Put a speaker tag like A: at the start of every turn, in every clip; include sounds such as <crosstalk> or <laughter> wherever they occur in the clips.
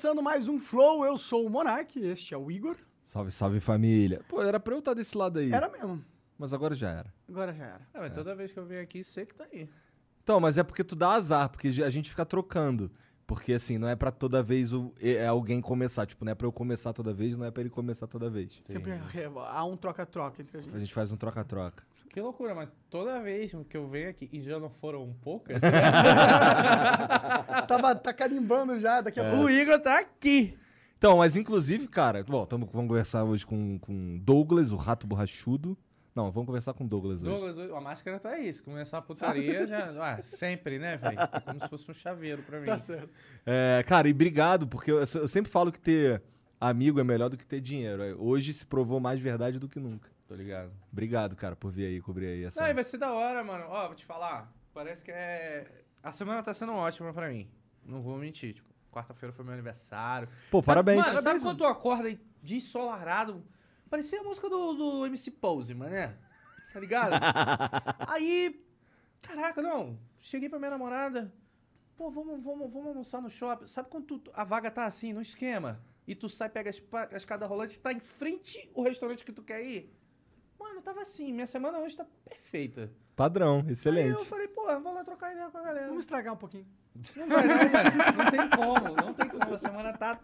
A: Começando mais um Flow. Eu sou o Monark, este é o Igor.
B: Salve, salve família. Pô, era pra eu estar desse lado aí.
A: Era mesmo.
B: Mas agora já era.
A: Agora já era.
C: É, mas toda vez que eu venho aqui, sei que tá aí.
B: Então, mas é porque tu dá azar, porque a gente fica trocando. Porque assim, não é pra toda vez o, é alguém começar. Tipo, não é pra eu começar toda vez, não é pra ele começar toda vez.
A: Sempre <laughs> há um troca-troca entre a
B: A
A: gente.
B: gente faz um troca-troca.
C: Que loucura, mas toda vez que eu venho aqui, e já não foram poucas, <laughs> <laughs>
A: Tava, tá carimbando já, daqui a
B: É.
A: pouco.
C: o Igor tá aqui.
B: Então, mas inclusive, cara, bom, tamo, vamos conversar hoje com, com Douglas, o rato borrachudo. Não, vamos conversar com Douglas hoje.
C: Douglas, a máscara tá aí. Se começar a putaria, já. Ah, sempre, né, velho? É como se fosse um chaveiro pra mim.
A: Tá certo.
B: É, cara, e obrigado, porque eu, eu sempre falo que ter amigo é melhor do que ter dinheiro. É, Hoje se provou mais verdade do que nunca.
C: Tô ligado.
B: Obrigado, cara, por vir aí, cobrir aí essa.
C: Não, e vai ser da hora, mano. Ó, vou te falar. Parece que é. A semana tá sendo ótima pra mim. Não vou mentir. Tipo, quarta-feira foi meu aniversário.
B: Pô,
C: Sabe-
B: parabéns.
C: Mano, sabe quando tu acorda aí de ensolarado? Parecia a música do, do MC Pose, mané. Tá ligado? <laughs> aí, caraca, não. Cheguei pra minha namorada. Pô, vamos, vamos, vamos almoçar no shopping. Sabe quando tu- a vaga tá assim, no esquema? E tu sai, pega a escada rolante tá em frente o restaurante que tu quer ir? Mano, tava assim. Minha semana hoje tá perfeita.
B: Padrão,
C: Aí
B: excelente.
C: eu falei, pô, vou lá trocar ideia com a galera.
A: Vamos estragar um pouquinho.
C: Não vai. Não tem como, não tem como. A semana tá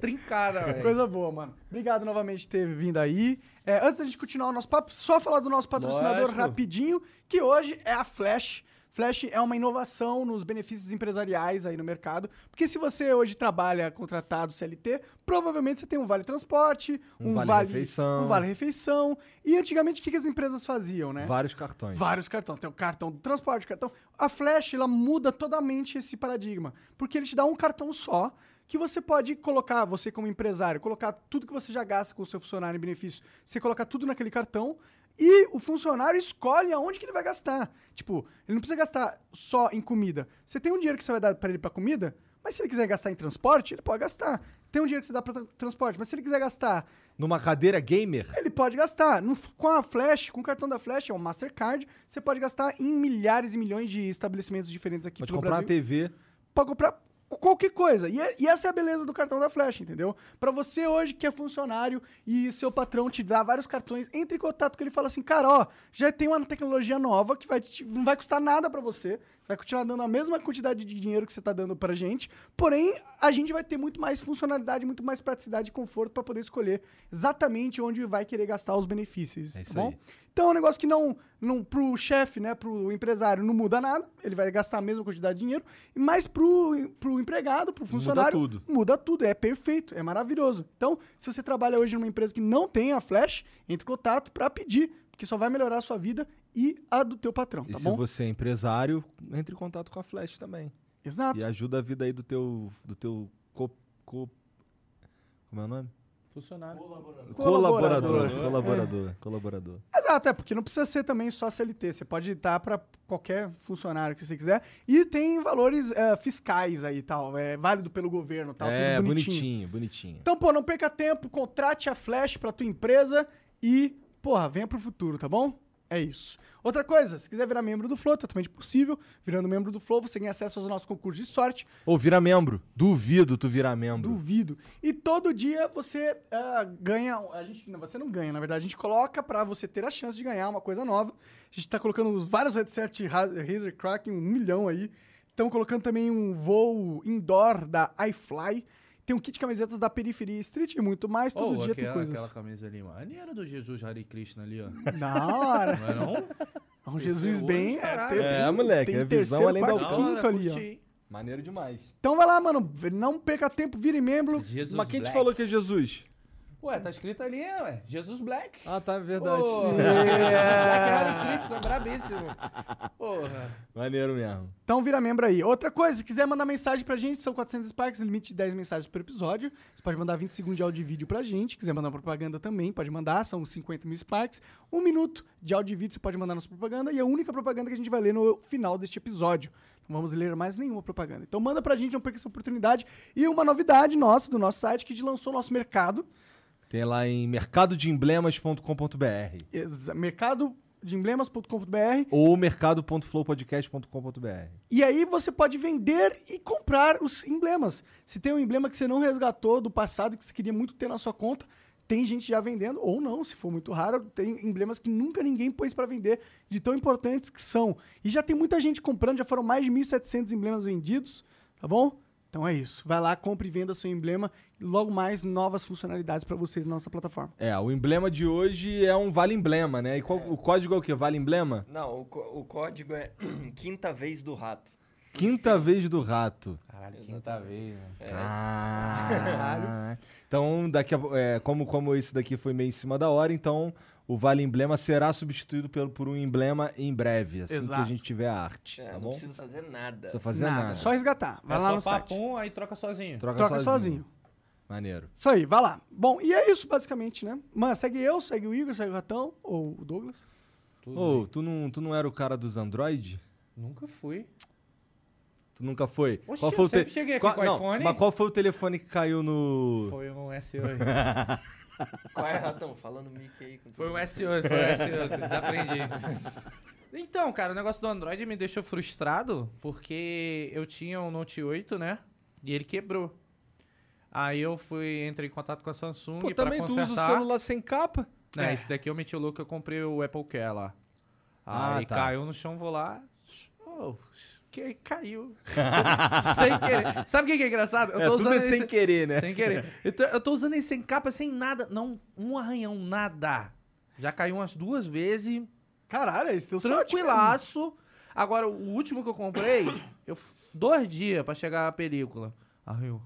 C: trincada, velho.
A: Coisa boa, mano. Obrigado novamente por ter vindo aí. É, antes da gente continuar o nosso papo, só falar do nosso patrocinador
C: Lógico.
A: rapidinho, que hoje é a Flash. Flash é uma inovação nos benefícios empresariais aí no mercado. Porque se você hoje trabalha contratado CLT, provavelmente você tem um vale transporte,
B: Um
A: um,
B: vale
A: vale,
B: refeição.
A: um vale refeição. E antigamente o que, que as empresas faziam, né?
B: Vários cartões.
A: Vários cartões. Tem o cartão do transporte, cartão. A Flash, ela muda totalmente esse paradigma. Porque ele te dá um cartão só que você pode colocar, você como empresário, colocar tudo que você já gasta com o seu funcionário em benefício, você colocar tudo naquele cartão e o funcionário escolhe aonde que ele vai gastar. Tipo, ele não precisa gastar só em comida. Você tem um dinheiro que você vai dar para ele para comida, mas se ele quiser gastar em transporte, ele pode gastar. Tem um dinheiro que você dá para transporte, mas se ele quiser gastar
B: Numa cadeira gamer,
A: ele pode gastar. No- com a Flash, com o cartão da Flash, é o Mastercard, você pode gastar em milhares e milhões de estabelecimentos diferentes aqui
B: pode
A: pelo
B: comprar uma
A: Brasil.
B: TV.
A: Pode comprar qualquer coisa. E, é- e essa é a beleza do cartão da Flash, entendeu? Pra você hoje que é funcionário e seu patrão te dá vários cartões, entre em contato com ele e fala assim, cara, ó, já tem uma tecnologia nova que vai te- não vai custar nada pra você, vai continuar dando a mesma quantidade de dinheiro que você tá dando pra gente, porém, a gente vai ter muito mais funcionalidade, muito mais praticidade e conforto pra poder escolher exatamente onde vai querer gastar os benefícios,
B: É
A: tá bom?
B: aí.
A: Então é um negócio que não, não pro chefe, né, pro empresário não muda nada, ele vai gastar a mesma quantidade de dinheiro, mas pro, pro empregado, pro funcionário,
B: tudo.
A: muda tudo, é perfeito, é maravilhoso. Então, se você trabalha hoje numa empresa que não tem a Flash, entre em contato para pedir, porque só vai melhorar a sua vida e a do teu patrão,
B: E
A: tá
B: se
A: bom?
B: você é empresário, entre em contato com a Flash também.
A: Exato.
B: E ajuda a vida aí do teu. do teu. Co, co- como é o nome?
C: Funcionário.
A: Colaborador.
B: Colaborador.
A: É.
B: Colaborador. Colaborador.
A: Exato, é porque não precisa ser também só CLT, você pode estar para qualquer funcionário que você quiser. E tem valores eh, fiscais aí e tal, é válido pelo governo, tal,
B: é,
A: tudo
B: bonitinho, bonitinho.
A: Então, pô, não perca tempo, contrate a Flash pra tua empresa e, porra, venha pro futuro, tá bom? É isso. Outra coisa, se quiser virar membro do Flow, totalmente possível. Virando membro do Flow, você ganha acesso aos nossos concursos de sorte.
B: Ou vira membro. Duvido tu virar membro.
A: Duvido. E todo dia você ah, ganha. A gente, não, você não ganha, na verdade. A gente coloca pra você ter a chance de ganhar uma coisa nova. A gente tá colocando os vários headsets Ra- Razer Kraken, um milhão aí. Estamos colocando também um voo indoor da iFly. Tem um kit de camisetas da Periferia Street e muito mais. Todo
C: Ô,
A: dia
C: aquela,
A: tem coisas.
C: aquela camisa ali, maneira do Jesus Hare Krishna ali, ó.
A: Da hora.
C: Não é não?
A: É um Jesus
C: Esse
A: bem.
C: caralho.
A: tem-
B: É,
A: tem-
B: moleque,
A: tem
B: é visão além altura.
A: quinto ali, ó.
C: curti?
B: Maneiro demais.
A: Então vai lá, mano. Não perca tempo, vire membro.
C: Jesus
B: Mas quem te
C: Black.
B: falou que é Jesus?
C: Ué, tá escrito ali, ué. Jesus Black.
B: Ah, tá, é verdade.
A: É.
C: Black Hare Krishna, brabíssimo. Porra.
B: Maneiro mesmo.
A: Então vira membro aí. Outra coisa, se quiser mandar mensagem pra gente, são 400 Sparks, limite de 10 mensagens por episódio. Você pode mandar 20 segundos de áudio e vídeo pra gente. quiser mandar propaganda também, pode mandar, são 50 mil Sparks. Um minuto de áudio e vídeo você pode mandar nossa propaganda. E é a única propaganda que a gente vai ler no final deste episódio. Não vamos ler mais nenhuma propaganda. Então manda pra gente, não perca essa oportunidade. E uma novidade nossa, do nosso site, que a gente lançou nosso mercado.
B: Tem lá em mercadodeemblemas.com.br
A: Exa- mercado de emblemas.com.br
B: ou mercado.flowpodcast.com.br.
A: E aí você pode vender e comprar os emblemas. Se tem um emblema que você não resgatou do passado que você queria muito ter na sua conta, tem gente já vendendo, ou não, se for muito raro, tem emblemas que nunca ninguém pôs para vender, de tão importantes que são. E já tem muita gente comprando, já foram mais de 1.700 emblemas vendidos, tá bom? Então é isso. Vai lá, compre e venda seu emblema. E logo mais novas funcionalidades para vocês na nossa plataforma.
B: É, o emblema de hoje é um vale emblema, né? E qual- o código é o quê? Vale emblema?
D: Não, o, o código é <clears throat> quinta vez do rato.
B: Quinta vez do rato.
C: Caralho, quinta vez, né?
B: Ah, <laughs> então, daqui a, é, como, como esse daqui foi meio em cima da hora, então o Vale Emblema será substituído pelo, por um emblema em breve, assim que
A: Exato.
B: a gente tiver a arte,
D: É,
B: tá
D: não
B: bom?
D: precisa fazer nada.
B: Não precisa fazer
A: Nada,
B: nada.
A: só resgatar. Vai
C: é
A: lá
C: só
A: no site.
C: papum, aí troca sozinho.
B: Troca,
A: Troca
B: sozinho.
A: sozinho.
B: Maneiro.
A: Isso aí, vai lá. Bom, e é isso basicamente, né? Mano, segue eu, segue o Igor, segue o Ratão, ou o Douglas.
B: Ô,
C: bem.
B: tu não, tu não era o cara dos Android?
C: Nunca fui.
B: Tu nunca foi?
C: Oxi,
B: qual foi
C: eu
B: o te-
C: sempre cheguei aqui
B: qual-
C: com o
B: não,
C: iPhone.
B: Mas qual foi o telefone que caiu no.
C: Foi um S8. <laughs>
D: Qual é, Ratão? Fala no mic aí. Com
C: Foi um
D: tudo.
C: S8, foi um S8, desaprendi. Então, cara, o negócio do Android me deixou frustrado porque eu tinha um Note 8, né? E ele quebrou. Aí eu fui, entrei em contato com a Samsung
B: Pô,
C: pra
B: também tu
C: consertar.
B: usa o celular sem capa?
C: Né,
A: É.
C: esse daqui eu meti o louco, eu comprei o Apple Care lá.
B: Ah,
C: Aí
B: tá.
C: caiu no chão, vou lá. Oh, que caiu. <laughs> sem querer. Sabe o que que é engraçado? Eu
B: É, tudo é
C: esse-
B: sem querer, né?
C: sem querer. Eu tô, eu tô usando ele sem capa, sem nada. Não, um arranhão, nada. Já caiu umas duas vezes,
A: Caralho, esse mesmo.
C: tranquilaço. Agora, o último que eu comprei, eu dois dias pra chegar a película. Arranhou.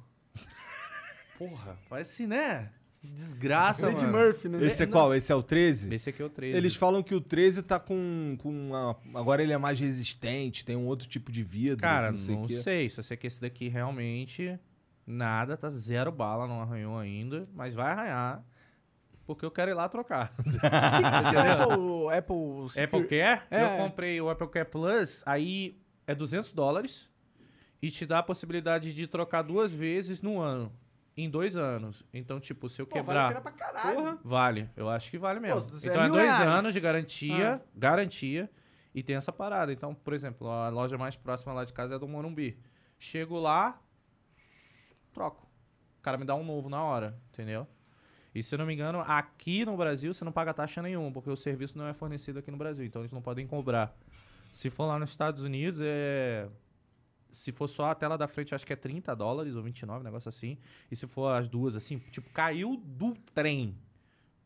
C: Porra, parece, né? Desgraça,
A: Ed
C: mano.
A: Murphy, né?
B: Esse é qual? Esse é o 13?
C: Esse aqui é o 13.
B: Eles falam que o 13 tá com. com uma- agora ele é mais resistente, tem um outro tipo de vidro.
C: Cara,
B: não sei
C: não
B: o
C: sei. Só sei que esse daqui realmente nada, tá zero bala, não arranhou ainda. Mas vai arranhar. Porque eu quero ir lá trocar. <laughs>
A: Esse é Apple, Apple, Secure-
C: Apple Care?
A: É.
C: Eu comprei o Apple Care Plus, aí é 200 dólares e te dá a possibilidade de trocar duas vezes no ano. Em dois anos. Então, tipo, se eu
A: Pô, vale
C: quebrar.
A: pena pra caralho.
C: Vale, eu acho que vale mesmo.
A: é
C: então é dois
A: reais.
C: anos de garantia,
A: Ah.
C: garantia, e tem essa parada. Então, por exemplo, a loja mais próxima lá de casa é do Morumbi. Chego lá, troco. O cara me dá um novo na hora, entendeu? E se eu não me engano, aqui no Brasil você não paga taxa nenhuma, porque o serviço não é fornecido aqui no Brasil, então eles não podem cobrar. Se for lá nos Estados Unidos, é. Se for só a tela da frente, acho que é 30 dólares ou 29, um negócio assim. E se for as duas, assim, tipo, caiu do trem,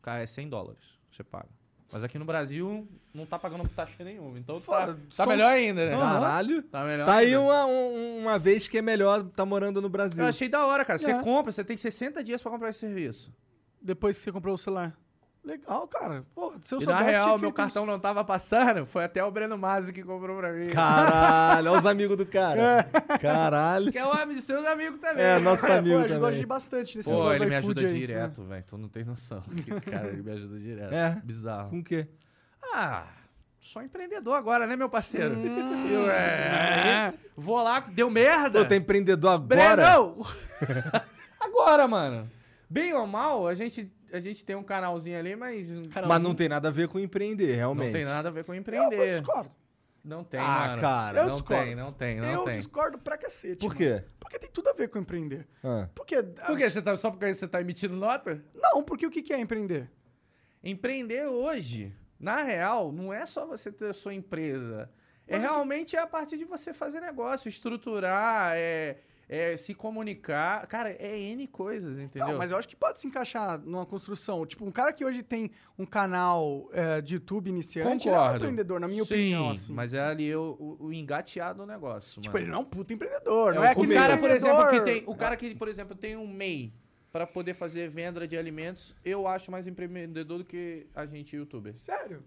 C: cai é 100 dólares, você paga. Mas aqui no Brasil não tá pagando taxa nenhuma. Então tá,
A: Foda,
C: tá
A: estão-
C: melhor ainda, né?
B: Caralho.
C: Tá melhor
B: Tá aí
C: ainda.
B: uma, um- uma vez que é melhor tá morando no Brasil.
C: Eu achei da hora, cara. Você
A: É.
C: compra, você tem 60 dias pra comprar esse serviço.
A: Depois que você comprou o celular. Legal, cara. Pô, se eu
C: e na
A: soubesse,
C: real,
A: tinha
C: meu cartão não tava passando. Foi até o Breno Masi que comprou pra mim.
B: Caralho, olha os amigos do cara. Caralho.
C: Que é o amigo de seus amigos também.
B: É, nosso
A: isso. É,
B: amigo
A: pô, ajudou a
B: também.
A: gente bastante nesse
C: Pô, ele me ajuda
A: aí.
C: direto, velho. Tu não tem noção. <laughs> Cara, ele me ajuda direto.
B: É?
C: Bizarro.
B: Com o quê?
C: Ah, sou empreendedor agora, né, meu parceiro? <laughs> Eu, é, vou lá, deu merda.
B: Pô, tá empreendedor agora?
C: Brenão! <laughs> agora, mano. Bem ou mal, a gente, a gente tem um canalzinho ali, mas
B: Mas não tem nada a ver com empreender, realmente.
C: não tem nada a ver com
A: Eu, eu
C: empreender.
A: discordo.
C: Não tem,
B: Ah,
C: mano.
B: cara.
A: Eu
C: não
A: discordo.
C: tem, não tem, não
A: eu
C: tem.
A: discordo pra cacete.
B: Por
A: mano.
B: quê?
A: Porque tem tudo a ver com empreender.
B: Ah.
A: Porque...
C: Por quê? Você tá, só porque você tá emitindo nota?
A: Não, porque o que que é empreender?
C: Empreender hoje, na real, não é só você ter a sua empresa. É realmente a partir de você fazer negócio, estruturar, é, é se comunicar. Cara, é N coisas, entendeu?
A: Não, mas eu acho que pode se encaixar numa construção. Tipo, um cara que hoje tem um canal é, de YouTube iniciante, ele é um
C: Concordo.
A: empreendedor, na minha
C: Sim,
A: opinião. Assim.
C: mas é ali o, o, o engateado do negócio.
A: Tipo,
C: mano.
A: ele não é um puta empreendedor, não
C: É,
A: é,
C: o
A: aquele
C: cara, por exemplo, que tem. O cara que, por exemplo, tem um MEI para poder fazer venda de alimentos, eu acho mais empreendedor do que a gente, youtuber.
A: Sério?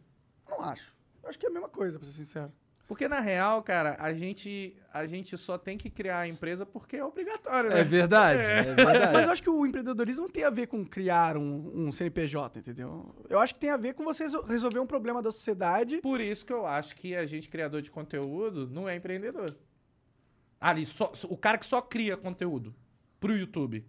A: Não acho. Eu acho que é a mesma coisa, pra ser sincero.
C: Porque na real, cara, a gente, a gente só tem que criar a empresa porque é obrigatório, né?
B: É verdade, é verdade.
A: Mas eu acho que o empreendedorismo não tem a ver com criar um, um CNPJ, entendeu? Eu acho que tem a ver com você resol- resolver um problema da sociedade.
C: Por isso que eu acho que a gente, criador de conteúdo, não é empreendedor. Ali, só, o cara que só cria conteúdo pro YouTube.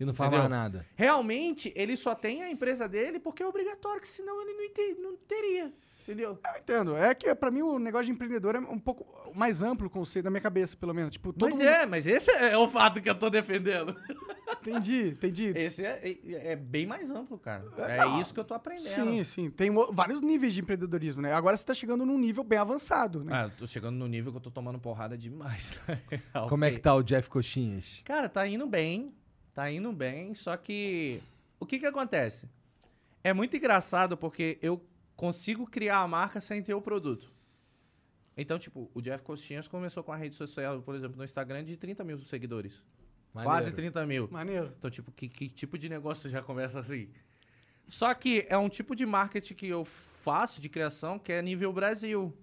B: E não mais nada.
C: Realmente, ele só tem a empresa dele porque é obrigatório, que senão ele não, ente- não teria. Entendeu?
A: Eu entendo. É que, pra mim, o negócio de empreendedor é um pouco mais amplo o conceito, na minha cabeça, pelo menos. Tipo, todo
C: Mas
A: mundo...
C: é, mas esse é o fato que eu tô defendendo. <laughs>
A: Entendi, entendi.
C: Esse é, é- é bem mais amplo, cara. É
A: não.
C: isso que eu tô aprendendo.
A: Sim, sim. Tem vários níveis de empreendedorismo, né? Agora você tá chegando num nível bem avançado, né?
C: Ah, eu tô chegando no nível que eu tô tomando porrada demais. <laughs>
B: Como é que tá o Jeff Coxinhas?
C: Cara, tá indo bem. Tá indo bem, só que. O que que acontece? É muito engraçado porque eu consigo criar a marca sem ter o produto. Então, tipo, o Jeff Coxinhas começou com a rede social, por exemplo, no Instagram, de 30 mil seguidores. Quase
B: Maneiro.
C: 30 mil.
A: Maneiro.
C: Então, tipo, que, que tipo de negócio já começa assim? Só que é um tipo de marketing que eu faço de criação que é nível Brasil.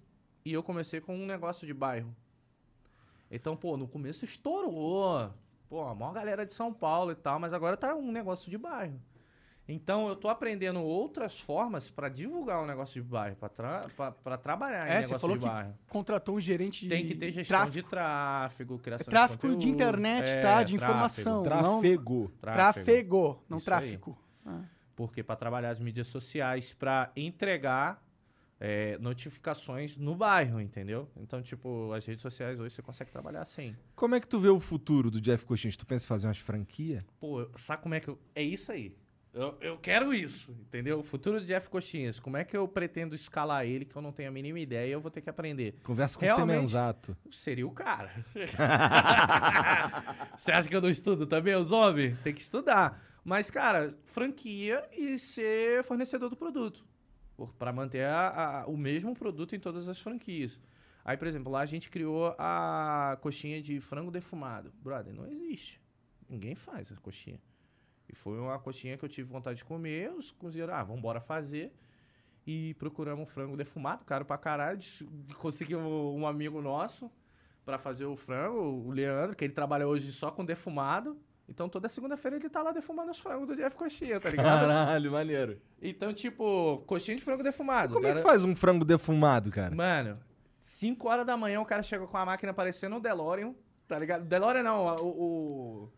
C: E eu comecei com um negócio de bairro. Então, pô, no começo estourou. Pô, a maior galera de São Paulo e tal, mas agora tá um negócio de bairro. Então, eu tô aprendendo outras formas pra divulgar o negócio de bairro, pra, tra pra, trabalhar em
A: É, você
C: negócio
A: falou
C: de
A: que
C: bairro.
A: Contratou um gerente de
C: Tem que ter gestão
A: tráfego,
C: de tráfego, criação
A: tráfego
C: de
A: de
C: conteúdo.
A: internet,
C: É,
A: tá? De
C: tráfego,
A: informação.
B: Trafego.
A: Não, tráfego, não
C: Isso
A: tráfico. Ah.
C: Porque para trabalhar as mídias sociais, para entregar é, notificações no bairro, entendeu? Então, tipo, as redes sociais hoje você consegue trabalhar assim.
B: Como é que tu vê o futuro do Jeff Coxinhas? Tu pensa em fazer umas franquias?
C: Pô, sabe como é que eu... É isso aí. Eu, eu quero isso, entendeu? O futuro do Jeff Coxinhas. Como é que eu pretendo escalar ele que eu não tenho a mínima ideia e eu vou ter que aprender?
B: Conversa com o
C: Realmente.
B: Semenzato.
C: Seria o cara. <laughs> Você acha que eu não estudo também, os homens? Tem que estudar. Mas, cara, franquia e ser fornecedor do produto. Pra manter a- a- o mesmo produto em todas as franquias. Aí, por exemplo, lá a gente criou a coxinha de frango defumado. Brother, não existe. Ninguém faz a coxinha. E foi uma coxinha que eu tive vontade de comer. Os cozinheiros, ah, vambora fazer. E procuramos um frango defumado, caro pra caralho. Conseguimos um amigo nosso pra fazer o frango, o Leandro, que ele trabalha hoje só com defumado. Então toda segunda-feira ele tá lá defumando os frangos do Jeff Coxinha, tá ligado?
B: Caralho, maneiro.
C: então, tipo, coxinha de frango defumado.
B: Como é que
C: Cara-
B: faz um frango defumado, cara?
C: Mano, 5 horas da manhã o cara chega com a máquina parecendo o DeLorean, tá ligado? DeLorean não, o, o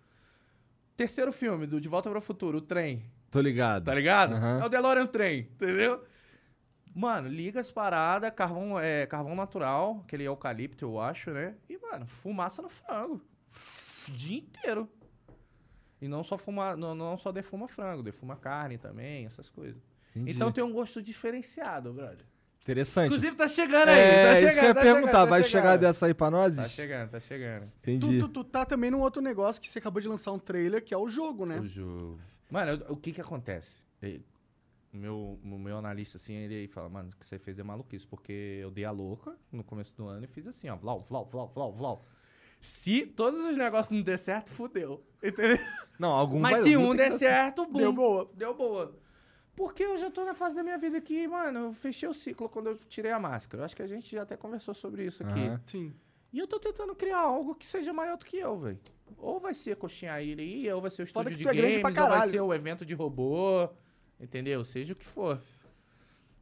C: terceiro filme do De Volta para o Futuro, o trem,
B: Tô ligado.
C: tá ligado?
B: Aham.
C: É o DeLorean trem, entendeu? Mano, liga as paradas, carvão, é, carvão natural, aquele eucalipto, eu acho, né? E, mano, fumaça no frango. O dia inteiro. E não só, fuma, não, não só defuma frango, defuma carne também, essas coisas.
B: Entendi.
C: Então tem um gosto diferenciado, brother.
B: Interessante.
C: Inclusive tá chegando aí,
B: é,
C: tá chegando,
B: isso que eu ia
C: tá
B: perguntar.
C: chegando, tá
B: vai
C: chegando.
B: chegar dessa aí pra nós?
C: Tá chegando, tá chegando.
B: Entendi.
A: Tu, tu, tu tá também num outro negócio que você acabou de lançar um trailer, que é o jogo, né?
C: O jogo. Mano, eu- o que que acontece? O meu, o meu analista, assim, ele fala, mano, o que você fez é maluquice, porque eu dei a louca no começo do ano e fiz assim, ó, vlau, vlau, vlau, vlau, vlau. Se todos os negócios não der certo, fudeu. <laughs> Entendeu?
B: Não, algum
C: Mas
B: vai-
C: se um der certo, bum.
A: Deu boa.
C: Deu boa. Porque eu já tô na fase da minha vida que, mano, eu fechei o ciclo quando eu tirei a máscara. Eu acho que a gente já até conversou sobre isso aqui.
B: Aham.
A: Sim.
C: E eu tô tentando criar algo que seja maior do que eu, velho. Ou vai ser a coxinha aí, ou vai ser o estúdio de
A: é grande
C: games, ou vai ser o evento de robô, entendeu? Seja o que for.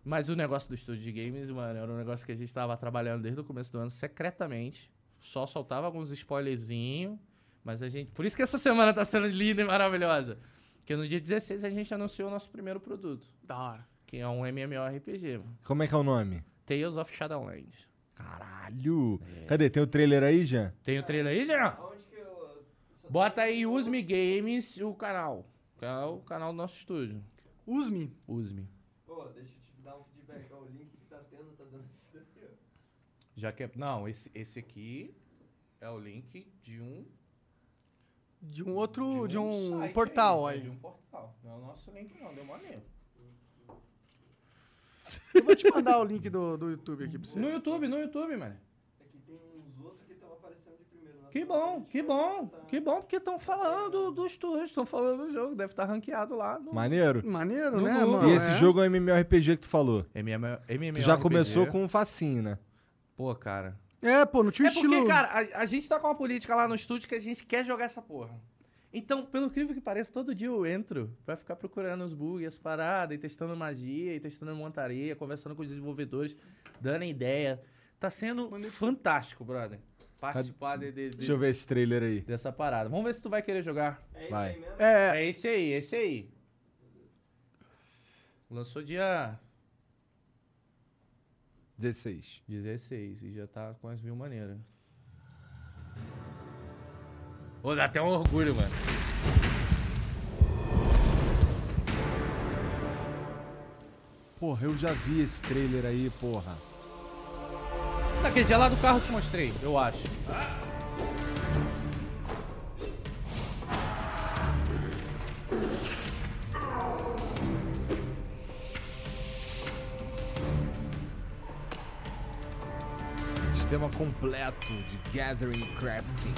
C: Mas o negócio do estúdio de games, mano, era um negócio que a gente tava trabalhando desde o começo do ano secretamente. Só soltava alguns spoilerzinhos, mas a gente... Por isso que essa semana tá sendo linda e maravilhosa. Porque no dia 16 a gente anunciou o nosso primeiro produto,
A: Da hora.
C: que é um MMORPG, mano.
B: Como é que é o nome?
C: Tales of Shadowlands.
B: Caralho.
C: É.
B: Cadê? Tem o trailer aí, já?
C: Tem o trailer aí, Jean?
D: Onde que eu.
C: Bota aí Usme Games, o canal. Que é o canal do nosso estúdio.
A: Usme.
C: Usme.
D: Pô, deixa eu te dar um feedback. O link que tá tendo tá dando isso daqui, ó.
C: Já que é... Não, esse, esse aqui é o link de um
A: De um outro. De um,
C: site
A: portal
C: aí.
A: aí.
C: De um portal. Não é o nosso link, não. Deu maneiro.
A: Eu vou te mandar o link do, do YouTube aqui pra você.
C: No YouTube, no YouTube, mano.
D: Aqui tem uns outros que estão aparecendo de primeiro.
C: Que bom, que bom, que bom, porque estão falando do, do estúdio, estão falando do jogo, deve estar ranqueado lá no
B: Maneiro.
A: Maneiro,
C: No
A: né,
C: Google.
A: mano?
B: E esse
A: É.
B: jogo é um MMORPG que tu falou.
C: MM, MM
B: Tu já começou com um facinho, né?
C: Pô, cara.
A: É, pô, não tinha
C: É porque,
A: estilo.
C: cara, a, a gente tá com uma política lá no estúdio que a gente quer jogar essa porra. Então, pelo incrível que pareça, todo dia eu entro pra ficar procurando os bugs, as paradas, e testando magia, e testando montaria, conversando com os desenvolvedores, dando ideia. Tá sendo fantástico, brother. Participar de, de- de-
B: Deixa eu ver esse trailer aí.
C: dessa parada. Vamos ver se tu vai querer jogar.
D: É isso
B: Vai.
D: aí mesmo?
A: É,
C: É esse aí, esse aí. Lançou dia
B: 16.
C: 16 e já tá com as views maneiras. Ô, dá até um orgulho, mano.
B: Porra, eu já vi esse trailer aí, porra.
C: Daquele dia lá do carro eu te mostrei, eu acho.
B: Sistema completo de Gathering Crafting.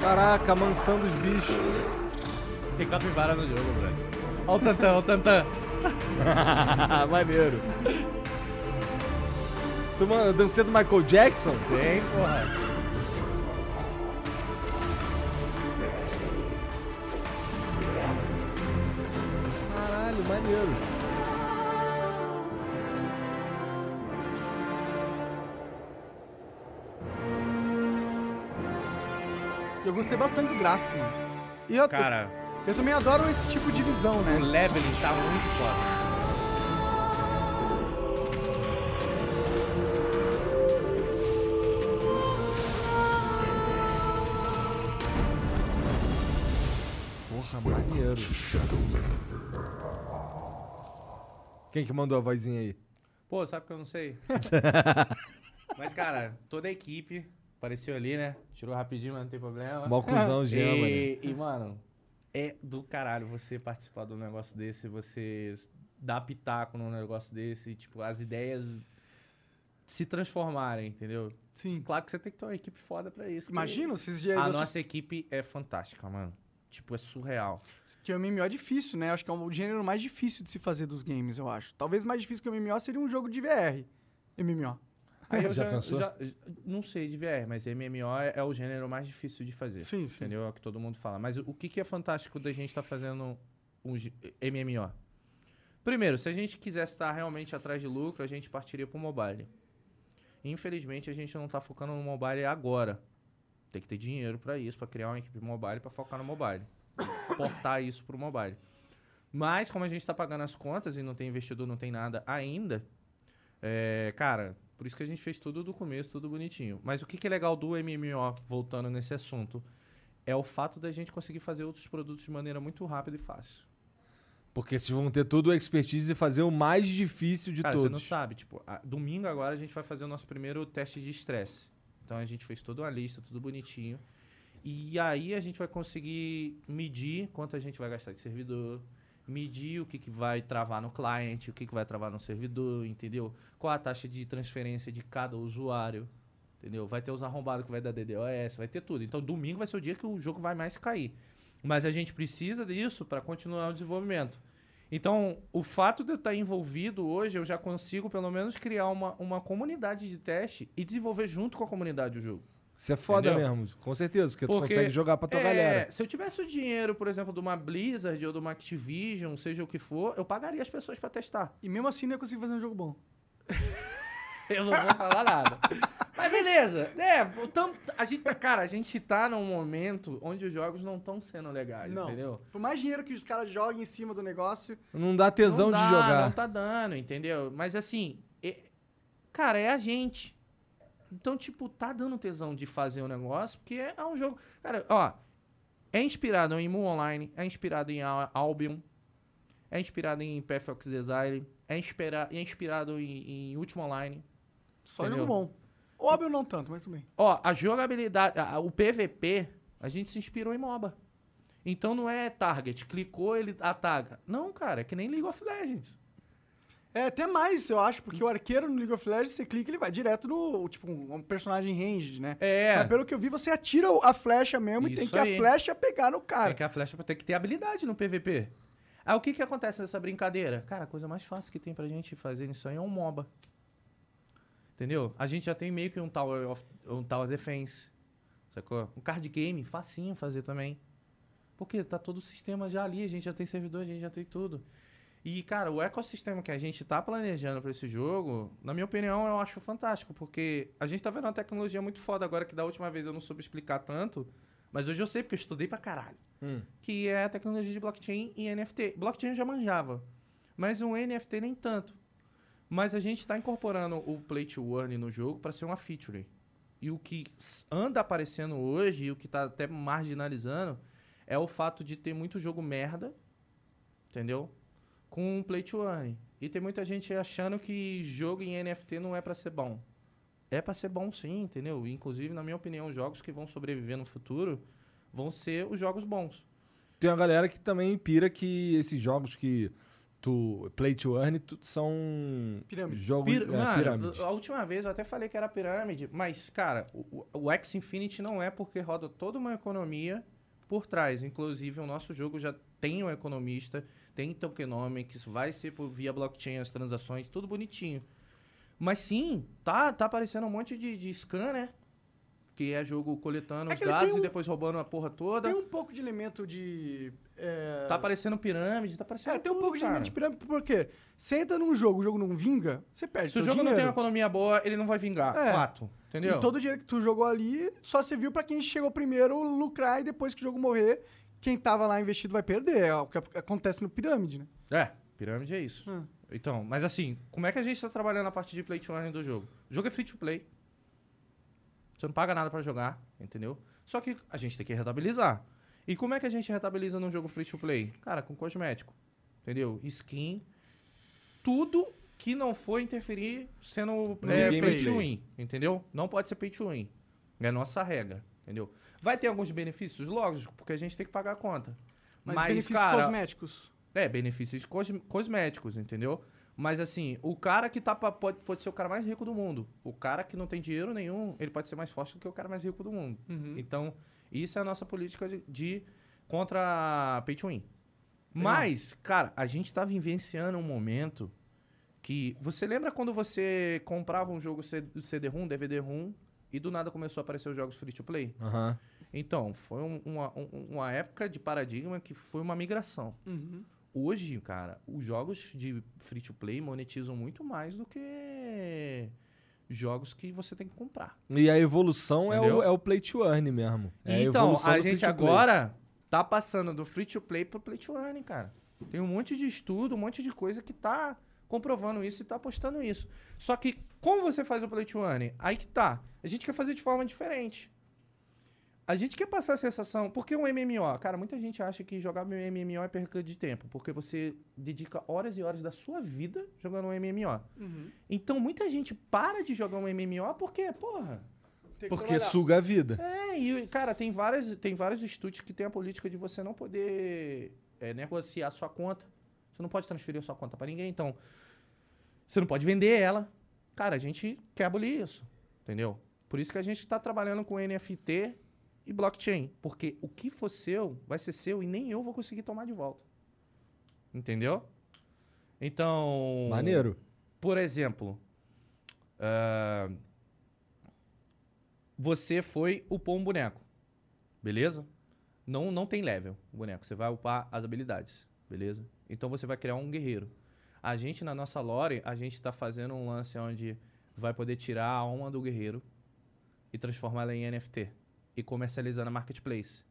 B: Caraca, a mansão dos bichos.
C: Tem capivara no jogo, brother. Ó o Tantan, ó o Tantan. <laughs>
B: Maneiro. Tu, mano, dancinha do Michael Jackson?
C: Tem, porra.
A: Eu gostei bastante do gráfico, mano. E eu,
C: Cara,
A: eu também adoro esse tipo de visão,
C: o
A: né?
C: leveling tá muito foda.
B: Porra, maneiro. Quem que mandou a vozinha aí?
C: Pô, sabe que eu não sei? <laughs> Mas, cara, toda a equipe apareceu ali, né? Tirou rapidinho, mas não tem problema.
B: Mó cuzão, <laughs> Jean, mano.
C: E, e, mano, é do caralho você participar de um negócio desse, você dar pitaco num negócio desse, tipo, as ideias se transformarem, entendeu?
A: Sim.
C: Claro que você tem que ter uma equipe foda pra isso.
A: Imagina esses dias
C: A
A: vocês-
C: nossa equipe é fantástica, mano. Tipo, é surreal.
A: Que o MMO é difícil, né? Acho que é o gênero mais difícil de se fazer dos games, eu acho. Talvez mais difícil que o MMO seria um jogo de VR. MMO.
C: Aí <laughs> eu
B: Já
C: já,
B: pensou?
C: já- não sei de VR, mas MMO é, é o gênero mais difícil de fazer.
A: Sim, sim.
C: Entendeu? É o que todo mundo fala. Mas o, o que, que é fantástico da gente estar fazendo um MMO? Primeiro, se a gente quisesse estar realmente atrás de lucro, a gente partiria pro mobile. Infelizmente, a gente não tá focando no mobile agora. Tem que ter dinheiro para isso, para criar uma equipe mobile, para focar no mobile. <coughs> Portar isso pro mobile. Mas, como a gente tá pagando as contas e não tem investidor, não tem nada ainda, é, cara, por isso que a gente fez tudo do começo, tudo bonitinho. Mas o que, que é legal do MMO, voltando nesse assunto, é o fato da gente conseguir fazer outros produtos de maneira muito rápida e fácil.
B: Porque vocês vão ter tudo a expertise e fazer o mais difícil de
C: Cara,
B: todos.
C: você não sabe, tipo, a- domingo agora a gente vai fazer o nosso primeiro teste de estresse. Então a gente fez toda uma lista, tudo bonitinho. E aí a gente vai conseguir medir quanto a gente vai gastar de servidor, medir o que, que vai travar no cliente, o que, que vai travar no servidor, entendeu? Qual a taxa de transferência de cada usuário, entendeu? Vai ter os arrombados que vai dar DDoS, vai ter tudo. Então domingo vai ser o dia que o jogo vai mais cair. Mas a gente precisa disso para continuar o desenvolvimento. Então, o fato de eu estar envolvido hoje, eu já consigo pelo menos criar uma, uma comunidade de teste e desenvolver junto com a comunidade o jogo.
B: Isso é foda
C: Entendeu?
B: mesmo, com certeza, porque, tu
C: Porque,
B: consegue jogar pra tua
C: É,
B: galera.
C: Se eu tivesse o dinheiro, por exemplo, de uma Blizzard ou de uma Activision, seja o que for, eu pagaria as pessoas para testar.
A: E mesmo assim não ia conseguir fazer um jogo bom. <laughs>
C: Eu não vou falar nada. Mas beleza. É, voltamos- a gente tá, cara, a gente tá num momento onde os jogos não estão sendo legais,
A: Não.
C: entendeu?
A: Por mais dinheiro que os caras joguem em cima do negócio,
B: Não dá tesão
C: não
B: de
C: dá,
B: jogar.
C: Não tá dando, entendeu? Mas assim, é- cara, é a gente. Então, tipo, tá dando tesão de fazer o negócio, porque é, é um jogo. Cara, ó, é inspirado em Moon Online, é inspirado em Al- Albion, é inspirado em Path of Exile, é, inspira é inspirado em, em Ultima Online.
A: Só
C: Entendeu?
A: jogo bom. Óbvio não tanto, mas tudo bem.
C: Ó, a jogabilidade, a- o PVP, a gente se inspirou em MOBA. Então não é target, clicou, ele ataca. Não, cara, é que nem League of Legends.
A: É, até mais, eu acho, porque o arqueiro no League of Legends, você clica ele vai direto no, tipo, um personagem ranged, né?
C: É.
A: Mas pelo que eu vi, você atira a flecha mesmo e tem
C: Isso
A: que
C: aí.
A: a flecha pegar no
C: Tem
A: cara.
C: que a flecha tem que ter habilidade no PVP. Aí o que que acontece nessa brincadeira? Cara, a coisa mais fácil que tem pra gente fazer isso aí é um MOBA. Entendeu? A gente já tem meio que um Tower of um Tower Defense. Sacou? Um card game, facinho fazer também. Porque tá todo o sistema já ali, a gente já tem servidor, a gente já tem tudo. E, cara, o ecossistema que a gente tá planejando pra esse jogo, na minha opinião, eu acho fantástico, porque a gente tá vendo uma tecnologia muito foda agora que da última vez eu não soube explicar tanto, mas hoje eu sei porque eu estudei pra caralho
B: Hum.
C: que é a tecnologia de blockchain e NFT. Blockchain eu já manjava, mas o NFT nem tanto. Mas a gente está incorporando o Play to Earn no jogo para ser uma feature. E o que anda aparecendo hoje, e o que está até marginalizando, é o fato de ter muito jogo merda, entendeu? Com Play to Earn. E tem muita gente achando que jogo em NFT não é para ser bom. É para ser bom sim, entendeu? Inclusive, na minha opinião, os jogos que vão sobreviver no futuro vão ser os jogos bons.
B: Tem uma galera que também pira que esses jogos que tu play to earn tu- são
A: Pirâmides.
B: jogos
C: Pir-
B: é, pirâmides.
C: a última vez eu até falei que era pirâmide, mas, cara, o, o X Infinity não é porque roda toda uma economia por trás. Inclusive, o nosso jogo já tem um economista, tem tokenomics, vai ser por, via blockchain as transações, tudo bonitinho. Mas sim, tá, tá aparecendo um monte de, de scan, né? Que é jogo coletando
A: É
C: os dados
A: tem
C: e
A: um-
C: depois roubando a porra toda.
A: Tem um pouco de elemento de. É,
C: Tá aparecendo pirâmide, tá aparecendo
A: é, tem um pouco de
C: cara.
A: elemento de pirâmide, porque você entra num jogo, o jogo não vinga, você perde
C: Se o jogo não tem
A: dinheiro.
C: uma economia boa, ele não vai vingar.
A: É.
C: Fato. Entendeu?
A: E todo o dinheiro que tu jogou ali só serviu pra quem chegou primeiro lucrar e depois que o jogo morrer, quem tava lá investido vai perder. É o que acontece no pirâmide, né?
C: É, pirâmide é isso.
A: Ah.
C: Então, mas assim, como é que a gente tá trabalhando a parte de play to earn do jogo? O jogo é free to play. Você não paga nada pra jogar, entendeu? Só que a gente tem que rentabilizar. E como é que a gente rentabiliza num jogo free to play? Cara, com cosmético. Entendeu? Skin. Tudo que não for interferir sendo é, pay to win, entendeu? Não pode ser pay to win. É a nossa regra, entendeu? Vai ter alguns benefícios? Lógico, porque a gente tem que pagar a conta.
A: Mas,
C: Mas,
A: benefícios
C: cara,
A: cosméticos.
C: é, benefícios cos- cosméticos, entendeu? Mas assim, o cara que tá pra, pode, pode ser o cara mais rico do mundo. O cara que não tem dinheiro nenhum, ele pode ser mais forte do que o cara mais rico do mundo.
A: Uhum.
C: Então, isso é a nossa política de, de contra pay to win. Mas, cara, a gente tá vivenciando um momento que. Você lembra quando você comprava um jogo CD-ROM, DVD-ROM, e do nada começou a aparecer os jogos free to play?
B: Aham.
C: Então, foi um- uma, um- uma época de paradigma que foi uma migração.
A: Uhum.
C: Hoje, cara, os jogos de free to play monetizam muito mais do que jogos que você tem que comprar.
B: E a evolução é o, é o play to earn mesmo. É
C: então, a
B: free
C: gente
B: to play.
C: agora tá passando do free to play pro play to earn, cara. Tem um monte de estudo, um monte de coisa que tá comprovando isso e tá apostando isso. Só que como você faz o play to earn? Aí que tá. A gente quer fazer de forma diferente. A gente quer passar a sensação. Porque um MMO? Cara, muita gente acha que jogar um MMO é perca de tempo. Porque você dedica horas e horas da sua vida jogando um MMO.
A: Uhum.
C: Então muita gente para de jogar um MMO porque, porra.
B: Porque
A: trabalhar.
B: suga a vida.
C: É, e, cara, tem, várias, tem vários estúdios que tem a política de você não poder é, negociar a sua conta. Você não pode transferir a sua conta pra ninguém, então. Você não pode vender ela. Cara, a gente quer abolir isso. Entendeu? Por isso que a gente tá trabalhando com NFT e blockchain. Porque o que for seu, vai ser seu e nem eu vou conseguir tomar de volta. Entendeu? Então.
B: Maneiro.
C: Por exemplo, ah, você foi upou um boneco, beleza? Não, não tem level o boneco, você vai upar as habilidades, beleza? Então você vai criar um guerreiro. A gente, na nossa lore, a gente tá fazendo um lance onde vai poder tirar a alma do guerreiro e transformar ela em NFT e comercializar na marketplace.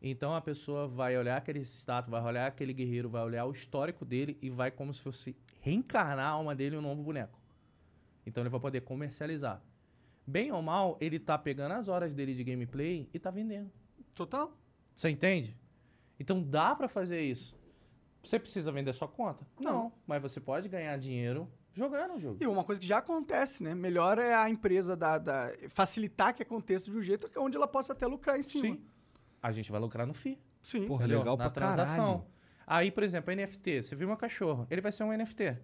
C: Então a pessoa vai olhar aquele status, vai olhar aquele guerreiro, vai olhar o histórico dele e vai como se fosse reencarnar a alma dele em um novo boneco. Então ele vai poder comercializar. Bem ou mal, ele tá pegando as horas dele de gameplay e tá vendendo.
A: Total?
C: Você entende? Então dá pra fazer isso. Você precisa vender sua conta?
A: Não.
C: Mas você pode ganhar dinheiro jogando o jogo.
A: E uma coisa que já acontece, né? Melhor é a empresa da, da- facilitar que aconteça de um jeito onde ela possa até lucrar em cima.
C: Sim. A gente vai lucrar no FII.
A: Sim.
B: Porra,
C: entendeu?
B: legal
C: Na
B: pra
C: transação.
B: caralho.
C: Aí, por exemplo, NFT. Você viu meu cachorro, ele vai ser um NFT.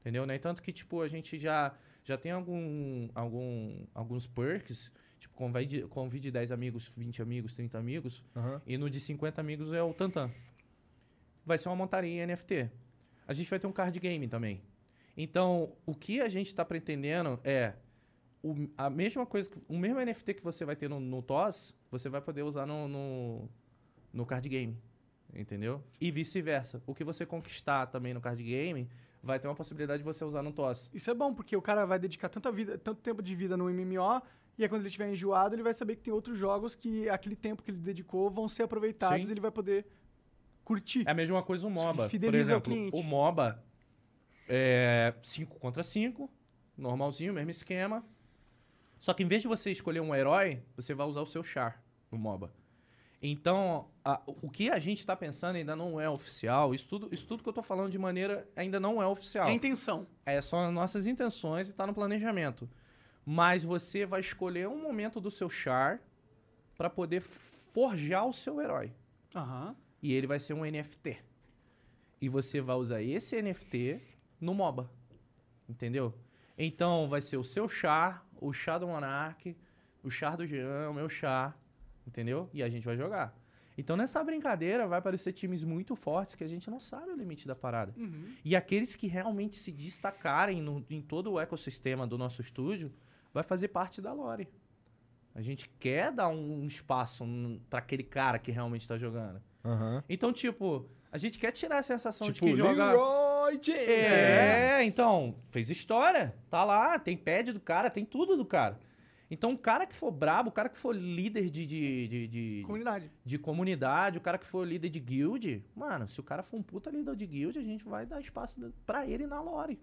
C: Entendeu? No entanto que, tipo, a gente já, já tem algum, algum, alguns perks. Tipo, convide, convide 10 amigos, 20 amigos, 30 amigos.
B: Aham.
C: E no de 50 amigos é o Tantan. Vai ser uma montaria em NFT. A gente vai ter um card game também. Então, o que a gente está pretendendo é o, a mesma coisa, o mesmo NFT que você vai ter no, no TOS, você vai poder usar no, no, no card game. Entendeu? E vice-versa. O que você conquistar também no card game, vai ter uma possibilidade de você usar no TOS.
A: Isso é bom, porque o cara vai dedicar tanta vida, tanto tempo de vida no MMO, e aí quando ele estiver enjoado, ele vai saber que tem outros jogos que aquele tempo que ele dedicou vão ser aproveitados
C: Sim.
A: e ele vai poder curtir.
C: É a mesma coisa o MOBA. Por
A: Fideliza o
C: exemplo,
A: cliente.
C: o MOBA é 5 contra 5, normalzinho, mesmo esquema. Só que em vez de você escolher um herói, você vai usar o seu char no MOBA. Então, a- o que a gente está pensando ainda não é oficial. Isso tudo, isso tudo que eu tô falando de maneira ainda não é oficial.
A: É intenção.
C: É, são as nossas intenções e tá no planejamento. Mas você vai escolher um momento do seu char para poder forjar o seu herói.
A: Aham.
C: E ele vai ser um NFT. E você vai usar esse NFT no MOBA. Entendeu? Então vai ser o seu char, o char do Monark, o char do Jean, o meu char. Entendeu? E a gente vai jogar. Então nessa brincadeira vai aparecer times muito fortes que a gente não sabe o limite da parada.
A: Uhum.
C: E aqueles que realmente se destacarem no- em todo o ecossistema do nosso estúdio vai fazer parte da lore. A gente quer dar um espaço para aquele cara que realmente está jogando.
B: Aham.
C: Então, tipo, a gente quer tirar a sensação
B: Tipo,
C: de que joga.
B: Leroy James.
C: É, então, fez história. Tá lá, tem pad do cara, tem tudo do cara. Então, o cara que for brabo, o cara que for líder de, de, de, de,
A: Comunidade.
C: de comunidade, o cara que for líder de guild, mano, se o cara for um puta líder de guild, a gente vai dar espaço pra ele na lore.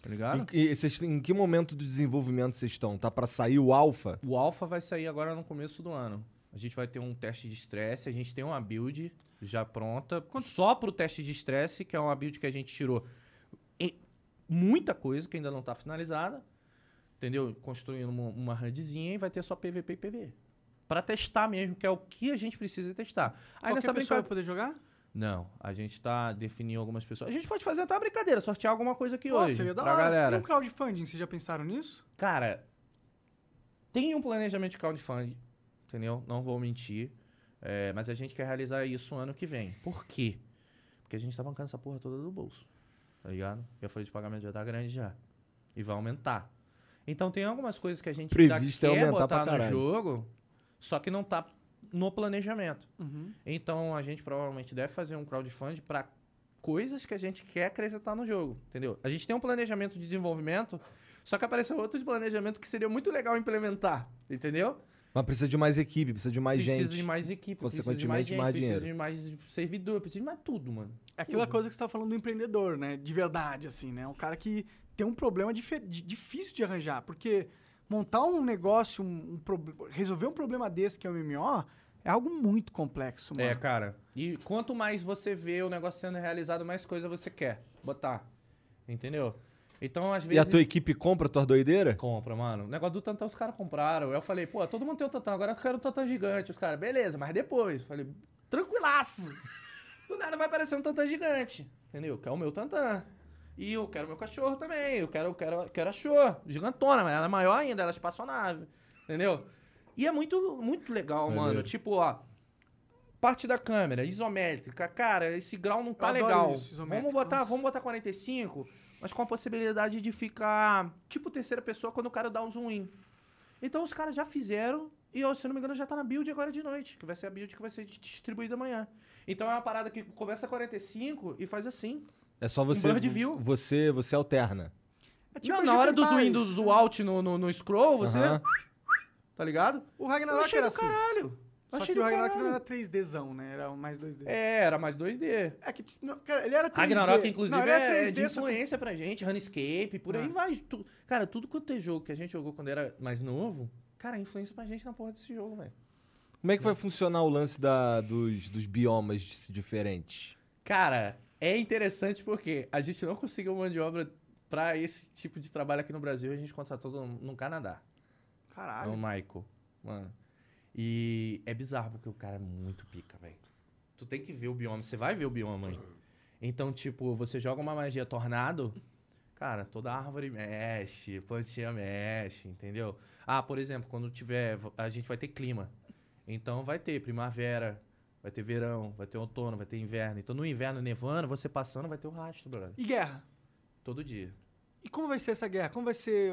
C: Tá ligado?
B: Em, e vocês- em que momento do desenvolvimento vocês estão? Tá pra sair o alfa?
C: O alpha vai sair agora no começo do ano. A gente vai ter um teste de estresse, a gente tem uma build já pronta, só pro teste de estresse, que é uma build que a gente tirou muita coisa que ainda não tá finalizada, entendeu? Construindo uma, uma HUDzinha e vai ter só PVP e PV. Pra testar mesmo, que é o que a gente precisa testar. Aí
A: Qualquer
C: nessa
A: pessoa
C: brincadeira...
A: vai poder jogar?
C: Não, a gente tá definindo algumas pessoas. A gente pode fazer até uma brincadeira, sortear alguma coisa aqui
A: Pô,
C: hoje
A: seria da
C: pra
A: hora.
C: galera.
A: E um crowdfunding, vocês já pensaram nisso?
C: Cara, tem um planejamento de crowdfunding, entendeu? Não vou mentir. É, mas a gente quer realizar isso ano que vem. Por quê? Porque a gente tá bancando essa porra toda do bolso. Tá ligado? E a folha de pagamento já tá grande já. E vai aumentar. Então tem algumas coisas que a gente
B: Previsto é
C: ainda quer
B: aumentar
C: botar no jogo, só que não tá no planejamento.
A: Uhum.
C: Então a gente provavelmente deve fazer um crowdfunding para coisas que a gente quer acrescentar no jogo, entendeu? A gente tem um planejamento de desenvolvimento, só que apareceu outro de planejamento que seria muito legal implementar, entendeu?
B: Mas precisa de mais equipe, precisa de mais
C: precisa
B: gente.
C: de mais equipe, precisa de
B: consequentemente,
C: mais, gente,
B: mais
C: precisa
B: dinheiro.
C: de mais servidor, precisa de mais tudo, mano.
A: É aquela
C: Tudo.
A: coisa que você tá falando do empreendedor, né? De verdade, assim, né? Um cara que tem um problema dife- di- difícil de arranjar, porque montar um negócio, um, um resolver um problema desse que é o MMO, é algo muito complexo, mano.
C: É, cara. E quanto mais você vê o negócio sendo realizado, mais coisa você quer botar. Entendeu? Então, às
B: E a
C: vezes.
B: tua equipe compra tua doideira?
C: Compra, mano. O negócio do Tantão os caras compraram. Eu falei, pô, todo mundo tem um Tantão, agora eu quero um Tantão gigante. Os caras, beleza, mas depois. Eu falei, tranquilaço. <laughs> Do nada vai aparecer um Tantão gigante. Entendeu? Que é o meu Tantã. E eu quero meu cachorro também. Eu quero, quero, quero a show. Gigantona, mas ela é maior ainda, ela é espaçonave. Entendeu? E é muito, muito legal,
B: Maneiro.
C: mano. Tipo, ó. Parte da câmera, isométrica. Cara, esse grau não tá legal.
A: isso,
C: vamos botar, vamos botar 45, mas com a possibilidade de ficar tipo terceira pessoa quando o cara dá um zoom in. Então os caras já fizeram e, ó, se eu não me engano, já tá na build agora de noite, que vai ser a build que vai ser distribuída amanhã. Então é uma parada que começa a 45 e faz assim.
B: É só você.
C: bird view.
B: Você, você alterna.
A: É tipo
C: não, na hora do zoom do zoom out no, no, no scroll, você.
B: Aham.
C: Tá ligado?
A: O Ragnarok era
C: do
A: assim.
C: caralho. Eu
A: Só
C: achei
A: que o Ragnarok não era 3Dzão, né? Era mais 2D.
C: É, era mais 2D.
A: É que, não, cara, ele era 3D.
C: Ragnarok, inclusive,
A: Não, ele era
C: é, é de
A: 3D, só que-
C: influência pra gente, Runescape, por aí
A: Ah.
C: vai. Tu- cara, tudo quanto é jogo que a gente jogou quando era mais novo, cara, é influência pra gente na porra desse jogo, velho.
B: Como é que vai funcionar o lance da, dos, dos biomas diferentes?
C: Cara, É interessante porque a gente não conseguiu mão de obra pra esse tipo de trabalho aqui no Brasil. A gente contratou no, no Canadá. É
A: Caralho.
C: o Michael, mano. E é bizarro porque o cara é muito pica, velho. Tu tem que ver o bioma, você vai ver o bioma aí. Então, tipo, você joga uma magia tornado, cara, toda árvore mexe, plantinha mexe, entendeu? Ah, por exemplo, quando tiver, a gente vai ter clima. Então vai ter primavera, vai ter verão, vai ter outono, vai ter inverno. Então no inverno nevando, você passando vai ter o rastro, brother.
A: E guerra?
C: Todo dia.
A: E como vai ser essa guerra? Como vai ser.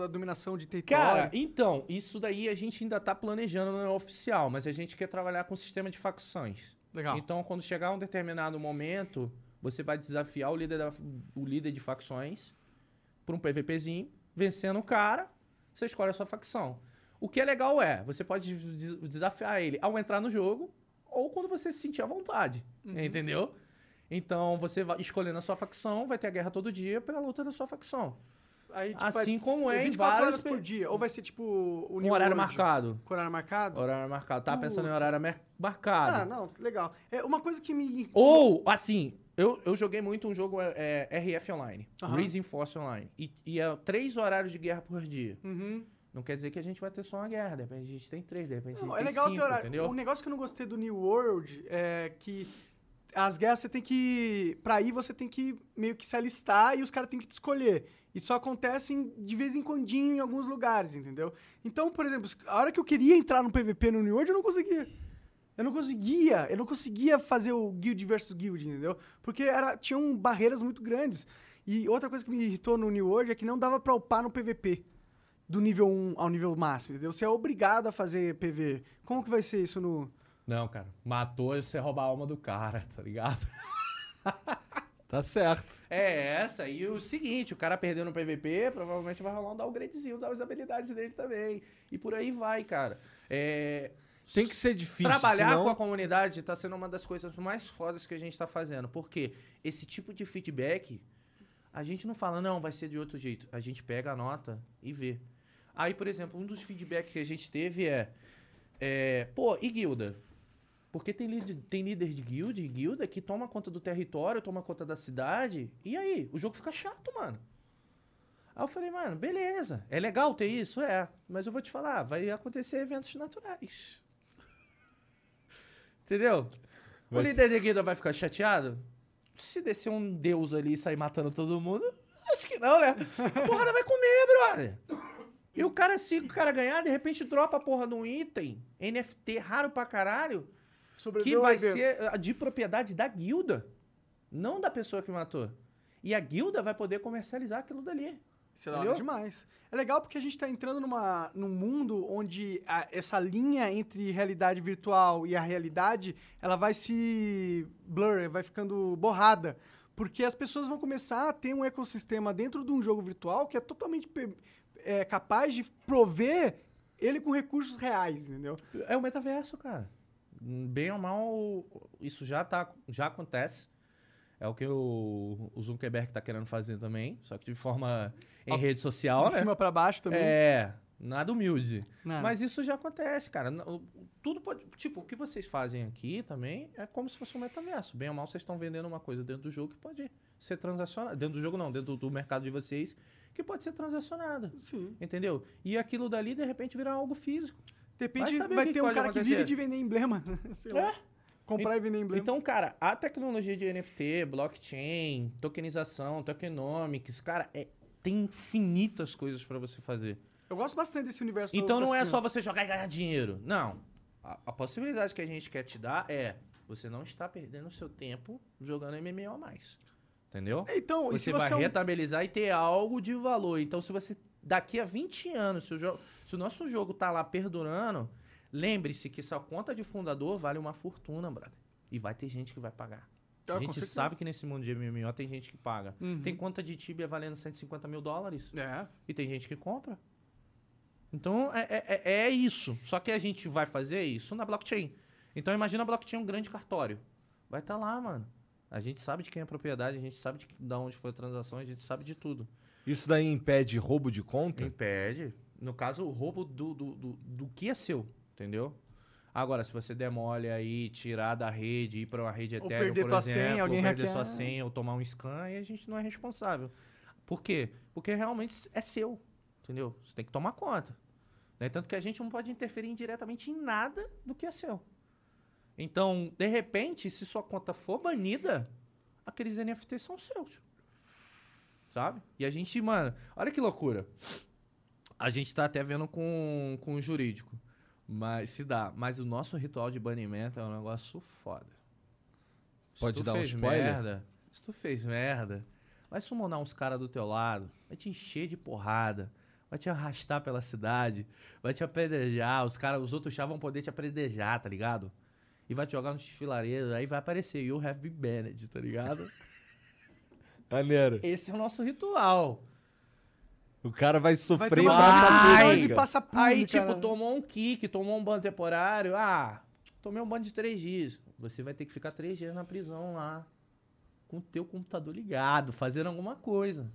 A: Da dominação de território?
C: Cara, então, isso daí a gente ainda tá planejando, não é oficial, mas a gente quer trabalhar com sistema de facções.
A: Legal.
C: Então, quando chegar um determinado momento, você vai desafiar o líder, da- o líder de facções por um PVPzinho, vencendo o cara, você escolhe a sua facção. O que é legal é, você pode des- desafiar ele ao entrar no jogo ou quando você se sentir à vontade, entendeu? Então, você vai escolhendo a sua facção, vai ter a guerra todo dia pela luta da sua facção.
A: Aí, tipo,
C: assim
A: é
C: como é em
A: 24 horas
C: vários
A: por dia. Ou vai ser tipo. O
C: Com
A: New
C: horário marcado.
A: Com horário marcado?
C: Horário marcado. Tava pensando em horário marcado.
A: Ah, não, legal. É uma coisa que me.
C: Ou, assim, eu, eu joguei muito um jogo é, é, RF Online. Reason Force Online. E, e é três horários de guerra por dia.
A: Uhum.
C: Não quer dizer que a gente vai ter só uma guerra. De repente a gente tem três, de repente a
A: Não,
C: gente
A: é
C: tem
A: legal
C: cinco,
A: ter horário.
C: entendeu?
A: O negócio que eu não gostei do New World é que as guerras você tem que. Pra ir você tem que meio que se alistar e os caras têm que te escolher. E só acontecem de vez em quando em alguns lugares, entendeu? Então, por exemplo, a hora que eu queria entrar no PVP no New World, eu não conseguia. Eu não conseguia, eu não conseguia fazer o guild versus guild, entendeu? Porque era, tinham barreiras muito grandes. E outra coisa que me irritou no New World é que não dava pra upar no PVP. Do nível 1 ao nível máximo, entendeu? Você é obrigado a fazer PV. Como que vai ser isso no...
C: Não, cara. Matou você roubar a alma do cara, tá ligado? <laughs>
B: Tá certo.
C: É essa. E o seguinte, o cara perdeu no PVP, provavelmente vai rolar um downgradezinho das habilidades dele também. E por aí vai, cara. É,
B: Tem que ser difícil.
C: Trabalhar
B: senão...
C: com a comunidade tá sendo uma das coisas mais fodas que a gente tá fazendo. Porque esse tipo de feedback, a gente não fala, não, vai ser de outro jeito. A gente pega a nota e vê. Aí, por exemplo, um dos feedbacks que a gente teve é, é pô, e guilda? Porque tem líder, tem líder de guild, guilda que toma conta do território, toma conta da cidade. E aí? O jogo fica chato, mano. Aí eu falei, mano, beleza. É legal ter isso? É. Mas eu vou te falar, vai acontecer eventos naturais. <laughs> Entendeu?
B: Vai
C: o líder de guilda vai ficar chateado? Se descer um deus ali e sair matando todo mundo, acho que não, né? A porrada vai comer, brother. E o cara, se o cara ganhar, de repente dropa a porra de um item, NFT raro pra caralho, que
A: Sobreviveu
C: vai
A: ao evento.
C: ser ah, de propriedade da guilda, não da pessoa que matou. E a guilda vai poder comercializar aquilo dali.
A: Isso é da hora
C: Entendeu?
A: demais. É legal porque a gente tá entrando numa, num mundo onde a- essa linha entre realidade virtual e a realidade, ela vai se blur, vai ficando borrada. Porque as pessoas vão começar a ter um ecossistema dentro de um jogo virtual que é totalmente é, capaz de prover ele com recursos reais, entendeu?
C: É o metaverso, cara. Bem ou mal, isso já, tá, já acontece. É o que o, o Zuckerberg tá querendo fazer também, só que de forma em
A: Ó,
C: rede social,
A: de
C: né?
A: cima pra baixo também.
C: É, nada humilde.
A: Nada.
C: Mas isso já acontece, cara. Tudo pode. Tipo, o que vocês fazem aqui também é como se fosse um metaverso. Bem ou mal, vocês estão vendendo uma coisa dentro do jogo que pode ser transacionada. Dentro do jogo, não, dentro do mercado de vocês, que pode ser transacionada.
A: Sim.
C: Entendeu? E aquilo dali, de repente, virar algo físico.
A: De repente
C: saber
A: vai,
C: que
A: ter um cara que vive de vender emblema. <laughs> Sei lá.
C: É.
A: Comprar e vender emblema.
C: Então, cara, a tecnologia de NFT, blockchain, tokenização, tokenomics, cara, é- tem infinitas coisas pra você fazer.
A: Eu gosto bastante desse universo
C: Então não é só você jogar e ganhar dinheiro. Não. A, a possibilidade que a gente quer te dar é você não está perdendo o seu tempo jogando MMO a mais. Entendeu?
A: Então, e
C: Você
A: se
C: vai
A: você é um...
C: rentabilizar e ter algo de valor. Então, se você. Daqui a 20 anos, se o, se o nosso jogo tá lá perdurando, lembre-se que sua conta de fundador vale uma fortuna, brother. E vai ter gente que vai pagar.
A: Ah,
C: a gente sabe que nesse mundo de MMO tem gente que paga.
A: Uhum.
C: Tem conta de Tibia valendo 150 mil dólares.
A: É.
C: E tem gente que compra. Então é, é, é- é isso. Só que a gente vai fazer isso na blockchain. Então imagina a blockchain um grande cartório. Vai estar lá, mano. A gente sabe de quem é a propriedade, a gente sabe de, de onde foi a transação, a gente sabe de tudo.
B: Isso daí impede roubo de conta?
C: Impede. No caso, o roubo do, do, do, do que é seu, entendeu? Agora, se você demole aí, tirar da rede, ir para uma rede
A: Ou
C: Ethereum,
A: perder
C: por
A: tua
C: exemplo,
A: senha, alguém
C: ou perder
A: hackear.
C: sua senha, ou tomar um scan, aí a gente não é responsável. Por quê? Porque realmente é seu, entendeu? Você tem que tomar conta. Né? Tanto que a gente não pode interferir indiretamente em nada do que é seu. Então, de repente, se sua conta for banida, aqueles NFTs são seus. Sabe? E a gente, mano, olha que loucura. A gente tá até vendo com, com o jurídico. Mas se dá. Mas o nosso ritual de banimento é um negócio foda. Se
B: Pode dar um spoiler?
C: merda, se tu fez merda, vai summonar uns caras do teu lado, vai te encher de porrada, vai te arrastar pela cidade, vai te apedrejar, os caras, os outros chá vão poder te apedrejar, tá ligado? E vai te jogar no desfilareiro, aí vai aparecer You Have Been Banned, tá ligado? <laughs>
B: Maneiro.
C: Esse é o nosso ritual.
B: O cara vai
A: Vai
B: sofrer pública.
A: e passa pública.
C: Aí, tipo, tomou um kick, tomou um ban temporário. Ah, tomei um ban de três dias. Você vai ter que ficar três dias na prisão lá. Com o teu computador ligado, fazendo alguma coisa.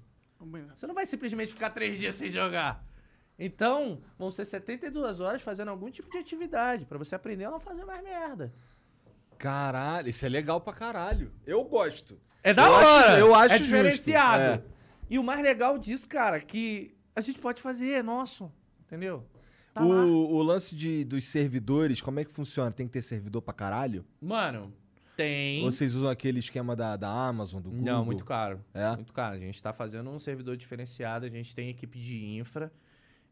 C: Você não vai simplesmente ficar três dias sem jogar. Então, vão ser 72 horas fazendo algum tipo de atividade. Pra você aprender a não fazer mais merda.
B: Caralho, isso é legal pra caralho. Eu gosto.
C: É da
B: Eu acho-
C: hora.
B: eu acho
C: É diferenciado.
B: é.
C: E o mais legal disso, cara, que a gente pode fazer, é nosso. Entendeu? Tá.
B: O, o lance de, dos servidores, como é que funciona? Tem que ter servidor pra caralho?
C: Mano, tem.
B: Vocês usam aquele esquema da, da Amazon, do Google?
C: Não, muito caro.
B: É?
C: Muito caro. A gente tá fazendo um servidor diferenciado, a gente tem equipe de infra.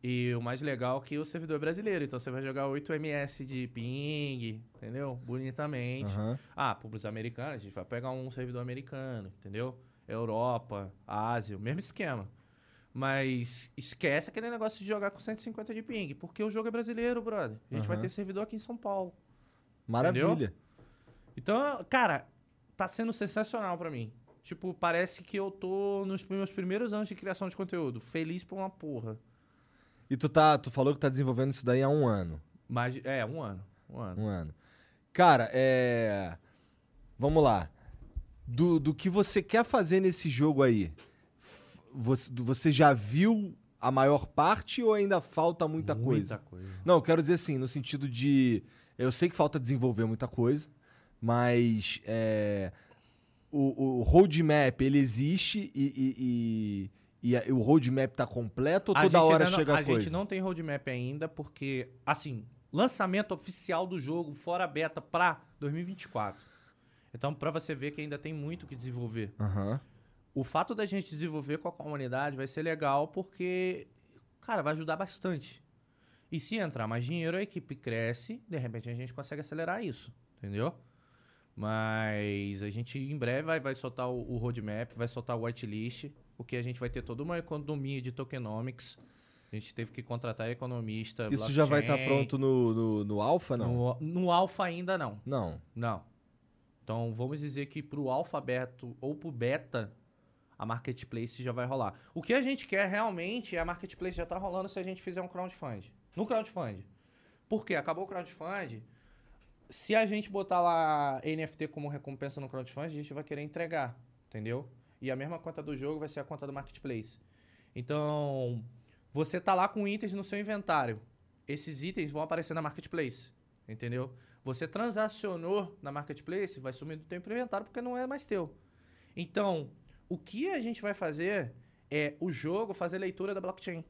C: E o mais legal é que o servidor é brasileiro. Então você vai jogar 8 ms de ping, entendeu? Bonitamente.
B: Aham.
C: Ah, públicos americanos, a gente vai pegar um servidor americano, entendeu? Europa, Ásia, o mesmo esquema. Mas esquece aquele negócio de jogar com 150 de ping, porque o jogo é brasileiro, brother. A gente vai
B: Aham.
C: ter servidor aqui em São Paulo.
B: Maravilha.
C: Então, cara, tá sendo sensacional pra mim. Tipo, parece que eu tô nos meus primeiros anos de criação de conteúdo. Feliz por uma porra.
B: E tu, tá, tu falou que tá desenvolvendo isso daí há um ano.
C: Mas, é, um ano. Um ano.
B: Um ano. Cara, é. Vamos lá. Do, do que você quer fazer nesse jogo aí, você, você já viu a maior parte ou ainda falta muita, coisa?
C: Muita coisa.
B: Não, eu quero dizer assim, no sentido de. Eu sei que falta desenvolver muita coisa, mas é, o, o roadmap ele existe e, e- e- e a- o roadmap tá completo ou
C: A
B: toda hora
C: não-
B: chega
C: A
B: coisa?
C: gente não tem roadmap ainda, porque, assim, lançamento oficial do jogo fora beta pra 2024. Então, pra você ver que ainda tem muito que desenvolver.
B: Aham.
C: O fato da gente desenvolver com a comunidade vai ser legal porque, cara, vai ajudar bastante. E se entrar mais dinheiro, a equipe cresce, de repente a gente consegue acelerar isso, entendeu? Mas a gente em breve vai, vai soltar o, o roadmap, vai soltar o whitelist, porque a gente vai ter toda uma economia de tokenomics. A gente teve que contratar economista.
B: Isso já vai estar
C: blockchain.
B: pronto no, no, no Alpha, não?
C: No, no alpha ainda não.
B: Não.
C: Não. Então vamos dizer que pro alfa aberto ou pro beta, a marketplace já vai rolar. O que a gente quer realmente é a marketplace já tá rolando se a gente fizer um crowdfund. No crowdfund. Por quê? Acabou o crowdfund. Se a gente botar lá NFT como recompensa no crowdfund, a gente vai querer entregar, entendeu? E a mesma conta do jogo vai ser a conta do marketplace. Então, você tá lá com itens no seu inventário. Esses itens vão aparecer na marketplace, entendeu? Você transacionou na marketplace, vai sumir do teu inventário porque não é mais teu. Então, o que a gente vai fazer é o jogo fazer leitura da blockchain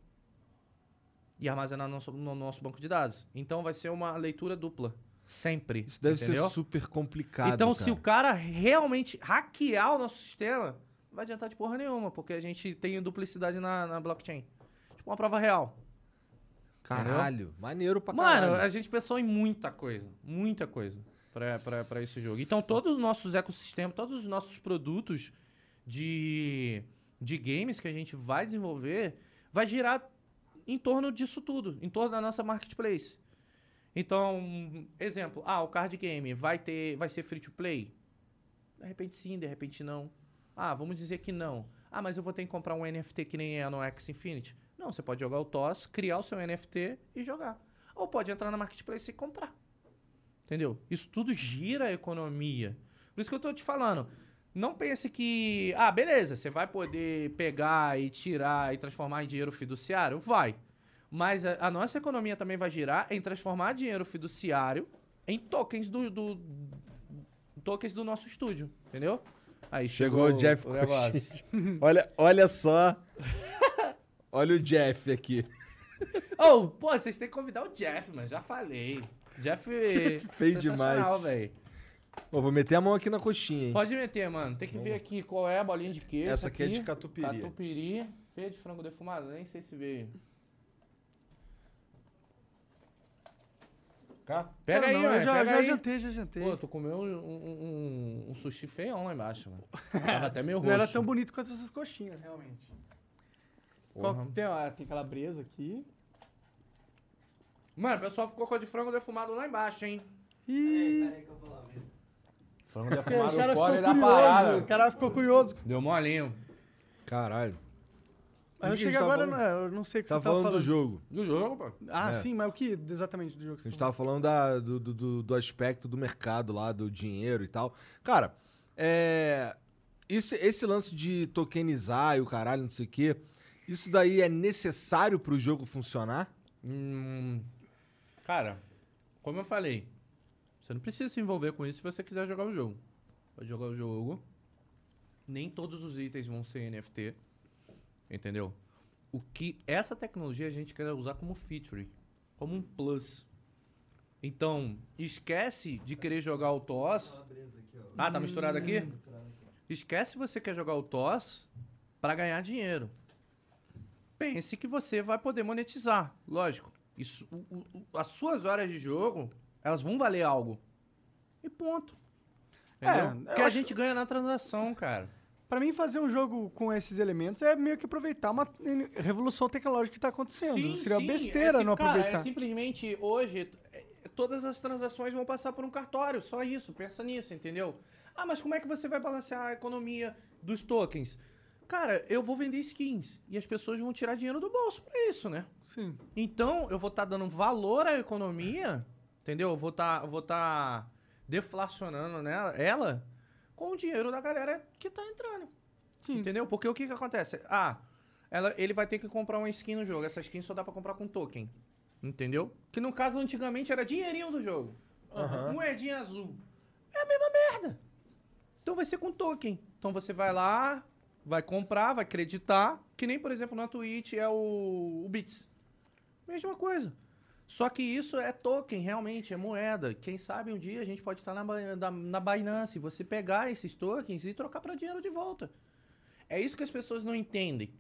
C: e armazenar no nosso, no nosso banco de dados. Então, vai ser uma leitura dupla, sempre.
B: Isso deve
C: entendeu?
B: ser super complicado.
C: Então,
B: cara.
C: se o cara realmente hackear o nosso sistema, não vai adiantar de porra nenhuma, porque a gente tem duplicidade na, na blockchain. Tipo uma prova real.
B: Caralho, maneiro pra
C: Mano,
B: caralho.
C: a gente pensou em muita coisa, muita coisa pra, pra, pra esse jogo. Então, todos os nossos ecossistemas, todos os nossos produtos de, de games que a gente vai desenvolver, vai girar em torno disso tudo, em torno da nossa marketplace. Então, exemplo, ah, o card game vai ter, vai ser free to play? De repente sim, de repente não. Ah, vamos dizer que não. Ah, mas eu vou ter que comprar um NFT que nem é no X Infinity. Não, você pode jogar o TOS, criar o seu NFT e jogar. Ou pode entrar na marketplace e comprar. Entendeu? Isso tudo gira a economia. Por isso que eu tô te falando. Não pense que, ah, beleza, você vai poder pegar e tirar e transformar em dinheiro fiduciário? Vai. Mas a, a nossa economia também vai girar em transformar dinheiro fiduciário em tokens do, do- tokens do nosso estúdio, entendeu? Aí
B: Chegou o Jeff
C: o negócio. <laughs>
B: Olha, olha só. Olha o Jeff aqui. <laughs>
C: Oh, pô, vocês têm que convidar o Jeff, mano. Já falei. Jeff, <laughs>
B: feio
C: sensacional,
B: demais.
C: velho.
B: Ó, vou meter a mão aqui na coxinha, hein?
C: Pode meter, mano. Tem que ver aqui qual é a bolinha de queijo.
B: Essa aqui é de catupiry.
C: Catupiry. Feia de frango defumado? Nem sei se veio.
B: Cá?
C: Pega
A: Cara,
C: aí,
A: não,
C: mano.
A: eu já, já
C: aí.
A: jantei, já jantei.
C: Pô, tu comeu um, um, um- um sushi feião lá embaixo, mano. <laughs> Tava até meio roxo.
A: não era tão bonito quanto essas coxinhas, realmente. Qual que tem, ó, tem calabresa aqui.
C: Mano, o pessoal ficou com a de frango defumado lá embaixo, hein?
A: E
C: Frango <laughs>
A: o
C: defumado,
A: cara
C: o core
A: ficou
C: da
A: curioso.
C: parada.
A: O cara ficou curioso.
C: Deu molinho.
B: Caralho.
A: Eu
B: que a gente
A: cheguei agora,
B: falando?
A: não, eu não sei o que
B: Tá
A: você tava
B: falando
A: falando.
B: do jogo.
C: Do jogo, pô.
A: Ah,
B: É.
A: sim, mas o que exatamente do jogo que
B: A
A: você
B: gente tava falando da- do, do- do- do aspecto do mercado lá, do dinheiro e tal. Cara, é. Esse, esse lance de tokenizar e o caralho, não sei o quê, isso daí é necessário pro jogo funcionar?
C: Hum, cara, como eu falei, você não precisa se envolver com isso se você quiser jogar o jogo. Pode jogar o jogo. Nem todos os itens vão ser NFT. Entendeu? O que essa tecnologia a gente quer usar como feature, como um plus. Então, esquece de querer jogar o TOS. Ah, tá misturado aqui? Esquece se você quer jogar o TOS para ganhar dinheiro pense que você vai poder monetizar. Lógico. Isso, o- o- as suas horas de jogo, elas vão valer algo. E ponto.
A: É,
C: Entendeu? Porque a
A: acho-
C: gente ganha na transação, cara.
A: Pra mim, fazer um jogo com esses elementos é meio que aproveitar uma revolução tecnológica que tá acontecendo. Seria uma besteira
C: é,
A: não
C: sim- cara,
A: aproveitar.
C: É simplesmente hoje, é, todas as transações vão passar por um cartório. Só isso. Pensa nisso, entendeu? Ah, mas como é que você vai balancear a economia dos tokens? Cara, eu vou vender skins. E as pessoas vão tirar dinheiro do bolso pra isso, né?
A: Sim.
C: Então, eu vou estar dando valor à economia, entendeu? Eu vou estar vou tá deflacionando nela, ela com o dinheiro da galera que tá entrando.
A: Sim.
C: Entendeu? Porque o que que acontece? Ah, ela, ele vai ter que comprar uma skin no jogo. Essa skin só dá pra comprar com token. Entendeu? Que no caso, antigamente, era dinheirinho do jogo. Moedinha azul. É a mesma merda. Então vai ser com token. Então você vai lá, vai comprar, vai acreditar. Que nem, por exemplo, na Twitch é o, o Bits. Mesma coisa. Só que isso é token, realmente, é moeda. Quem sabe um dia a gente pode estar na, na, na Binance, você pegar esses tokens e trocar para dinheiro de volta. É isso que as pessoas não entendem.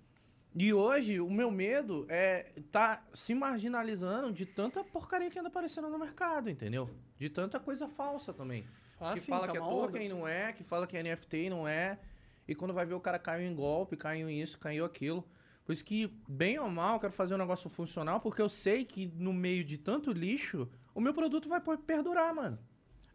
C: E hoje, o meu medo é tá se marginalizando de tanta porcaria que anda aparecendo no mercado, entendeu? De tanta coisa falsa também.
A: Ah,
C: que
A: sim,
C: fala
A: tá
C: que é
A: onda.
C: token, não é, que fala que é NFT e não é. E quando vai ver o cara caiu em golpe, caiu em isso, caiu aquilo. Por isso que, bem ou mal, eu quero fazer um negócio funcional, porque eu sei que no meio de tanto lixo, o meu produto vai perdurar, mano.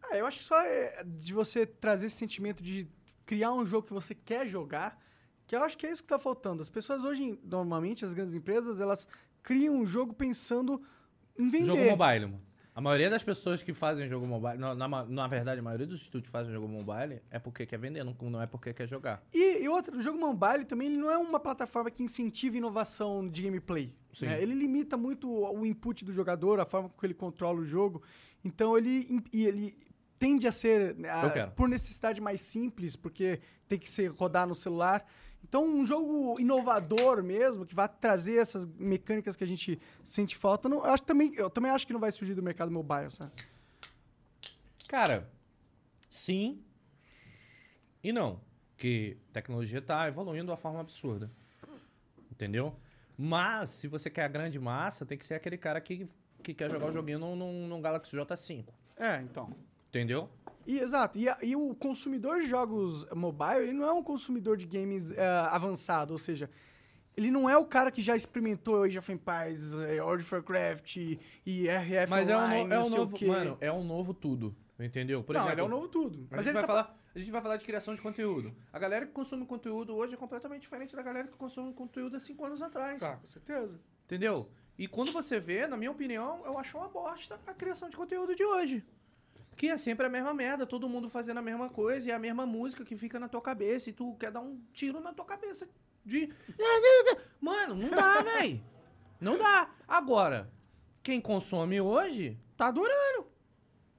A: Ah, eu acho que só é de você trazer esse sentimento de criar um jogo que você quer jogar, que eu acho que é isso que tá faltando. As pessoas hoje, normalmente, as grandes empresas, elas criam um jogo pensando em vender.
C: Jogo mobile, mano. A maioria das pessoas que fazem jogo mobile, na, na, na verdade, a maioria dos estúdios que fazem jogo mobile é porque quer vender, não, não é porque quer jogar.
A: E, e outro, o jogo mobile também ele não é uma plataforma que incentiva inovação de gameplay. Né? Ele limita muito o input do jogador, a forma como ele controla o jogo. Então ele, ele tende a ser, né, a- por necessidade, mais simples, porque tem que ser rodar no celular. Então, um jogo inovador mesmo, que vai trazer essas mecânicas que a gente sente falta, não, eu, acho também, eu também acho que não vai surgir do mercado mobile, sabe?
C: Cara, sim e não. Que a tecnologia tá evoluindo de uma forma absurda. Entendeu? Mas, se você quer a grande massa, tem que ser aquele cara que, que quer jogar o joguinho num, num, num Galaxy J5.
A: É, então.
C: Entendeu?
A: E, exato. E, a- e o consumidor de jogos mobile, ele não é um consumidor de games eh, avançado, ou seja, ele não é o cara que já experimentou Age of Empires, eh, World of Warcraft e, e RF
C: Mas é um,
A: Online,
C: no- é um novo.
A: quê.
C: Mano, é um novo tudo. Entendeu? Por
A: não,
C: exemplo,
A: ele é o novo tudo.
C: a
A: Mas
C: gente,
A: ele
C: vai
A: tá...
C: falar, a gente vai falar de criação de conteúdo. A galera que consome conteúdo hoje é completamente diferente da galera que consome conteúdo há cinco anos atrás.
A: Tá, com certeza.
C: Entendeu? E quando você vê, na minha opinião, eu acho uma bosta a criação de conteúdo de hoje. Que é sempre a mesma merda, todo mundo fazendo a mesma coisa e a mesma música que fica na tua cabeça e tu quer dar um tiro na tua cabeça de. <laughs> Mano, não dá, véi. Não dá. Agora, quem consome hoje tá adorando.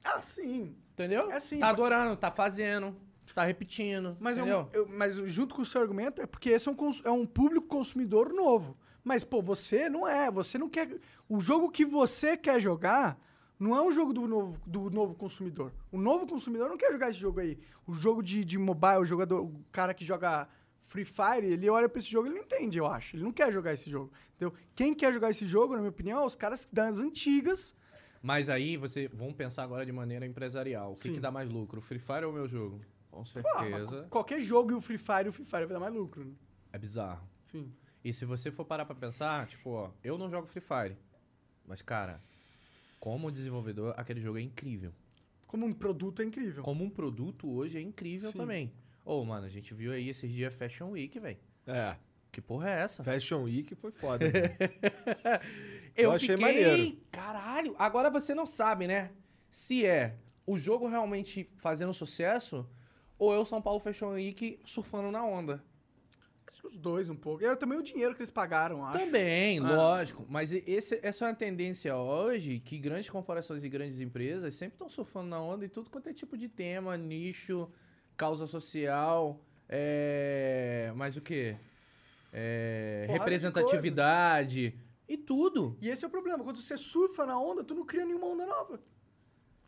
A: Ah, sim.
C: Entendeu?
A: É assim,
C: Tá adorando, tá fazendo, tá repetindo.
A: Mas, eu, eu- mas junto com o seu argumento é porque esse é um, é um público consumidor novo. Mas, pô, você não é. Você não quer. O jogo que você quer jogar não é um jogo do novo, do novo consumidor. O novo consumidor não quer jogar esse jogo aí. O jogo de, de mobile, o jogador, o cara que joga Free Fire, ele olha pra esse jogo e ele não entende, eu acho. Ele não quer jogar esse jogo. Entendeu? Quem quer jogar esse jogo, na minha opinião, é os caras das antigas.
C: Mas aí você. Vamos pensar agora de maneira empresarial. O que, que dá mais lucro? O Free Fire ou o meu jogo? Com
A: Pô,
C: certeza.
A: qualquer jogo e o Free Fire, o Free Fire vai dar mais lucro. Né?
C: É bizarro.
A: Sim.
C: E se você for parar pra pensar, tipo, ó, eu não jogo Free Fire. Mas, cara, como desenvolvedor, aquele jogo é incrível.
A: Como um produto é incrível.
C: Como um produto hoje é incrível
A: Sim.
C: também. Ô, mano, a gente viu aí esses dias Fashion Week, velho.
B: É.
C: Que porra é essa?
B: Fashion Week foi foda. <laughs> né?
C: Eu,
B: Eu achei
C: fiquei,
B: maneiro.
C: caralho. Agora você não sabe, né? Se é o jogo realmente fazendo sucesso ou é o São Paulo Fashion Week surfando na onda.
A: Os dois um pouco. E é também o dinheiro que eles pagaram, acho.
C: Também,
A: Ah.
C: lógico. Mas esse, essa é uma tendência hoje que grandes corporações e grandes empresas sempre estão surfando na onda e tudo quanto é tipo de tema, nicho, causa social, é... mais o quê? É... Representatividade e tudo.
A: E esse é o problema. Quando você surfa na onda, tu não cria nenhuma onda nova.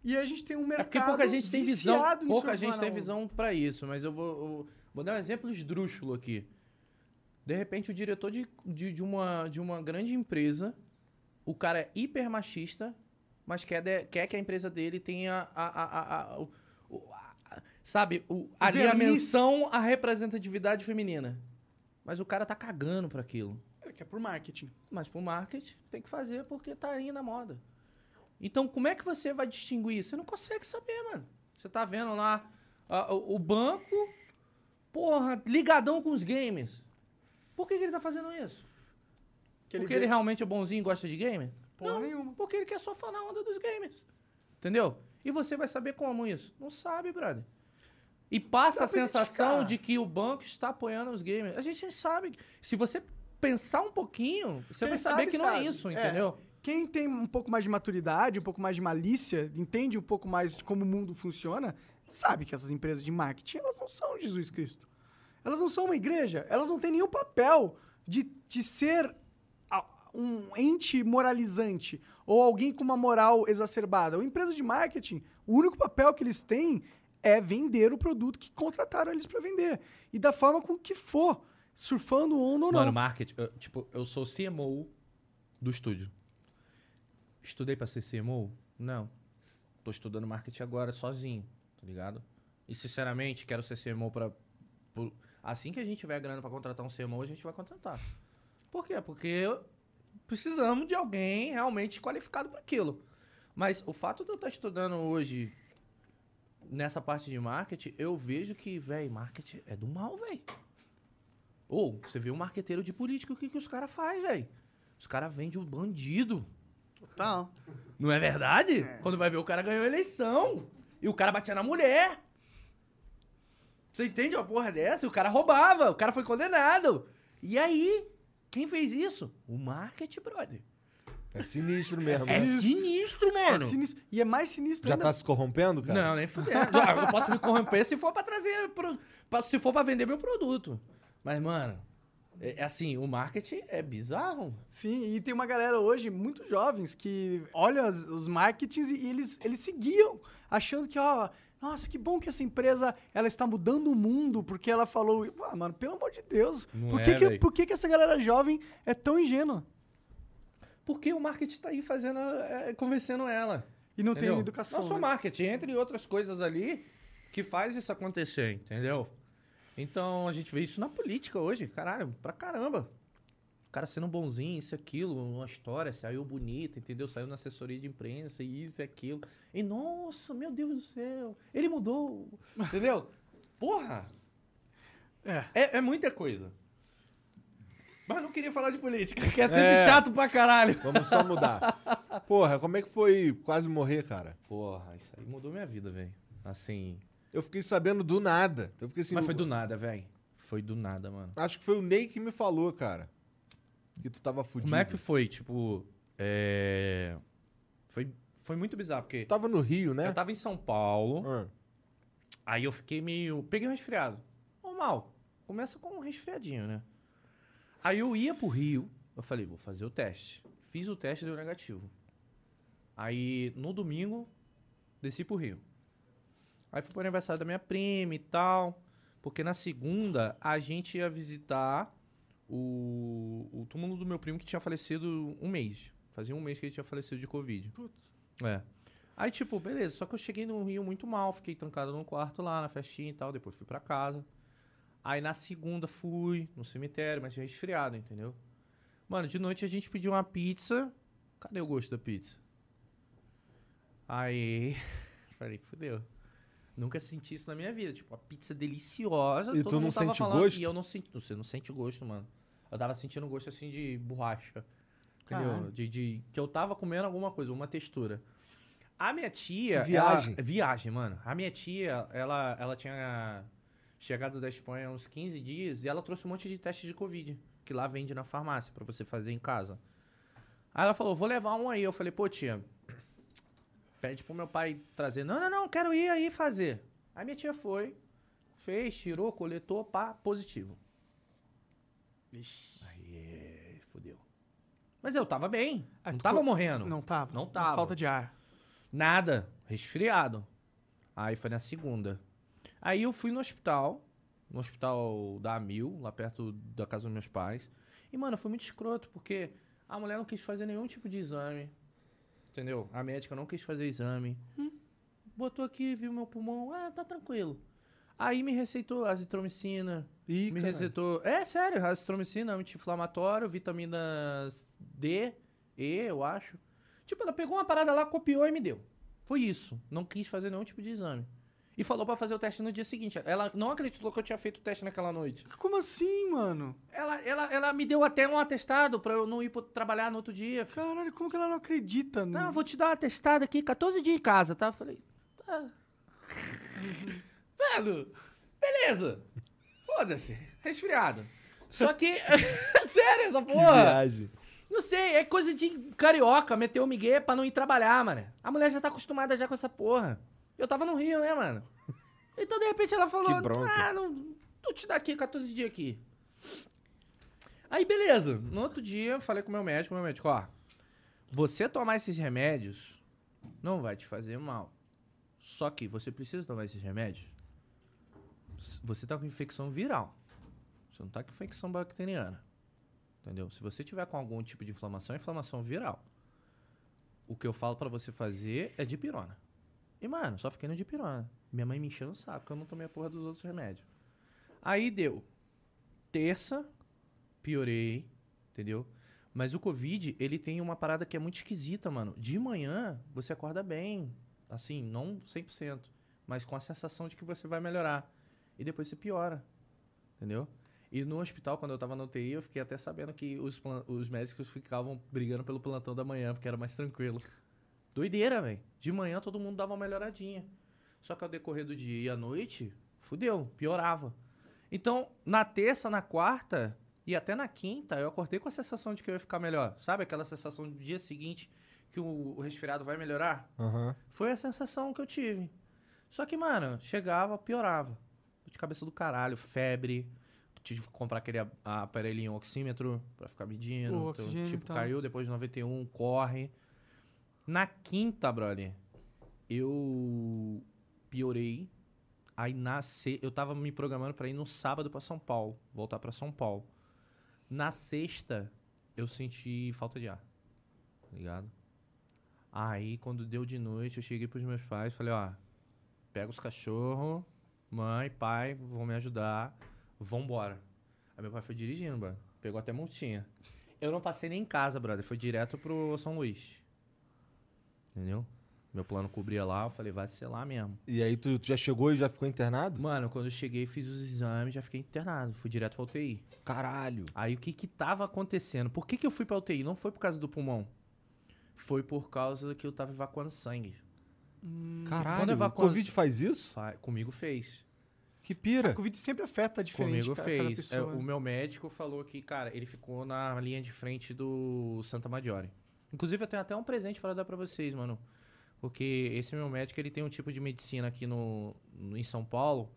A: E aí a gente tem um
C: É
A: mercado
C: porque pouca gente tem visão, pouca gente tem
A: onda.
C: visão pra isso, mas eu vou, eu vou dar um exemplo esdrúxulo aqui. De repente, o diretor de, de, de uma, de uma grande empresa, o cara é hiper machista, mas quer, de- quer que a empresa dele tenha a, a, a- a- o- sabe, o, ali a menção à representatividade feminina. Mas o cara tá cagando pra aquilo.
A: É que é por marketing.
C: Mas pro marketing tem que fazer porque tá aí na moda. Então, como é que você vai distinguir? Você não consegue saber, mano. Você tá vendo lá o, o banco, porra, ligadão com os games. Por que, que ele tá fazendo isso?
A: Que
C: porque
A: vê-
C: ele realmente é bonzinho e gosta de game?
A: Porra
C: não,
A: nenhuma.
C: porque ele quer só falar onda dos games. Entendeu? E você vai saber como isso? Não sabe, brother. E passa
A: Dá
C: a
A: pra
C: sensação de que o banco está apoiando os gamers. A gente não sabe. Se você pensar um pouquinho, você
A: Quem
C: vai saber
A: sabe,
C: que não
A: sabe.
C: é isso,
A: É.
C: entendeu?
A: Quem tem um pouco mais de maturidade, um pouco mais de malícia, entende um pouco mais de como o mundo funciona, sabe que essas empresas de marketing, elas não são Jesus Cristo. Elas não são uma igreja. Elas não têm nenhum papel de, de ser um ente moralizante ou alguém com uma moral exacerbada. Uma empresa de marketing, o único papel que eles têm é vender o produto que contrataram eles para vender. E da forma com que for, surfando ou não.
C: Mano, marketing, eu, tipo, eu sou CMO do estúdio. Estudei pra ser CMO? Não. Tô estudando marketing agora sozinho, tá ligado? E sinceramente, quero ser CMO pra. Assim que a gente tiver grana pra contratar um CMO, a gente vai contratar. Por quê? Porque precisamos de alguém realmente qualificado para aquilo. Mas o fato de eu estar estudando hoje nessa parte de marketing, eu vejo que, velho, marketing é do mal, velho. Ou, você vê um marqueteiro de política, o que, que os caras fazem, velho? Os caras vendem o bandido.
A: Tá.
C: Não é verdade? Quando vai ver, o cara ganhou a eleição. E o cara batia na mulher. Você entende uma porra dessa? O cara roubava, o cara foi condenado. E aí, quem fez isso? O marketing, brother.
B: É sinistro mesmo.
C: É
B: né?
C: sinistro,
A: É
C: mano.
A: sinistro. E é mais sinistro
B: Já
A: ainda.
B: tá se corrompendo, cara?
C: Não, nem fudendo. Eu posso me corromper se for pra trazer. Pro, se for pra vender meu produto. Mas, mano, é, é assim, o marketing é bizarro.
A: Sim, e tem uma galera hoje, muito jovens, que olham os marketings e eles, eles seguiam, achando que, ó, nossa, que bom que essa empresa ela está mudando o mundo, porque ela falou. Ah, mano, pelo amor de Deus.
C: Não
A: por
C: é,
A: que, que,
C: véi.
A: por que, que essa galera jovem é tão ingênua?
C: Porque o marketing tá aí fazendo, é, convencendo ela.
A: E não
C: entendeu?
A: tem educação.
C: Não só
A: né?
C: marketing, entre outras coisas ali que faz isso acontecer, entendeu? Então a gente vê isso na política hoje, caralho, pra caramba. Cara sendo bonzinho, isso e aquilo, uma história, saiu bonita, entendeu? Saiu na assessoria de imprensa, isso e aquilo. E, nossa, meu Deus do céu, ele mudou, entendeu? <laughs> Porra!
A: É.
C: É, é muita coisa. Mas não queria falar de política, que é sempre
B: É.
C: chato pra caralho.
B: Vamos só mudar. <laughs> Porra, como é que foi quase morrer, cara?
C: Porra, isso aí mudou minha vida, velho. Assim.
B: Eu fiquei sabendo do nada. Eu fiquei assim.
C: Mas foi do nada, velho. Foi do nada, mano.
B: Acho que foi o Ney que me falou, cara. Que tu tava fudido.
C: Como é que foi? Tipo, é. Foi, foi muito bizarro, porque
B: tava no Rio, né?
C: eu tava em São Paulo,
B: Ah.
C: aí eu fiquei meio. Peguei um resfriado. Normal. Começa com um resfriadinho, né? Aí eu ia pro Rio, eu falei, vou fazer o teste. Fiz o teste deu negativo. Aí no domingo, desci pro Rio. Aí fui pro aniversário da minha prima e tal. Porque na segunda a gente ia visitar o, o túmulo do meu primo que tinha falecido um mês. Fazia um mês que ele tinha falecido de Covid. É. Aí, tipo, beleza. Só que eu cheguei no Rio muito mal. Fiquei trancado num quarto lá, na festinha e tal. Depois fui pra casa. Aí na segunda fui no cemitério, mas tinha resfriado, entendeu? Mano, de noite a gente pediu uma pizza. Cadê o gosto da pizza? Aí. <laughs> Falei, fudeu. Nunca senti isso na minha vida. Tipo, a pizza deliciosa.
B: E
C: todo
B: tu não
C: mundo tava
B: sente
C: falando,
B: gosto?
C: E eu não senti. Você não sente gosto, mano. Eu tava sentindo gosto assim de borracha. Entendeu? De, de- que eu tava comendo alguma coisa, uma textura. A minha tia.
B: Viagem.
C: ela- viagem, mano. A minha tia, ela, ela tinha chegado da Espanha há uns 15 dias e ela trouxe um monte de teste de Covid. Que lá vende na farmácia pra você fazer em casa. Aí ela falou, vou levar um aí. Eu falei, pô, tia, pede pro meu pai trazer. Não, não, não, quero ir aí fazer. Aí minha tia foi, fez, tirou, coletou, pá, positivo. Aí, fodeu. Mas eu tava bem.
A: Ah,
C: não tava
A: co-
C: morrendo.
A: Não tava.
C: Não tava.
A: Falta de ar.
C: Nada. Resfriado. Aí foi na segunda. Aí eu fui no hospital. No hospital da Amil, lá perto da casa dos meus pais. E, mano, foi muito escroto, porque a mulher não quis fazer nenhum tipo de exame. Entendeu? A médica não quis fazer exame. Botou aqui, viu meu pulmão. Ah, tá tranquilo. Aí me receitou azitromicina,
B: Ih,
C: me
B: cara.
C: receitou. É sério, azitromicina, anti-inflamatório, vitaminas D, E, eu acho. Tipo, ela pegou uma parada lá, copiou e me deu. Foi isso. Não quis fazer nenhum tipo de exame. E falou pra fazer o teste no dia seguinte. Ela não acreditou que eu tinha feito o teste naquela noite.
A: Como assim, mano?
C: Ela, ela, ela me deu até um atestado pra eu não ir trabalhar no outro dia.
A: Caralho, como que ela não acredita? no-
C: Não, vou te dar um atestado aqui, 14 dias em casa, tá? Falei, tá. <laughs> Velho, beleza. Foda-se, resfriado. Só que, <laughs> sério, essa
B: Que
C: porra.
B: viagem.
C: Não sei, é coisa de carioca, meter o migué pra não ir trabalhar, mano. A mulher já tá acostumada já com essa porra. Eu tava no Rio, né, mano? Então, de repente, ela falou, ah, não, tu te dá aqui 14 dias aqui. Aí, beleza. No outro dia, eu falei com o meu médico, meu médico, ó, você tomar esses remédios não vai te fazer mal. Só que você precisa tomar esses remédios. Você tá com infecção viral. Você não tá com infecção bacteriana. Entendeu? Se você tiver com algum tipo de inflamação, é inflamação viral. O que eu falo pra você fazer é dipirona. E, mano, só fiquei no dipirona. Minha mãe me encheu o saco, eu não tomei a porra dos outros remédios. Aí deu. Terça, piorei, entendeu? Mas o Covid, ele tem uma parada que é muito esquisita, mano. De manhã, você acorda bem. Assim, não 100%. Mas com a sensação de que você vai melhorar. E depois você piora. Entendeu? E no hospital, quando eu tava na UTI, eu fiquei até sabendo que os, os médicos ficavam brigando pelo plantão da manhã, porque era mais tranquilo. Doideira, velho. De manhã todo mundo dava uma melhoradinha. Só que ao decorrer do dia e à noite, fudeu, piorava. Então, na terça, na quarta e até na quinta, eu acordei com a sensação de que eu ia ficar melhor. Sabe aquela sensação do dia seguinte que o, o resfriado vai melhorar?
B: Aham.
C: Foi a sensação que eu tive. Só que, mano, chegava, piorava. De cabeça do caralho, febre. Tive que comprar aquele aparelhinho oxímetro pra ficar medindo.
A: O
C: Então, tipo,
A: tal.
C: caiu depois de 91, corre. Na quinta, brother, eu piorei. Aí na se... eu tava me programando pra ir no sábado pra São Paulo, voltar pra São Paulo. Na sexta, eu senti falta de ar. Tá ligado? Aí, quando deu de noite, eu cheguei pros meus pais falei, ó, pega os cachorros, mãe, pai, vão me ajudar, vambora. Aí meu pai foi dirigindo, mano. Pegou até multinha. Eu não passei nem em casa, brother. Foi direto pro São Luís. Entendeu? Meu plano cobria lá, eu falei, vai ser lá mesmo.
B: E aí tu, tu já chegou e já ficou internado?
C: Mano, quando eu cheguei, fiz os exames, já fiquei internado. Fui direto pra UTI.
B: Caralho.
C: Aí o que que tava acontecendo? Por que que eu fui pra UTI? Não foi por causa do pulmão. Foi por causa que eu tava evacuando sangue. Quando
B: Caralho. O
C: evacua-
B: Covid faz isso?
C: Fa- Comigo fez.
B: Que pira.
A: A Covid sempre afeta diferente
C: Comigo
A: ca- cada
C: fez. É, o meu médico falou que, cara, ele ficou na linha de frente do Santa Maggiore. Inclusive, eu tenho até um presente para dar pra vocês, mano. Porque esse meu médico, ele tem um tipo de medicina aqui no, no- em São Paulo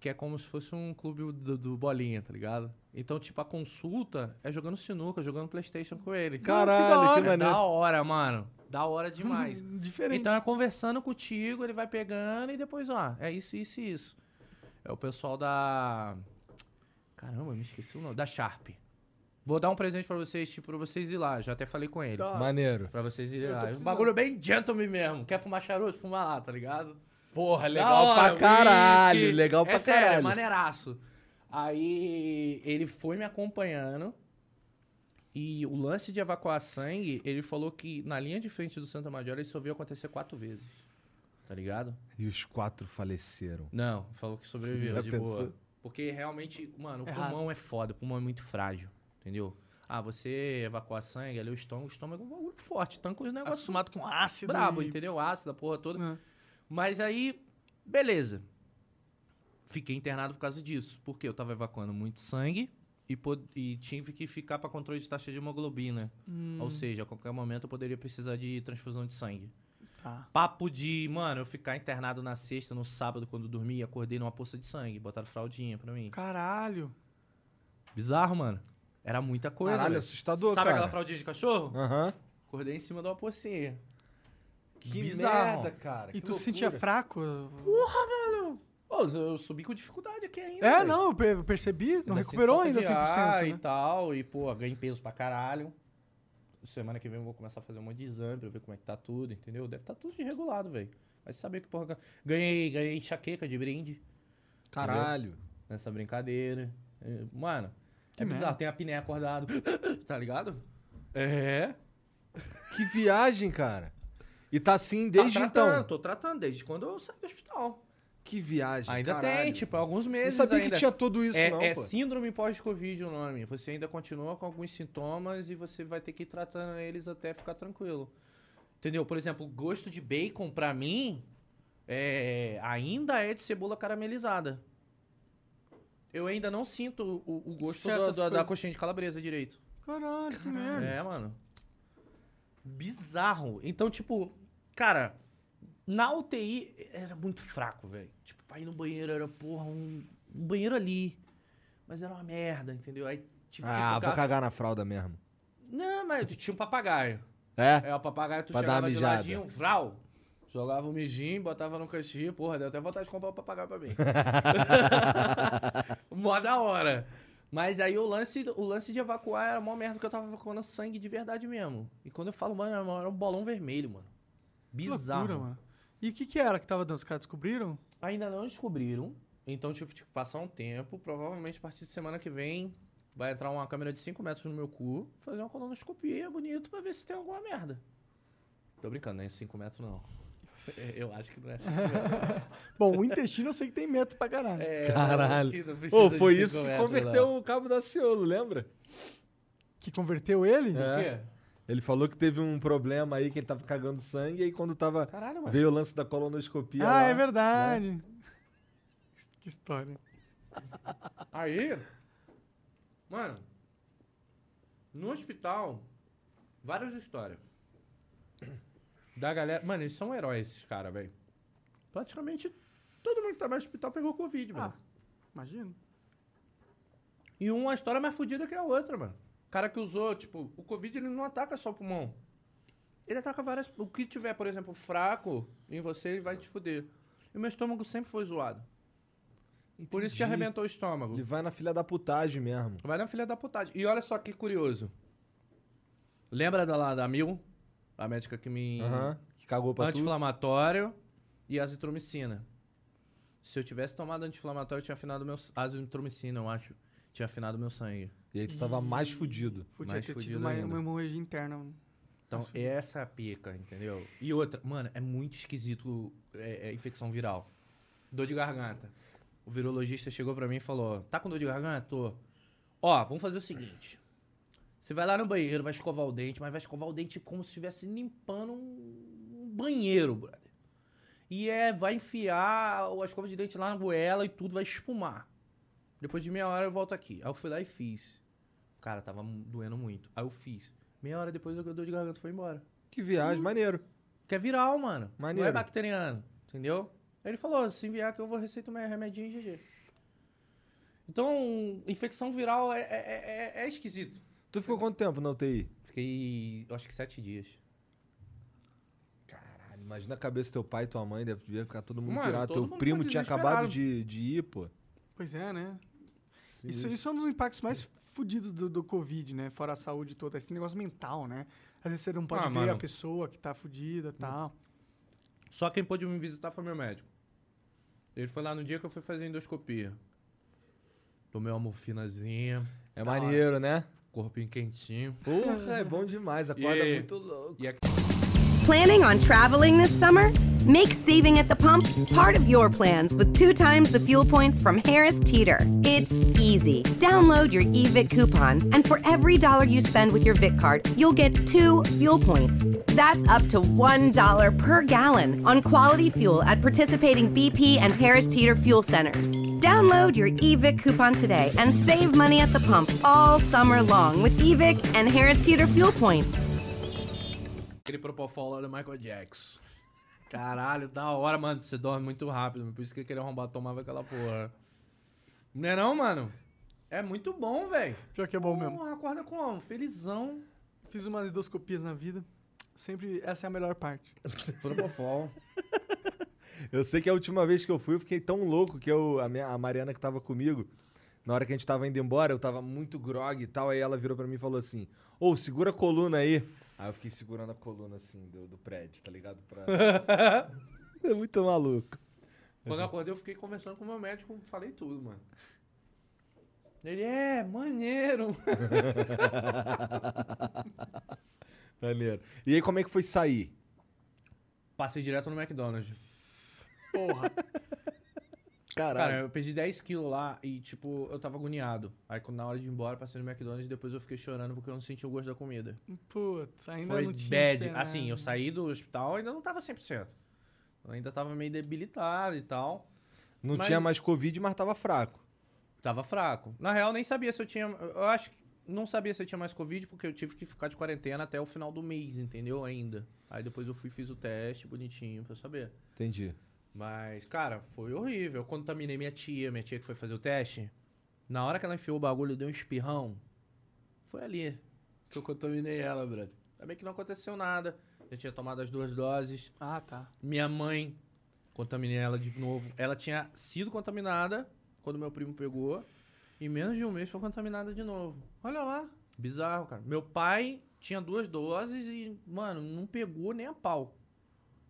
C: que é como se fosse um clube do, do Bolinha, tá ligado? Então, tipo, a consulta é jogando sinuca, jogando Playstation com ele.
B: Caralho, que
C: É
B: maneiro.
C: da hora, mano. Da hora demais. <laughs>
A: Diferente.
C: Então é conversando contigo, ele vai pegando e depois, ó, é isso, isso e isso. É o pessoal da. Caramba, me esqueci o nome. Da Sharp. Vou dar um presente pra vocês, tipo, pra vocês ir lá. Já até falei com ele.
A: Da-
B: Maneiro.
C: Pra vocês irem lá. Um
A: precisando.
C: bagulho bem gentleman mesmo. Quer fumar charuto? Fuma lá, tá ligado?
B: Porra, legal
C: hora,
B: pra caralho.
C: whisky.
B: Legal
C: é
B: pra
C: sério,
B: caralho.
C: maneiraço. Aí ele foi me acompanhando. E o lance de evacuar sangue, ele falou que na linha de frente do Santa Majora ele só viu acontecer quatro vezes. Tá ligado?
B: E os quatro faleceram.
C: Não, falou que sobreviveu,
B: Já
C: de
B: pensou?
C: boa. Porque realmente, mano, o
A: É
C: pulmão é foda, o pulmão é muito frágil, entendeu? Ah, você evacuar sangue, ali o estômago, o estômago é um bagulho forte, tanca os negócios
A: acostumado com ácido.
C: brabo,
A: e-
C: entendeu? Ácido, a porra toda.
A: É.
C: Mas aí, beleza. Fiquei internado por causa disso. Porque eu tava evacuando muito sangue e, pod- e tive que ficar para controle de taxa de hemoglobina.
A: Hum,
C: Ou seja, a qualquer momento eu poderia precisar de transfusão de sangue.
A: tá.
C: Papo de, mano, eu ficar internado na sexta, no sábado, quando dormi, acordei numa poça de sangue. Botaram fraldinha pra mim.
A: Caralho.
C: Bizarro, mano. Era muita coisa.
B: Caralho,
C: velho.
B: assustador,
C: Sabe
B: cara.
C: aquela fraldinha de cachorro?
B: Aham.
C: Acordei em cima de uma pocinha.
B: Que
C: Bizarro.
B: merda, cara.
A: E
B: que
A: tu se sentia
B: loucura.
A: fraco?
C: Pô, eu subi com dificuldade aqui ainda.
A: É,
C: velho.
A: não, eu per- eu percebi. Não
C: Ainda
A: recuperou ainda
C: falta de
A: 100%,
C: ar
A: né?
C: e tal. E, pô, ganhei peso pra caralho. Semana que vem eu vou começar a fazer um monte de exame pra ver como é que tá tudo, entendeu? Deve tá tudo desregulado, velho. Vai saber que porra. Ganhei, ganhei enxaqueca de brinde
B: Caralho.
C: nessa brincadeira. É, Mano,
A: Que
C: é bizarro.
A: merda.
C: Tem a piné acordado. <laughs> tá ligado? É.
B: Que viagem, cara. E tá assim desde
C: tá
B: então.
C: tratando, Tô tratando desde quando eu saí do hospital.
B: Que viagem,
C: Ainda
B: caralho.
C: tem, tipo, alguns
B: Não
C: meses
B: sabia
C: ainda.
B: que tinha tudo isso,
C: é,
B: não,
C: é
B: pô.
C: síndrome pós-Covid o nome. Você ainda continua com alguns sintomas e você vai ter que ir tratando eles até ficar tranquilo. Entendeu? Por exemplo, gosto de bacon, pra mim, é, ainda é de cebola caramelizada. Eu ainda não sinto o, o gosto da, da- coxinha de calabresa direito.
A: Caralho, que merda.
C: É, mano. Bizarro. Então, tipo, cara, na UTI era muito fraco, velho. Tipo, pra ir no banheiro era, porra, um, um banheiro ali. Mas era uma merda, entendeu? Aí tive que
B: Ah,
C: ficar...
B: vou cagar na fralda mesmo.
C: Não, mas tu tinha um papagaio.
B: É?
C: É, o papagaio tu
B: Pra dar
C: chegava de ladinho, vral. Jogava um mijinho, botava no caixinho. Porra, deu até vontade de comprar o papagaio pra mim. <laughs> mó da hora. Mas aí o lance, o lance de evacuar era mó merda, porque eu tava evacuando sangue de verdade mesmo. E quando eu falo, mano, era um bolão vermelho, mano.
A: Que
C: Bizarro.
A: loucura, mano. E o que que era que tava dando? Os caras descobriram?
C: Ainda não descobriram. Então tive que passar um tempo. Provavelmente a partir de semana que vem vai entrar uma câmera de 5 metros no meu cu, fazer uma colonoscopia bonito pra ver se tem alguma merda. Tô brincando, não é 5 metros não. Eu acho que não é <laughs> 5 metros.
A: Bom, o intestino eu sei que tem metro pra caralho.
C: É,
B: Caralho.
C: eu acho que não precisa
B: Ô,
C: de
B: foi isso que converteu
C: não.
B: o cabo da Ciolo, lembra?
A: Que converteu ele?
B: É.
C: O quê?
B: Ele falou que teve um problema aí, que ele tava cagando sangue, e aí quando tava.
C: Caralho, mano.
B: Veio o lance da colonoscopia.
A: Ah,
B: lá,
A: é verdade. Que história.
C: Aí, mano, no hospital, várias histórias. Da galera. Mano, eles são heróis, esses caras, velho. Praticamente todo mundo que trabalha no hospital pegou Covid, mano.
A: Ah, imagino.
C: E uma história mais fodida que a outra, mano. O cara que usou, tipo, o Covid ele não ataca só o pulmão. Ele ataca várias. O que tiver, por exemplo, fraco em você, ele vai te fuder. E o meu estômago sempre foi zoado. Por isso que
B: Entendi.
C: arrebentou o estômago.
B: Ele vai na filha da putagem mesmo.
C: Vai na filha da putagem. E olha só que curioso. Lembra da lá da Mil? A médica que me.
B: Aham. Que cagou pra tudo.
C: Anti-inflamatório e azitromicina. Se eu tivesse tomado anti-inflamatório, eu tinha afinado meu. Azitromicina, eu acho. Tinha afinado meu sangue.
B: E aí tu tava mais fudido.
A: Podia
C: Mais
A: ter
C: fudido
A: tido uma,
C: ainda.
A: uma hemorragia interna.
C: Então, essa é a pica, entendeu? E outra, mano, é muito esquisito é, é, infecção viral. Dor de garganta. O virologista chegou pra mim e falou: Tá com dor de garganta? Tô. Ó, vamos fazer o seguinte. Você vai lá no banheiro, vai escovar o dente, mas vai escovar o dente como se estivesse limpando um, banheiro, brother. E é, vai enfiar a escova de dente lá na goela e tudo vai espumar. Depois de meia hora eu volto aqui. Aí eu fui lá e fiz. Cara, tava doendo muito. Aí eu fiz. Meia hora depois a dor de garganta foi embora.
B: Que viagem, maneiro.
C: Que é viral, mano. Não
B: Maneiro.
C: é bacteriano, entendeu? Aí ele falou, se enviar que eu vou receitar um remedinho e GG. Então, infecção viral é, é, é- é esquisito.
B: Tu ficou quanto tempo na UTI?
C: Fiquei, eu acho que sete dias.
B: Caralho, imagina a cabeça do teu pai e tua mãe, deve devia ficar todo mundo
C: Mano,
B: pirado.
C: todo
B: Teu
C: mundo
B: primo
C: ficou
B: tinha acabado de, de ir, pô.
A: Pois é, né? Isso, isso é um dos impactos mais fudidos do, do Covid, né? Fora a saúde toda. Esse negócio mental, né? Às vezes você não pode
C: Ah,
A: ver
C: mano.
A: a pessoa que tá fudida e tal.
C: Só quem pôde me visitar foi meu médico. Ele foi lá no dia que eu fui fazer endoscopia. Tomei uma morfinazinha,
B: É maneiro, né?
C: Corpinho quentinho.
B: Porra, é bom demais. Acorda
C: E-
B: muito louco.
C: E aqui
E: Planning on traveling this summer? Make saving at the pump part of your plans with two times the fuel points from Harris Teeter. It's easy. Download your eVic coupon, and for every dollar you spend with your Vic card, you'll get two fuel points. That's up to $1 per gallon on quality fuel at participating BP and Harris Teeter fuel centers. Download your eVic coupon today and save money at the pump all summer long with eVic and Harris Teeter fuel points.
C: Aquele propofol lá do Michael Jackson. Caralho, da hora, mano. Você dorme muito rápido. Por isso que aquele arrombado tomava aquela porra. Não é não, mano? É muito bom, velho.
A: Pior que é bom mesmo.
C: Porra, acorda como? Felizão.
A: Fiz umas endoscopias na vida. Sempre essa é a melhor parte.
C: Propofol. <laughs> <laughs>
B: Eu sei que a última vez que eu fui, eu fiquei tão louco que eu, a, minha, a Mariana que tava comigo, na hora que a gente tava indo embora, eu tava muito grog e tal, aí ela virou pra mim e falou assim, ô, segura a coluna aí. Aí eu fiquei segurando a coluna, assim, do, do prédio, tá ligado? Pra... <laughs> é muito maluco.
C: Quando eu acordei, eu fiquei conversando com o meu médico. Falei tudo, mano. Ele é maneiro. <laughs>
B: Maneiro. E aí, como é que foi sair?
C: Passei direto no McDonald's.
A: Porra.
B: Caralho.
C: Cara, eu perdi 10 quilos lá e, tipo, eu tava agoniado. Aí, quando na hora de ir embora, passei no McDonald's e depois eu fiquei chorando porque eu não senti o gosto da comida.
A: Putz, ainda
C: Foi
A: não tinha.
C: bad. Assim, eu saí do hospital e ainda não tava 100%. Eu ainda tava meio debilitado e tal.
B: Não
C: mas-
B: tinha mais Covid, mas tava fraco.
C: Tava fraco. Na real, nem sabia se eu tinha. Eu acho que não sabia se eu tinha mais Covid, porque eu tive que ficar de quarentena até o final do mês, entendeu? Ainda. Aí depois eu fui e fiz o teste bonitinho pra eu saber.
B: Entendi.
C: Mas, cara, foi horrível. Eu contaminei minha tia, minha tia que foi fazer o teste. Na hora que ela enfiou o bagulho, deu um espirrão. Foi ali que eu contaminei ela, brother. Também que não aconteceu nada. Eu tinha tomado as duas doses.
A: Ah, tá.
C: Minha mãe, contaminei ela de novo. Ela tinha sido contaminada quando meu primo pegou. Em menos de um mês foi contaminada de novo.
A: Olha lá.
C: Bizarro, cara. Meu pai tinha duas doses e, mano, não pegou nem a pau.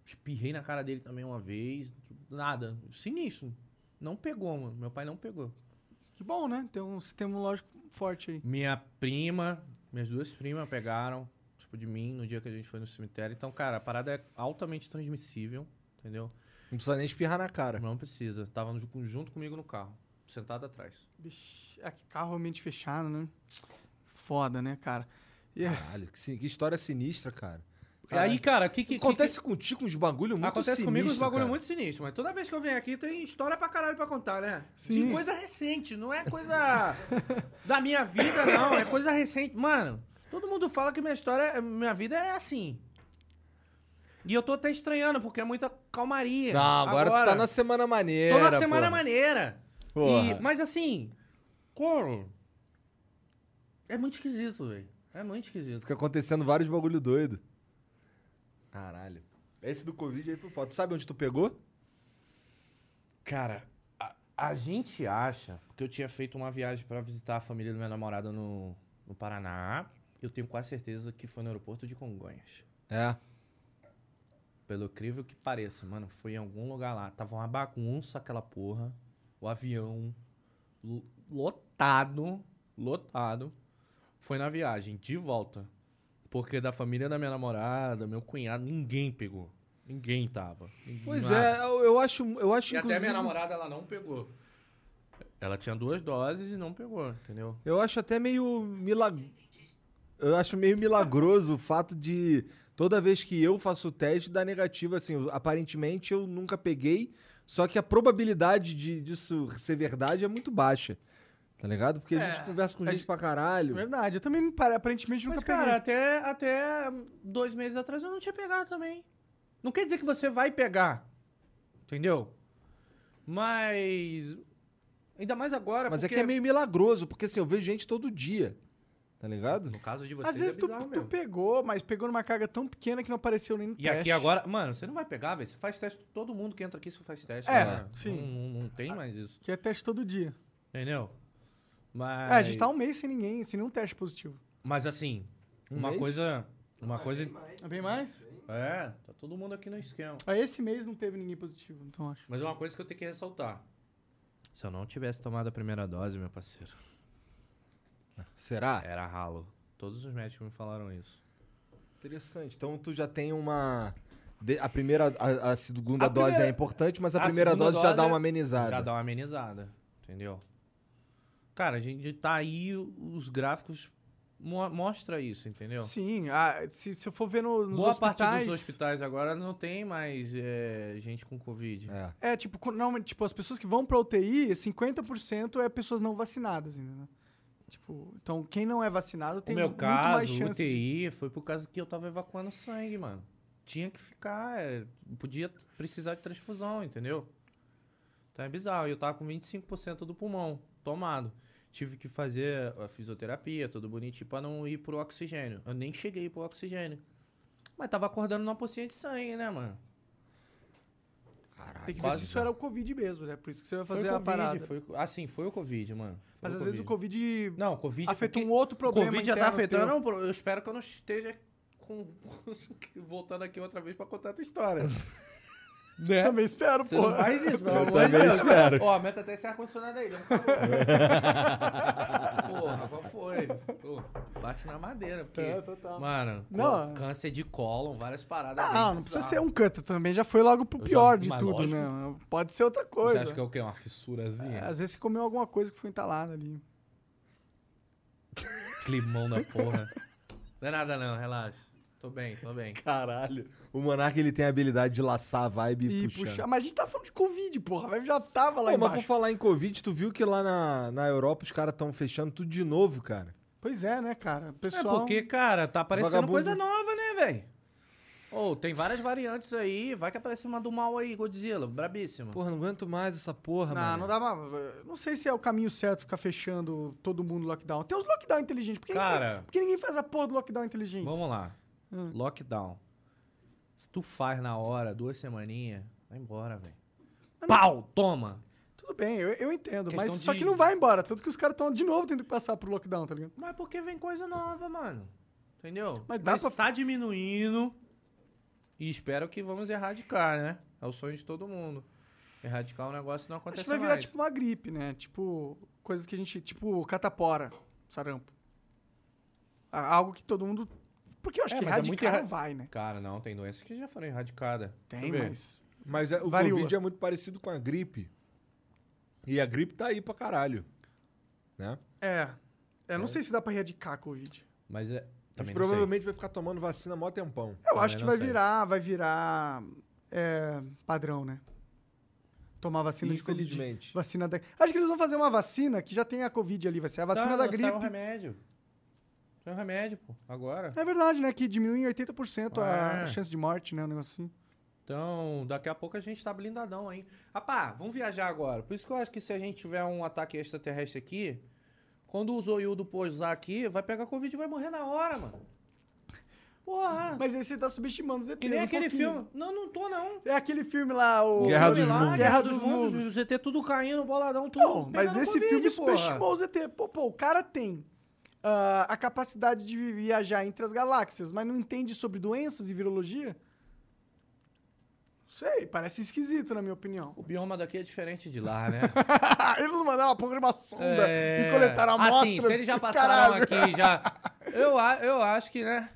C: Espirrei na cara dele também uma vez. Nada. Sinistro. Não pegou, mano. Meu pai não pegou.
A: Que bom, né? Tem um sistema imunológico forte aí.
C: Minha prima, minhas duas primas pegaram, tipo, de mim no dia que a gente foi no cemitério. Então, cara, a parada é altamente transmissível, entendeu?
B: Não precisa nem espirrar na cara.
C: Não precisa. Tava no- junto comigo no carro, sentado atrás.
A: Bicho, é que carro ambiente fechado, né? Foda, né, cara? E é-
B: Caralho, que, que história sinistra, cara.
C: Aí, cara, o que que.
B: Acontece contigo uns bagulho
C: que,
B: muito
C: acontece comigo uns
B: sinistro,
C: bagulho
B: cara.
C: muito sinistro, mas toda vez que eu venho aqui tem história pra caralho pra contar, né?
A: Sim.
C: De coisa recente, não é coisa <laughs> da minha vida, não. É coisa recente. Mano, todo mundo fala que minha história, minha vida é assim. E eu tô até estranhando, porque é muita calmaria.
B: Não, agora, tu tá na semana maneira.
C: Tô na semana
B: porra.
C: maneira.
B: Porra.
C: E- mas assim, cara, é muito esquisito, velho. É muito esquisito.
B: Fica acontecendo vários bagulho doido. Caralho. Esse do Covid aí foi foda. Tu sabe onde tu pegou?
C: Cara, a, a gente acha, porque eu tinha feito uma viagem pra visitar a família do meu namorado no, no Paraná. Eu tenho quase certeza que foi no aeroporto de Congonhas.
B: É.
C: Pelo incrível que pareça, mano, foi em algum lugar lá. Tava uma bagunça aquela porra. O avião lo- lotado. lotado. Foi na viagem, de volta. Porque da família da minha namorada, meu cunhado, ninguém pegou. Ninguém tava. Ninguém-
B: Pois
C: nada.
B: é, eu, eu acho, eu acho
C: E até
B: inclusive,
C: minha namorada, ela não pegou. Ela tinha duas doses e não pegou, entendeu?
B: eu acho até meio milag... eu acho meio milagroso o fato de toda vez que eu faço o teste dar negativo assim, aparentemente eu nunca peguei, só que a probabilidade de, disso ser verdade é muito baixa. Tá ligado? Porque a
A: É,
B: gente conversa com
A: a
B: gente
A: gente-
B: pra caralho.
A: Verdade, eu também pare- aparentemente
C: Mas,
A: nunca
C: cara,
A: peguei.
C: até, até dois meses atrás eu não tinha pegado também. Não quer dizer que você vai pegar. Entendeu? Mas. Ainda mais agora.
B: Mas
C: porque,
B: é que é meio milagroso, porque assim, eu vejo gente todo dia. Tá ligado?
C: No caso de vocês,
A: Às vezes
C: é
A: tu, tu pegou, mas pegou numa carga tão pequena que não apareceu nem no
C: E
A: teste.
C: aqui agora, mano, você não vai pegar, velho. Você faz teste. Todo mundo que entra aqui você faz teste.
A: É,
C: agora.
A: sim.
C: Não, não- não tem mais isso.
A: Que é teste todo dia.
C: Entendeu? Mas.
A: É, a gente tá um mês sem ninguém, sem nenhum teste positivo.
C: Mas assim,
B: Um
C: uma
B: mês?
C: coisa. Uma coisa.
A: É bem mais?
C: É, tá todo mundo aqui no esquema.
A: Ah, Esse mês não teve ninguém positivo, então acho.
C: Mas é uma coisa que eu tenho que ressaltar. Se eu não tivesse tomado a primeira dose, meu parceiro,
B: Será?
C: era ralo. Todos os médicos me falaram isso.
B: Interessante. Então tu já tem uma. A primeira, a, a segunda
C: A
B: dose
C: primeira-
B: é importante, mas a,
C: A
B: primeira
C: segunda
B: dose, já
C: dose
B: dá uma amenizada.
C: Já dá uma amenizada, entendeu? Cara, a gente tá aí, os gráficos mo mostra isso, entendeu?
A: Sim, ah, se, se eu for ver no- nos
C: Boa
A: hospitais...
C: parte dos hospitais agora não tem mais é, gente com Covid.
B: É.
A: É, tipo, normalmente, tipo, as pessoas que vão pra UTI, 50% é pessoas não vacinadas ainda, né? Tipo, então quem não é vacinado tem
C: meu
A: muito
C: caso,
A: mais chance de...
C: UTI, foi por causa que eu tava evacuando sangue, mano. Tinha que ficar, é, podia precisar de transfusão, entendeu? Então é bizarro. E eu tava com 25% do pulmão tomado. Tive que fazer a fisioterapia, tudo bonitinho, pra não ir pro oxigênio. Eu nem cheguei pro oxigênio. Mas tava acordando numa pocinha de sangue, né, mano?
A: Tem que ver se isso era o Covid mesmo, né? Por isso que você vai fazer
C: foi
A: a
C: Covid,
A: parada.
C: Foi, ah, sim, foi o Covid, mano. Foi
A: Mas às vezes o Covid
C: Não, Covid
A: afeta
C: porque-
A: um outro problema
C: O Covid já tá afetando.
A: teu.
C: eu espero que eu não esteja com. <laughs> voltando aqui outra vez pra contar a tua história. <laughs> né?
A: Também espero,
C: Você
A: pô.
C: não faz isso, pelo
B: Eu
C: amor de
B: também
C: Deus.
B: espero.
C: Ó, meta até esse ar-condicionado aí, não acabou. <laughs> Porra, qual foi? Pô, bate na madeira, porque.
A: É, total.
C: Mano,
A: Não,
C: câncer de cólon, várias paradas.
A: Não,
C: bem
A: não precisa ser um câncer também, já foi logo pro
C: Eu já-
A: pior de
C: mas
A: tudo,
C: lógico.
A: né? Pode ser outra
C: Você
A: coisa.
C: acha que é o quê? Uma fissurazinha?
A: É, Às vezes você comeu alguma coisa que foi entalada ali.
C: Climão da porra. Não é nada não, relaxa. Tô bem, tô bem.
B: Caralho. O Monark ele tem a habilidade de laçar a vibe e,
A: E
B: puxar.
A: puxar. Mas a gente tá falando de Covid, porra. Já tava lá
B: Pô, mas por
A: embaixo.
B: falar em Covid, tu viu que lá na, na Europa os caras estão fechando tudo de novo, cara?
A: Pois é, né, cara?
C: É
A: pessoal...
C: porque, cara, tá aparecendo
B: Vagabundo.
C: coisa nova, né, velho? Ô, tem várias variantes aí. Vai que aparece uma do mal aí, Godzilla, brabíssima.
B: Porra, não aguento mais essa porra,
A: Não,
B: mano.
A: não dá. Não sei se é o caminho certo ficar fechando todo mundo lockdown. Tem os lockdown inteligentes. Por que,
C: Cara-
A: ninguém, por que ninguém faz a porra do lockdown inteligente?
C: Vamos lá.
A: Hum.
C: Lockdown. Se tu faz na hora, duas semaninhas, vai embora, velho.
A: Mas
C: Pau! Toma!
A: Tudo bem, eu, eu entendo. Mas
C: Questão
A: só
C: de-
A: que não vai embora. Tanto que os caras estão de novo tendo que passar pro lockdown, tá ligado?
C: Mas porque vem coisa nova, mano. Entendeu?
A: Mas dá pra-
C: tá diminuindo. E espero que vamos erradicar, né? É o sonho de todo mundo. Erradicar o negócio não
A: Acho
C: acontece
A: que vai virar
C: mais.
A: tipo uma gripe, né? Tipo, coisas que a gente. Tipo, catapora, sarampo. Algo que todo mundo. Porque eu acho
C: É,
A: que
C: é
A: erradicar
C: erra-
A: não vai, né?
C: Cara, não, tem doenças que já foram erradicadas.
A: Tem, mas.
B: Mas é, o
A: Varíola.
B: Covid é muito parecido com a gripe. E a gripe tá aí pra caralho. Né?
A: É. Eu não sei se dá pra erradicar a Covid.
C: Mas é.
B: Mas provavelmente vai ficar tomando vacina mó tempão.
A: Eu
C: Também
A: acho que vai
C: sei.
A: virar, vai virar é, padrão, né? Tomar vacina de Covid.
B: Infelizmente.
A: Vacina da... Acho que eles vão fazer uma vacina que já tem a Covid ali, vai ser a vacina
C: Não,
A: da
C: não,
A: gripe.
C: Um remédio. Saiu um remédio, pô. Agora.
A: É verdade, né? Que diminui em 80% a
C: É.
A: chance de morte, né? Um negócio assim.
C: Então, daqui a pouco a gente tá blindadão aí. Rapá, vamos viajar agora. Por isso que eu acho que se a gente tiver um ataque extraterrestre aqui, quando o Zoiudo pousar aqui, vai pegar Covid e vai morrer na hora, mano. Porra!
A: Mas aí você tá subestimando os ETs
C: que nem
A: um
C: aquele
A: pouquinho.
C: filme. Não, não tô, não.
A: É aquele filme lá, o...
B: Guerra
C: Filme
B: dos
C: lá,
B: Mundos.
C: Guerra
A: Guerra
C: dos
A: dos
C: Mundos.
A: Mundos.
C: Os ZT tudo caindo, boladão, tudo.
A: Não, mas
C: pegando
A: esse
C: Covid,
A: filme
C: porra.
A: subestimou os ET. Pô, pô, o cara tem ah, a capacidade de viajar entre as galáxias, mas não entende sobre doenças e virologia? Sei, parece esquisito, na minha opinião.
C: O bioma daqui é diferente de lá, né? <laughs>
A: Eles mandaram uma porra uma sonda
C: É.
A: e coletaram
C: Ah,
A: amostras.
C: sim, se eles já <laughs> passaram
A: Caralho.
C: aqui, já... Eu, eu acho que, né?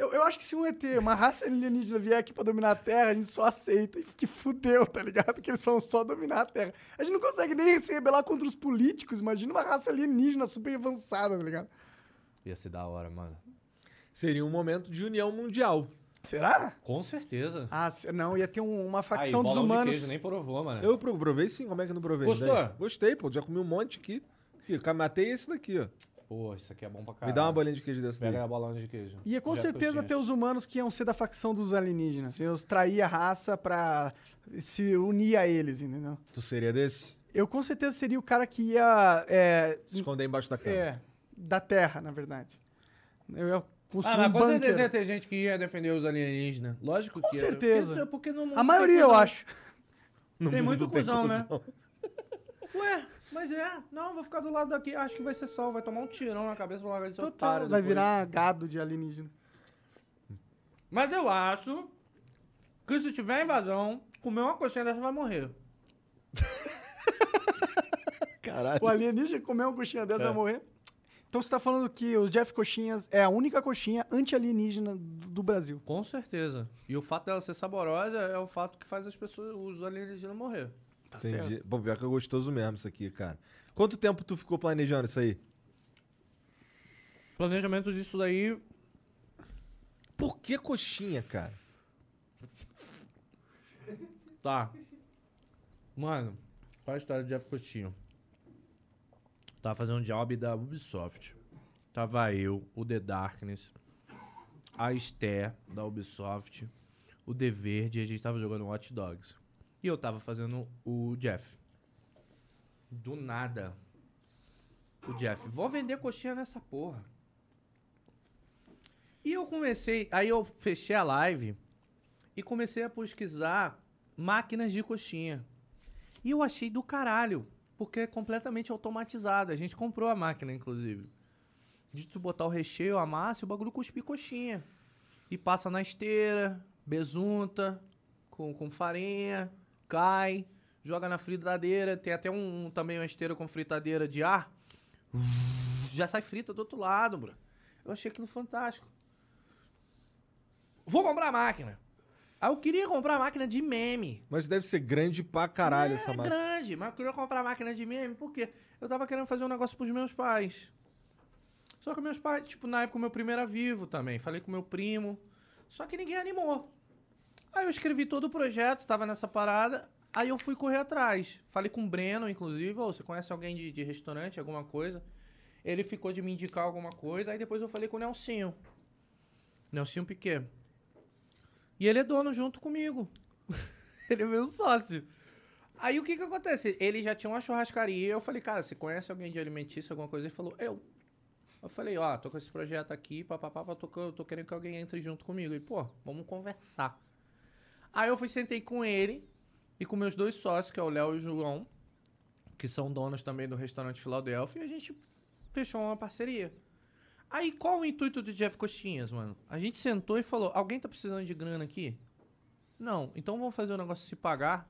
A: Eu, eu acho que se um ET, uma raça alienígena vier aqui pra dominar a Terra, a gente só aceita e que fudeu, tá ligado? Que eles vão só dominar a Terra. A gente não consegue nem se rebelar contra os políticos. Imagina uma raça alienígena super avançada, tá ligado?
C: Ia ser da hora, mano.
B: Seria um momento de união mundial.
A: Será?
C: Com certeza.
A: Ah, se- não, ia ter um- uma
C: Aí,
A: facção dos
C: bolão de
A: humanos.
C: queijo nem provou, mano.
B: Eu pro- provei sim, como é que eu não provei?
C: Gostou?
B: Daí? Gostei, pô. Já comi um monte aqui. Aqui, matei esse daqui, ó.
C: Pô, isso aqui é bom pra
B: Me
C: caralho.
B: dá uma bolinha de queijo dessa daí.
C: Pega a bolão de queijo.
A: Ia com
C: Já
A: certeza ter os humanos que iam ser da facção dos alienígenas. Iam trair a raça pra se unir a eles, entendeu?
B: Tu seria desse?
A: Eu com certeza seria o cara que ia. É,
B: Se esconder embaixo da cama.
A: é, da Terra, na verdade. Eu ia
C: Ah, mas
A: um
C: com
A: bunker.
C: certeza ia ter gente que ia defender os alienígenas. Lógico
A: Com
C: que ia.
A: certeza.
C: Porque, porque no mundo
A: A maioria, eu acho.
B: No
C: Tem
B: mundo
C: muito cuzão, né? Ué, mas é. Não, vou ficar do lado daqui. Acho que vai ser só. Vai tomar um tirão na cabeça pra largar de ser
A: Total,
C: otário
A: vai
C: depois.
A: virar gado de alienígena.
C: Mas eu acho que se tiver invasão, comer uma coxinha dessa vai morrer. <laughs>
B: Caralho.
A: O alienígena comer uma coxinha dessa vai morrer. Então você tá falando que o Jeff Coxinhas é a única coxinha anti-alienígena do do Brasil.
C: Com certeza. E o fato dela ser saborosa é o fato que faz as pessoas, os alienígenas morrer.
A: Tá certo.
B: Entendi. Pô, pior que é gostoso mesmo isso aqui, cara. Quanto tempo tu ficou planejando isso aí?
C: Planejamento disso daí.
B: Por que coxinha, cara?
C: Tá. Mano, qual a história do Jeff Coutinho? Tava fazendo um job da Ubisoft. Tava eu, o The Darkness, a Esté da Ubisoft, o The Verde e a gente tava jogando Watch Dogs. E eu tava fazendo o Jeff. Do nada. O Jeff, vou vender coxinha nessa porra. E eu comecei, aí eu fechei a live e comecei a pesquisar máquinas de coxinha. E eu achei do caralho, porque é completamente automatizado. A gente comprou a máquina, inclusive. De tu botar o recheio, a massa e o bagulho cuspir coxinha. E passa na esteira, besunta, com, com farinha, cai, joga na fritadeira. Tem até um, um- também uma esteira com fritadeira de ar. <sniffs> Já sai frita do outro lado, bro. Eu achei aquilo fantástico. Vou comprar a máquina. Aí eu queria comprar a máquina de meme.
B: Mas deve ser grande pra caralho
C: é
B: essa máquina.
C: grande, mas eu queria comprar a máquina de meme porque eu tava querendo fazer um negócio pros meus pais. Só que meus pais, tipo, na época o meu primo era vivo também. Falei com meu primo. Só que ninguém animou. Aí eu escrevi todo o projeto, tava nessa parada. Aí eu fui correr atrás. Falei com o Breno, inclusive. Ô, você conhece alguém de, de restaurante, alguma coisa? Ele ficou de me indicar alguma coisa. Aí depois eu falei com o Nelsinho. Nelsinho Piquet. E ele é dono junto comigo. <laughs> ele é meu sócio. Aí o que que acontece? Ele já tinha uma churrascaria. Eu falei, cara, você conhece alguém de alimentício, alguma coisa? Ele falou, eu. Eu falei, ó, tô com esse projeto aqui, papapá, tô, tô querendo que alguém entre junto comigo. E, pô, vamos conversar. Aí eu fui, sentei com ele e com meus dois sócios, que é o Léo e o João, que são donos também do restaurante Filadélfia, e a gente fechou uma parceria. Aí qual o intuito do Jeff Coxinhas, mano? A gente sentou e falou, alguém tá precisando de grana aqui? Não, então vamos fazer o negócio se pagar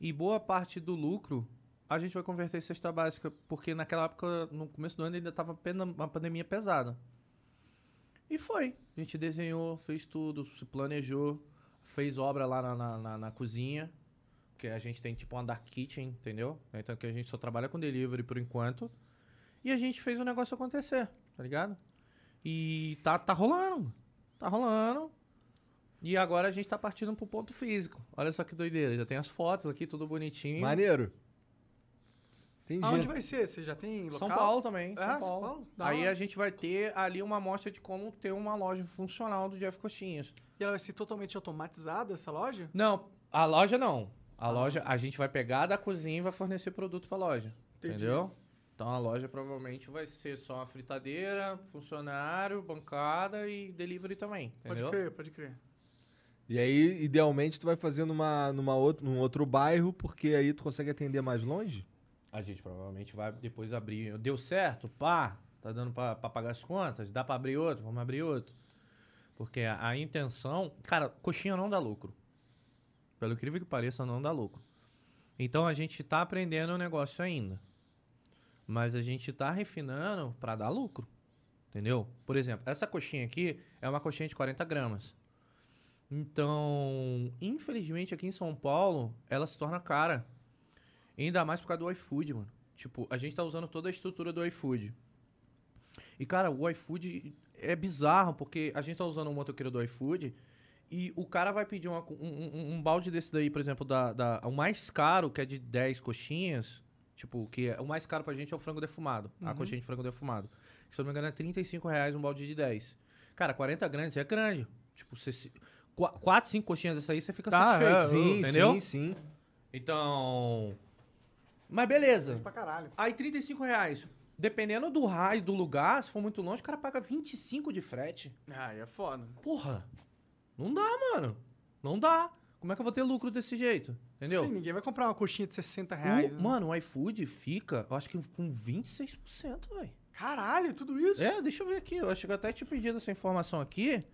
C: e boa parte do lucro a gente vai converter em cesta básica, porque naquela época, no começo do ano, ainda tava uma pandemia pesada. E foi. A gente desenhou, fez tudo, se planejou, fez obra lá na, na, na- na cozinha, que a gente tem tipo uma dark kitchen, entendeu? Então que a gente só trabalha com delivery por enquanto. E a gente fez o negócio acontecer, tá ligado? E tá, tá rolando. Tá rolando. E agora a gente tá partindo pro ponto físico. Olha só que doideira. Já tem as fotos aqui, tudo bonitinho.
B: Maneiro. Entendi.
A: Aonde vai ser? Você já tem local?
C: São Paulo também. São
A: Ah, São
C: Paulo.
A: Paulo? Da
C: Aí
A: hora.
C: a gente vai ter ali uma amostra de como ter uma loja funcional do Jeff Coxinhas.
A: E ela vai ser totalmente automatizada, essa loja?
C: Não, a loja não. A loja, a gente vai pegar da cozinha e vai fornecer produto pra loja.
A: Entendi.
C: Entendeu? Então a loja provavelmente vai ser só uma fritadeira, funcionário, bancada e delivery também.
A: Pode
C: Entendeu?
A: crer, pode crer.
B: E aí, idealmente, tu vai fazer numa, numa outro, num outro bairro, porque aí tu consegue atender mais longe?
C: A gente provavelmente vai depois abrir. Deu certo? Pá! Tá dando pra pagar as contas? Dá pra abrir outro? Vamos abrir outro. Porque a, a intenção. Cara, coxinha não dá lucro. Pelo incrível que pareça, não dá lucro. Então a gente tá aprendendo o negócio ainda. Mas a gente tá refinando pra dar lucro. Entendeu? Por exemplo, essa coxinha aqui é uma coxinha de 40 gramas. Então, infelizmente aqui em São Paulo, ela se torna cara. Ainda mais por causa do iFood, mano. Tipo, a gente tá usando toda a estrutura do iFood. E, cara, o iFood é bizarro, porque a gente tá usando o motoqueiro do iFood e o cara vai pedir uma- um, um- um balde desse daí, por exemplo, da, da- o mais caro, que é de 10 coxinhas. Tipo, que é, o mais caro pra gente é o frango defumado. A coxinha de frango defumado. Que, se eu não me engano, é 35 reais um balde de 10. Cara, 40 grandes é grande. Tipo, você, se- qua- quatro, cinco coxinhas dessa aí, você fica
A: Tá,
C: satisfeito.
A: é,
B: Sim,
C: entendeu?
B: sim, sim.
C: Então. Mas beleza.
A: Pra caralho.
C: Aí 35 reais. Dependendo do raio do lugar, se for muito longe, o cara paga 25 de frete.
A: Ah, é foda.
C: Porra. Não dá, mano. Não dá. Como é que eu vou ter lucro desse jeito? Entendeu?
A: Sim, ninguém vai comprar uma coxinha de 60
C: O-
A: reais. né?
C: mano, o iFood fica, eu acho que com 26%, velho.
A: Caralho, tudo isso?
C: É, deixa eu ver aqui. Eu acho que eu até te pedi essa informação aqui.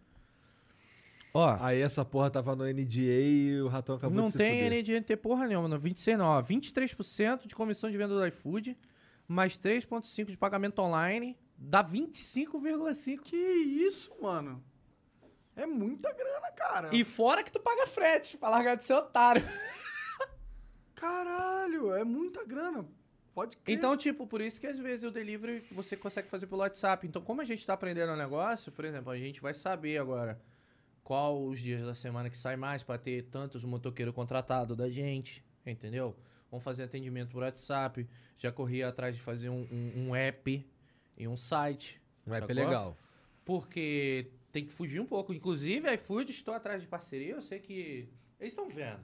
C: Ó,
B: Aí essa porra tava no NDA e o ratão acabou
C: não
B: de se
C: tem
B: fuder.
C: NDNT porra nenhuma, não. 26 não, ó. 23% de comissão de venda do iFood, mais 3,5% de pagamento online, dá 25,5%.
A: Que isso, mano? É muita grana, cara.
C: E fora que tu paga frete pra largar de ser otário.
A: Caralho, é muita grana. Pode crer.
C: Então, tipo, por isso que às vezes o delivery você consegue fazer pelo WhatsApp. Então, como a gente tá aprendendo o negócio, por exemplo, a gente vai saber agora qual os dias da semana que sai mais pra ter tantos motoqueiros contratados da gente, entendeu? Vamos fazer atendimento por WhatsApp. Já corri atrás de fazer um, um- um app e um site.
B: Um app legal.
C: Porque tem que fugir um pouco. Inclusive, iFood, estou atrás de parceria. Eu sei que. Eles estão vendo.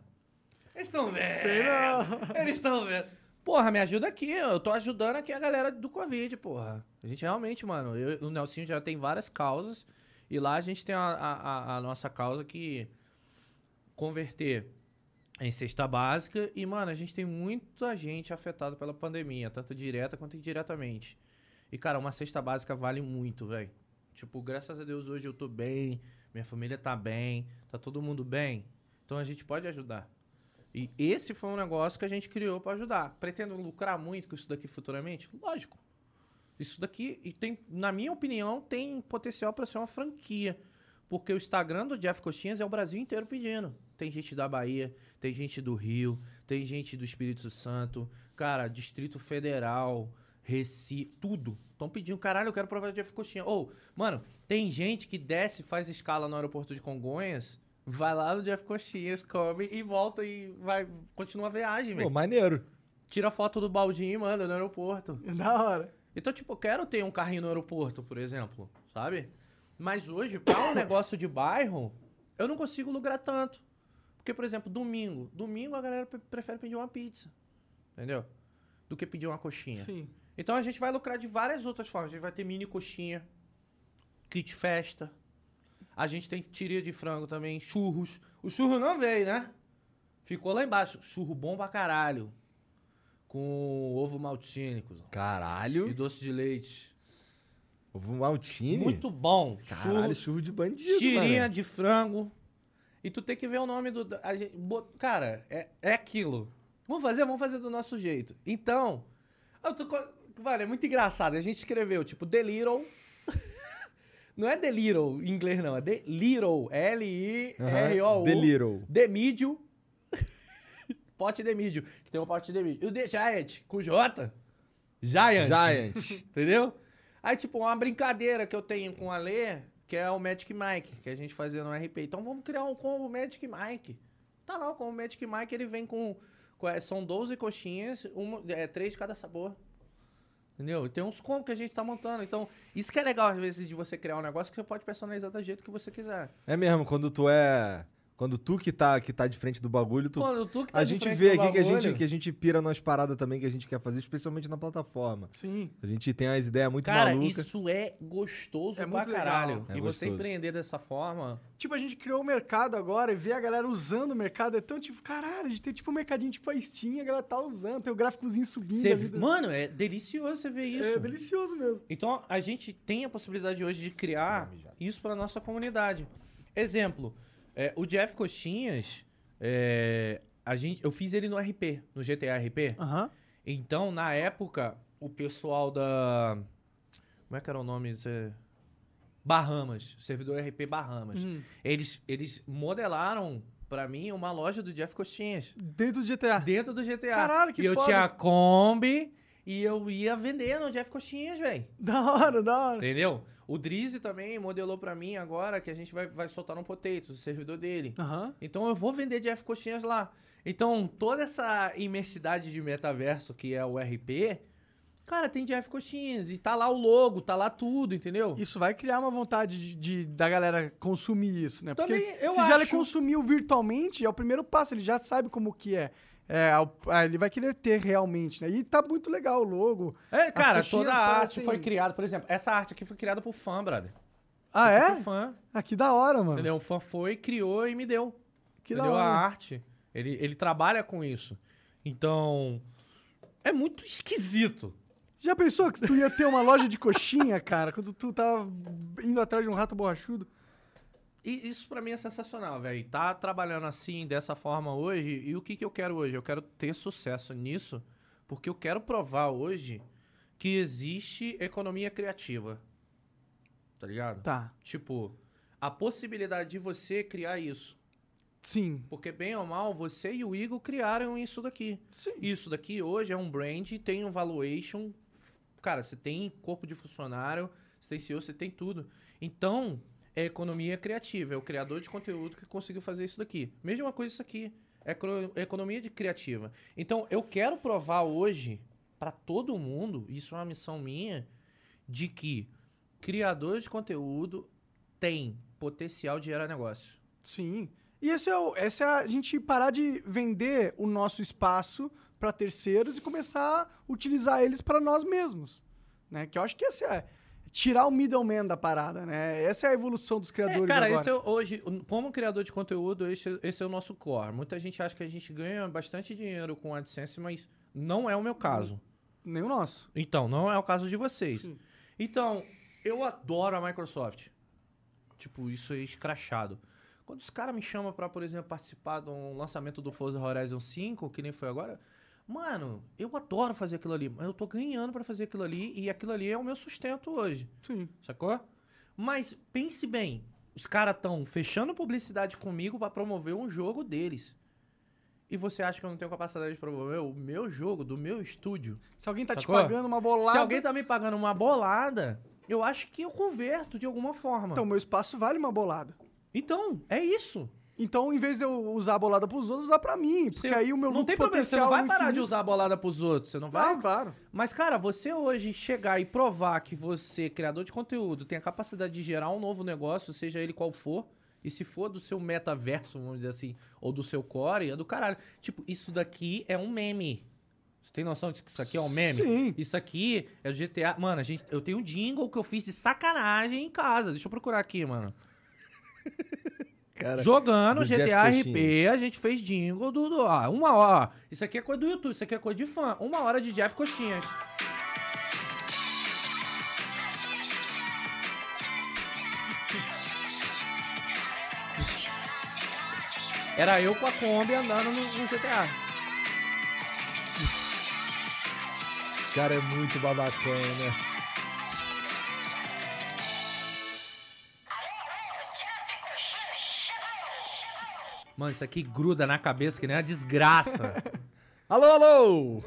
C: Eles estão vendo.
A: Sei não. <laughs>
C: Eles estão vendo. Porra, me ajuda aqui. Eu tô ajudando aqui a galera do Covid, porra. A gente realmente, mano. Eu, o Nelsinho já tem várias causas. E lá a gente tem a, a, a- nossa causa que converter em cesta básica. E, mano, a gente tem muita gente afetada pela pandemia, tanto direta quanto indiretamente. E, cara, uma cesta básica vale muito, velho. Tipo, graças a Deus hoje eu tô bem, minha família tá bem, tá todo mundo bem. Então a gente pode ajudar. E esse foi um negócio que a gente criou pra ajudar. Pretendo lucrar muito com isso daqui futuramente? Lógico. Isso daqui, e tem, na minha opinião, tem potencial pra ser uma franquia. Porque o Instagram do Jeff Coxinhas é o Brasil inteiro pedindo. Tem gente da Bahia, tem gente do Rio, tem gente do Espírito Santo, cara, Distrito Federal, Recife, tudo. Estão pedindo, caralho, eu quero provar o Jeff Coxinha. Ou, mano, tem gente que desce, faz escala no aeroporto de Congonhas, vai lá no Jeff Coxinhas, come e volta e vai, continua a viagem,
B: Pô,
C: velho.
B: maneiro.
C: Tira foto do baldinho e manda no aeroporto.
A: Da hora.
C: Então, tipo, eu quero ter um carrinho no aeroporto, por exemplo, sabe? Mas hoje, pra um negócio de bairro, eu não consigo lucrar tanto. Porque, por exemplo, domingo. Domingo a galera pre- prefere pedir uma pizza. Entendeu? Do que pedir uma coxinha.
A: Sim.
C: Então a gente vai lucrar de várias outras formas. A gente vai ter mini coxinha, kit festa. A gente tem tiria de frango também, churros. O churro não veio, né? Ficou lá embaixo. Churro bom pra caralho. Com ovo maltine, cuzão. E
B: Caralho.
C: doce de leite.
B: Ovo maltine?
C: Muito bom.
B: Caralho,
C: Churro,
B: churro de bandido,
C: tirinha
B: mano.
C: de frango. E tu tem que ver o nome do. gente cara, é, é aquilo. Vamos fazer? Vamos fazer do nosso jeito. Então. Eu tô, mano, é muito engraçado. A gente escreveu, tipo, The Little. <laughs> não é The Little em inglês, não. É The Little. L-I-R-O-U.
B: The Little.
C: The Medium. Pote The Medium. Que tem um pote The Medium. E o The Giant, com J. Giant.
B: Giant. <laughs>
C: Entendeu? Aí, tipo, uma brincadeira que eu tenho com a Lê, que é o Magic Mike, que a gente fazia no RP. Então vamos criar um combo Magic Mike. Tá lá, o combo Magic Mike, ele vem com. com- é, são 12 coxinhas, uma, é, três de cada sabor. Entendeu? E tem uns combos que a gente tá montando. Então, isso que é legal, às vezes, de você criar um negócio que você pode personalizar do jeito que você quiser.
B: É mesmo, quando tu é. Quando tu que tá, que tá de frente do bagulho, tu.
C: Quando tu que tá
B: a
C: de
B: gente
C: frente
B: vê
C: do
B: aqui que a gente, que a gente pira nas paradas também que a gente quer fazer, especialmente na plataforma.
A: Sim.
B: A gente tem as ideias muito
C: Cara,
B: malucas.
C: isso é gostoso
A: É
C: pra
A: muito legal.
C: caralho.
B: É
C: e você
B: gostoso.
C: empreender dessa forma.
A: Tipo, a gente criou o mercado agora e ver a galera usando o mercado é tão tipo, caralho, a gente tem tipo um mercadinho tipo a Steam, a galera tá usando, tem o gráficozinho subindo.
C: Você-
A: das-
C: mano, é delicioso você ver isso.
A: é delicioso mesmo.
C: Então, a gente tem a possibilidade hoje de criar isso para nossa comunidade. Exemplo, é, o Jeff Coxinhas, É, a gente, eu fiz ele no RP, no GTA RP.
A: Aham.
C: Então, na época, o pessoal da. Como é que era o nome? Bahamas, servidor RP Bahamas.
A: Hum.
C: Eles, eles modelaram pra mim uma loja do Jeff Coxinhas
A: Dentro do GTA.
C: dentro do GTA.
A: Caralho, que
C: E eu
A: foda.
C: tinha a Kombi e eu ia vender no Jeff Coxinhas, velho.
A: Da hora, da hora.
C: Entendeu? O Drizzy também modelou pra mim agora que a gente vai, vai soltar no Potato, o servidor dele.
A: Aham.
C: Então eu vou vender Jeff Coxinhas lá. Então toda essa imersidade de metaverso que é o RP, cara, tem Jeff Coxinhas e tá lá o logo, tá lá tudo, entendeu?
A: Isso vai criar uma vontade de, de- da galera consumir isso, né? Porque
C: Também,
A: se
C: eu
A: se já ele
C: acho.
A: consumiu virtualmente, é o primeiro passo, ele já sabe como que é. É, ah, ele vai querer ter realmente, né? E tá muito legal o logo.
C: É, cara, toda a arte
A: parecem-
C: foi criada, por exemplo, essa arte aqui foi criada por fã, brother.
A: Ah,
C: aqui
A: é?
C: foi fã,
A: Ah, que da hora, mano.
C: entendeu? Um fã foi, criou e me deu.
A: Que da
C: entendeu? A
A: hora.
C: arte. Ele, ele trabalha com isso. Então, é muito esquisito.
A: Já pensou que tu ia ter uma loja de coxinha, cara, quando tu tava indo atrás de um rato borrachudo?
C: E isso pra mim é sensacional, velho. Tá trabalhando assim, dessa forma hoje. E o que, que eu quero hoje? Eu quero ter sucesso nisso, porque eu quero provar hoje que existe economia criativa. Tá ligado?
A: Tá.
C: Tipo, a possibilidade de você criar isso.
A: Sim.
C: Porque, bem ou mal, você e o Igor criaram isso daqui.
A: Sim.
C: Isso daqui hoje é um brand, tem um valuation. Cara, você tem corpo de funcionário, você tem CEO, você tem tudo. Então, é economia criativa. É o criador de conteúdo que conseguiu fazer isso daqui. Mesma coisa isso aqui. É cro- economia de criativa. Então, eu quero provar hoje para todo mundo, isso é uma missão minha, de que criadores de conteúdo têm potencial de gerar negócio.
A: Sim. E esse é, o, esse é a gente parar de vender o nosso espaço para terceiros e começar a utilizar eles para nós mesmos, né? Que eu acho que esse é tirar o middleman da parada, né? Essa é a evolução dos criadores
C: É, cara,
A: agora.
C: esse é, hoje, como criador de conteúdo, esse, esse é o nosso core. Muita gente acha que a gente ganha bastante dinheiro com AdSense, mas não é o meu caso.
A: Nem o nosso.
C: Então, não é o caso de vocês.
A: Sim.
C: Então, eu adoro a Microsoft. Tipo, isso é escrachado. Quando os caras me chamam pra, por exemplo, participar de um lançamento do Forza Horizon 5, que nem foi agora, mano, eu adoro fazer aquilo ali, mas eu tô ganhando pra fazer aquilo ali e aquilo ali é o meu sustento hoje.
A: Sim.
C: Sacou? Mas pense bem, os caras estão fechando publicidade comigo pra promover um jogo deles. E você acha que eu não tenho capacidade de promover o meu jogo, do meu estúdio?
A: Se alguém tá
C: Sacou?
A: te pagando uma bolada,
C: Se alguém tá me pagando uma bolada, eu acho que eu converto de alguma forma.
A: então meu espaço vale uma bolada.
C: Então, é isso.
A: Então, em vez de eu usar a bolada pros outros, usar pra mim, porque
C: Você-
A: aí o meu
C: não tem problema, você não
A: potencial
C: vai parar de usar a bolada pros outros, você não vai?
A: Vai, claro.
C: Mas, cara, você hoje chegar e provar que você, criador de conteúdo, tem a capacidade de gerar um novo negócio, seja ele qual for, e se for do seu metaverso, vamos dizer assim, ou do seu core, é do caralho. Tipo, isso daqui é um meme. Você tem noção de que isso aqui é um meme?
A: Sim.
C: Isso aqui é o GTA. Mano, a gente, eu tenho um jingle que eu fiz de sacanagem em casa. Deixa eu procurar aqui, mano.
B: Cara,
C: Jogando GTA RP, a gente fez jingle do, do. Ó, uma hora. Isso aqui é coisa do YouTube, isso aqui é coisa de fã. Uma hora de Jeff Coxinhas. Era eu com a Kombi andando no, no GTA.
B: cara é muito babacão, né?
C: Mano, isso aqui gruda na cabeça que nem uma desgraça. <laughs>
B: Alô, alô!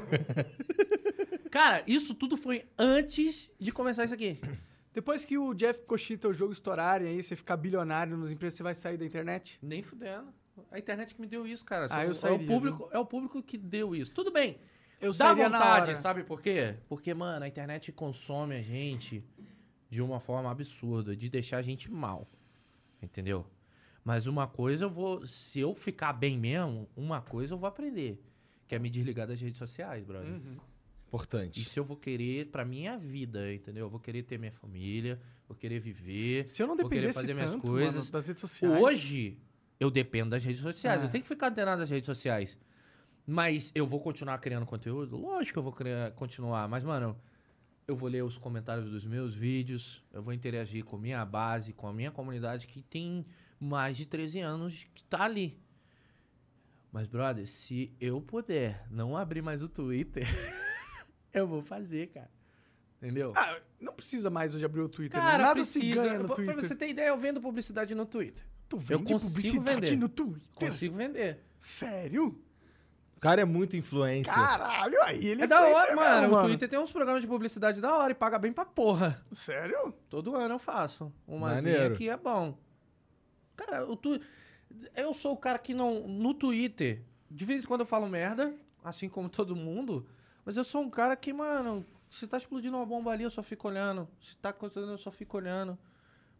B: <laughs>
C: Cara, isso tudo foi antes de começar isso aqui. <coughs>
A: Depois que o Jeff Coxinha e teu jogo estourarem aí, você ficar bilionário nos empresas, você vai sair da internet?
C: Nem fudendo. A internet que me deu isso, cara.
A: Ah, eu
C: é,
A: sairia,
C: o público, é o público que deu isso. Tudo bem.
A: Eu
C: Dá vontade,
A: hora.
C: sabe por quê? Porque, mano, a internet consome a gente de uma forma absurda, de deixar a gente mal. Entendeu? Mas uma coisa eu vou. Se eu ficar bem mesmo, uma coisa eu vou aprender. Que é me desligar das redes sociais, brother.
A: Uhum.
B: Importante.
C: Isso eu vou querer pra minha vida, entendeu? Eu vou querer ter minha família, vou querer viver.
A: Se eu não
C: vou querer
A: dependesse
C: fazer minhas
A: tanto,
C: coisas.
A: mano, das redes sociais...
C: Hoje, eu dependo das redes sociais.
A: Ah.
C: Eu tenho que ficar antenado das redes sociais. Mas eu vou continuar criando conteúdo? Lógico que eu vou criar- continuar. Mas, mano, eu vou ler os comentários dos meus vídeos. Eu vou interagir com a minha base, com a minha comunidade que tem mais de 13 anos que tá ali. Mas, brother, se eu puder não abrir mais o Twitter, <laughs> eu vou fazer, cara. Entendeu?
A: Ah, não precisa mais hoje abrir o Twitter. né?
C: cara,
A: Nada
C: precisa.
A: se ganha no
C: Pra-
A: Twitter.
C: Pra você ter ideia, eu vendo publicidade no Twitter.
A: Tu
C: eu
A: vende
C: consigo
A: publicidade
C: vender.
A: no Twitter?
C: Consigo vender.
A: Sério?
B: O cara é muito influencer.
A: Caralho, aí ele
C: É da hora, mano.
A: mesmo,
C: O Twitter tem uns programas de publicidade da hora e paga bem pra porra.
A: Sério?
C: Todo ano eu faço. Uma
B: Maneiro.
C: que é bom. Cara, o tu... eu sou o cara que não. No Twitter, de vez em quando eu falo merda, assim como todo mundo, mas eu sou um cara que, mano, se tá explodindo uma bomba ali, eu só fico olhando. Se tá acontecendo, eu só fico olhando.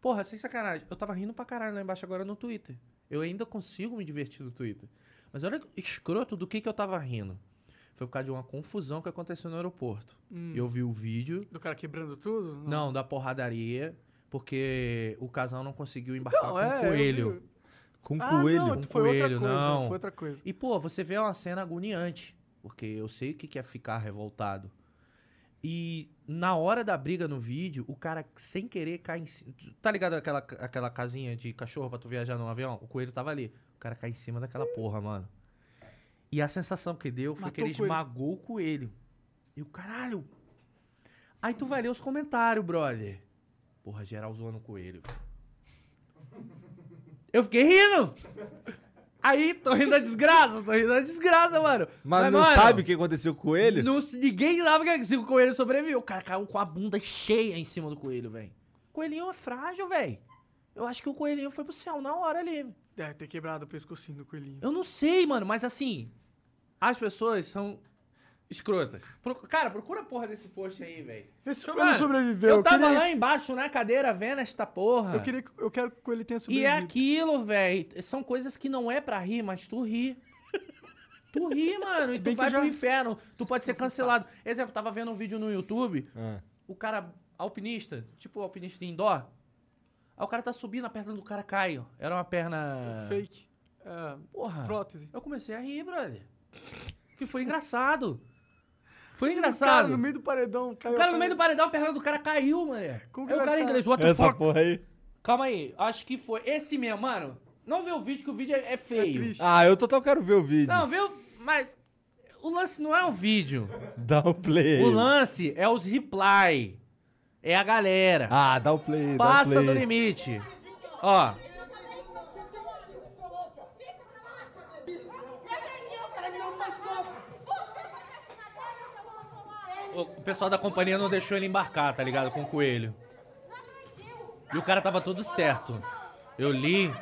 C: Porra, sem sacanagem. Eu tava rindo pra caralho lá embaixo agora no Twitter. Eu ainda consigo me divertir no Twitter. Mas olha escroto do que que eu tava rindo. Foi por causa de uma confusão que aconteceu no aeroporto. Eu vi o vídeo,
A: Do cara quebrando tudo?
C: não, da porradaria, porque o casal não conseguiu embarcar
A: Não,
C: com
A: é.
C: o coelho.
A: eu.
B: Com
A: Ah,
B: coelho.
A: não,
C: Com
A: foi outra
C: coelho,
A: coisa.
C: não.
A: Foi outra coisa.
C: E, pô, você vê uma cena agoniante, porque eu sei o que que é ficar revoltado. E na hora da briga no vídeo, o cara, sem querer, cai em cima. Tá ligado aquela, aquela casinha de cachorro pra tu viajar no avião? O coelho tava ali. O cara cai em cima daquela porra, mano. E a sensação que deu foi que
A: Matou
C: ele
A: o coelho.
C: esmagou o coelho. E o caralho. Aí tu vai ler os comentários, brother. Porra, geral zoando o coelho. Eu fiquei rindo. Aí, tô rindo da desgraça, tô rindo da desgraça, mano.
B: Mas, não
C: mano,
B: sabe o que aconteceu com o coelho?
C: não, ninguém sabe que se o coelho sobreviveu. O cara caiu com a bunda cheia em cima do coelho, velho. Coelhinho é frágil, velho. Eu acho que o coelhinho foi pro céu na hora ali.
A: Deve ter quebrado o pescocinho do coelhinho.
C: Eu não sei, mano, mas assim, as pessoas são escrotas. Pro- cara, procura a porra desse post aí, velho.
A: Esse
C: Deixa eu
A: sobreviveu.
C: Eu tava
A: queria,
C: lá embaixo na cadeira vendo esta porra.
A: Eu, queria, que- eu quero que o coelho tenha
C: E
A: sobrevivido.
C: é aquilo, velho. São coisas que não é pra rir, mas tu ri. Tu ri, <laughs> mano,
A: Se
C: e tu vai
A: eu já-
C: pro inferno. Tu pode ser cancelado. Exemplo, tava vendo um vídeo no YouTube,
B: Ah.
C: o cara alpinista, tipo alpinista indoor. Aí o cara tá subindo, a perna do cara cai. ó. Era uma perna.
A: Fake. É,
C: Porra.
A: prótese.
C: Eu comecei a rir, brother. Que foi engraçado. Foi
A: O cara
C: engraçado.
A: no meio do paredão caiu.
C: O cara no meio do paredão, a perna do cara caiu, mano.
A: Como que
C: Aí o cara inglês, what the
B: Essa
C: fuck?
B: porra aí.
C: Calma aí, acho que foi esse mesmo, mano. Não vê o vídeo, que o vídeo é, é feio.
A: triste.
B: Ah, eu total quero ver o vídeo.
C: não, vê o... Mas o lance não é o vídeo.
B: Dá o play.
C: O lance é os reply. É a galera.
B: Ah, dá o play.
C: Passa
B: dá o play.
C: limite. Ó, o pessoal da companhia não deixou ele embarcar, tá ligado? Com o coelho. E o cara tava tudo certo. Eu li,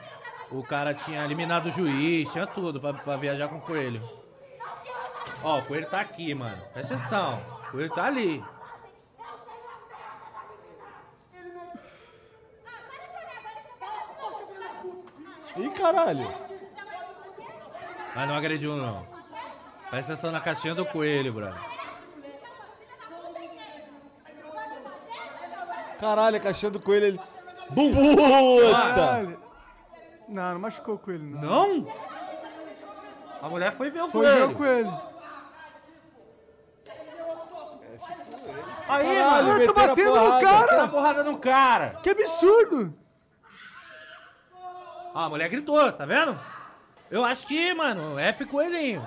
C: o cara tinha eliminado o juiz, tinha tudo pra, pra viajar com o coelho. Ó, o coelho tá aqui, mano. Presta atenção. O coelho tá ali.
B: Ih, caralho.
C: Mas não agrediu, não. Presta atenção na caixinha do coelho, brother.
B: Caralho, a caixinha do coelho ele.
C: Bum!
B: Puta!
A: Não, não machucou o coelho, não.
C: Não? A mulher foi ver o
A: Foi ver
C: coelho.
A: o coelho.
C: Aí,
B: Caralho,
C: mano.
A: Eu tô
B: meteram a
A: batendo no cara.
C: Dá porrada no cara.
A: Que absurdo.
C: Ó, a mulher gritou, tá vendo? Eu acho que, mano, F coelhinho.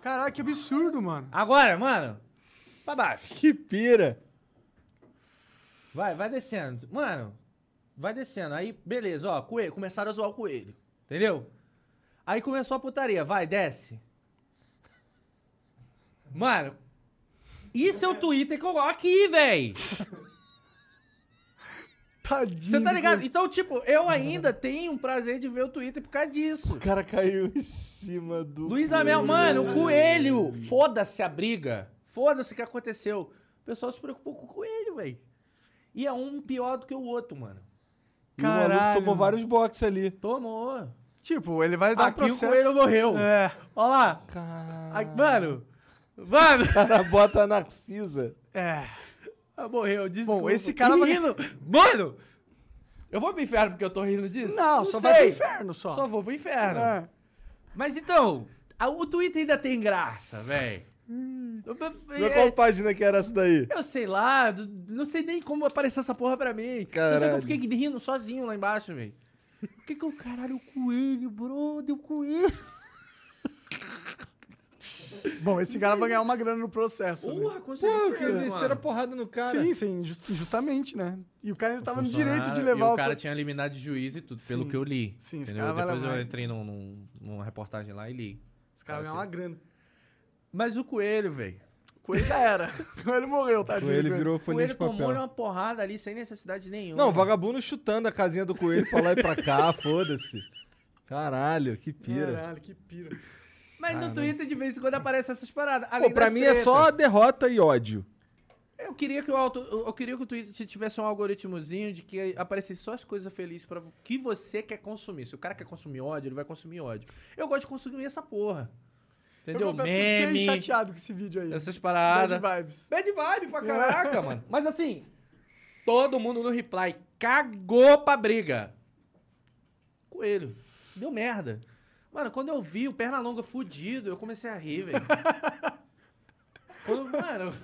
A: Caralho, que absurdo, mano.
C: Agora, mano, pra baixo.
B: Que pira.
C: Vai, vai descendo. Mano, vai descendo. Aí, beleza, ó, coelho. Começaram a zoar o coelho. Entendeu? Aí começou a putaria. Vai, desce. Mano, isso é o Twitter que eu aqui, véi. <laughs>
A: Tadinho.
C: Você tá
A: do
C: ligado? Então, tipo, eu ainda tenho um prazer de ver o Twitter por causa disso.
B: O cara caiu em cima do.
C: Luiz Amel, mano, o coelho. Foda-se a briga. Foda-se o que aconteceu. O pessoal se preocupou com o coelho, velho. E é um pior do que o outro, mano.
B: E o maluco
A: Caralho.
B: tomou vários boxes ali.
C: Tomou.
A: Tipo, ele vai dar um
C: Aqui o
A: processo.
C: coelho morreu.
A: É,
C: Olha lá. Ai, mano. Mano.
B: O <laughs> cara bota a Narcisa.
A: é.
C: Ah, Morreu, desculpa.
A: Bom, esse cara vai-
C: rindo. Mano. Eu vou pro inferno porque eu tô rindo disso?
A: Não, só
C: sei.
A: vai pro inferno só.
C: Só vou pro inferno.
A: É.
C: Mas então, a- o Twitter ainda tem graça, velho.
B: Mas qual página que era essa daí?
C: Eu sei lá, não sei nem como apareceu essa porra pra mim. Só sei que
B: Caralho.
C: eu fiquei rindo sozinho lá embaixo, velho. O que que é o caralho, o coelho, brother, o coelho? <laughs>
A: Bom, esse cara vai ganhar uma grana no processo. né?
C: Porra, conseguiu.
B: Pô, desceram a porrada no cara.
A: Sim, sim, just- justamente, né? E o cara ainda
C: O
A: tava no direito de
C: e
A: levar
C: o
A: o.
C: cara
A: co-
C: tinha eliminado de juiz e tudo, pelo
A: Sim.
C: que eu li.
A: Sim, esse
C: entendeu?
A: cara vai
C: Depois
A: levar.
C: eu entrei num, num- numa reportagem lá e li.
A: Esse cara vai ganhar uma grana.
C: Mas o coelho, velho.
A: Coelho já era. <laughs> Coelho morreu, tá?
B: Ele virou
C: O
B: folhinha de
C: coelho tomou
B: papel.
C: uma porrada ali sem necessidade nenhuma.
B: Não, vagabundo chutando a casinha do coelho pra lá e pra cá, <laughs> foda-se. Caralho, que pira.
A: Caralho, que pira.
C: Mas no Twitter de vez em quando aparecem essas paradas.
B: Pô, pra mim é
C: tretas.
B: só derrota e ódio.
C: Eu queria que o auto, eu eu queria que o Twitter tivesse um algoritmozinho de que aparecesse só as coisas felizes para que você quer consumir. Se o cara quer consumir ódio, ele vai consumir ódio. Eu gosto de consumir essa porra. Entendeu?
A: Eu confesso que eu
C: Meme,
A: fiquei chateado com esse vídeo aí.
C: essas
A: Bad
C: paradas.
A: vibes.
C: Bad vibe pra caraca, mano. Mas assim, todo mundo no reply cagou pra briga. Coelho. Deu merda. Mano, quando eu vi o Pernalonga fudido, eu comecei a rir, velho. <laughs> Mano,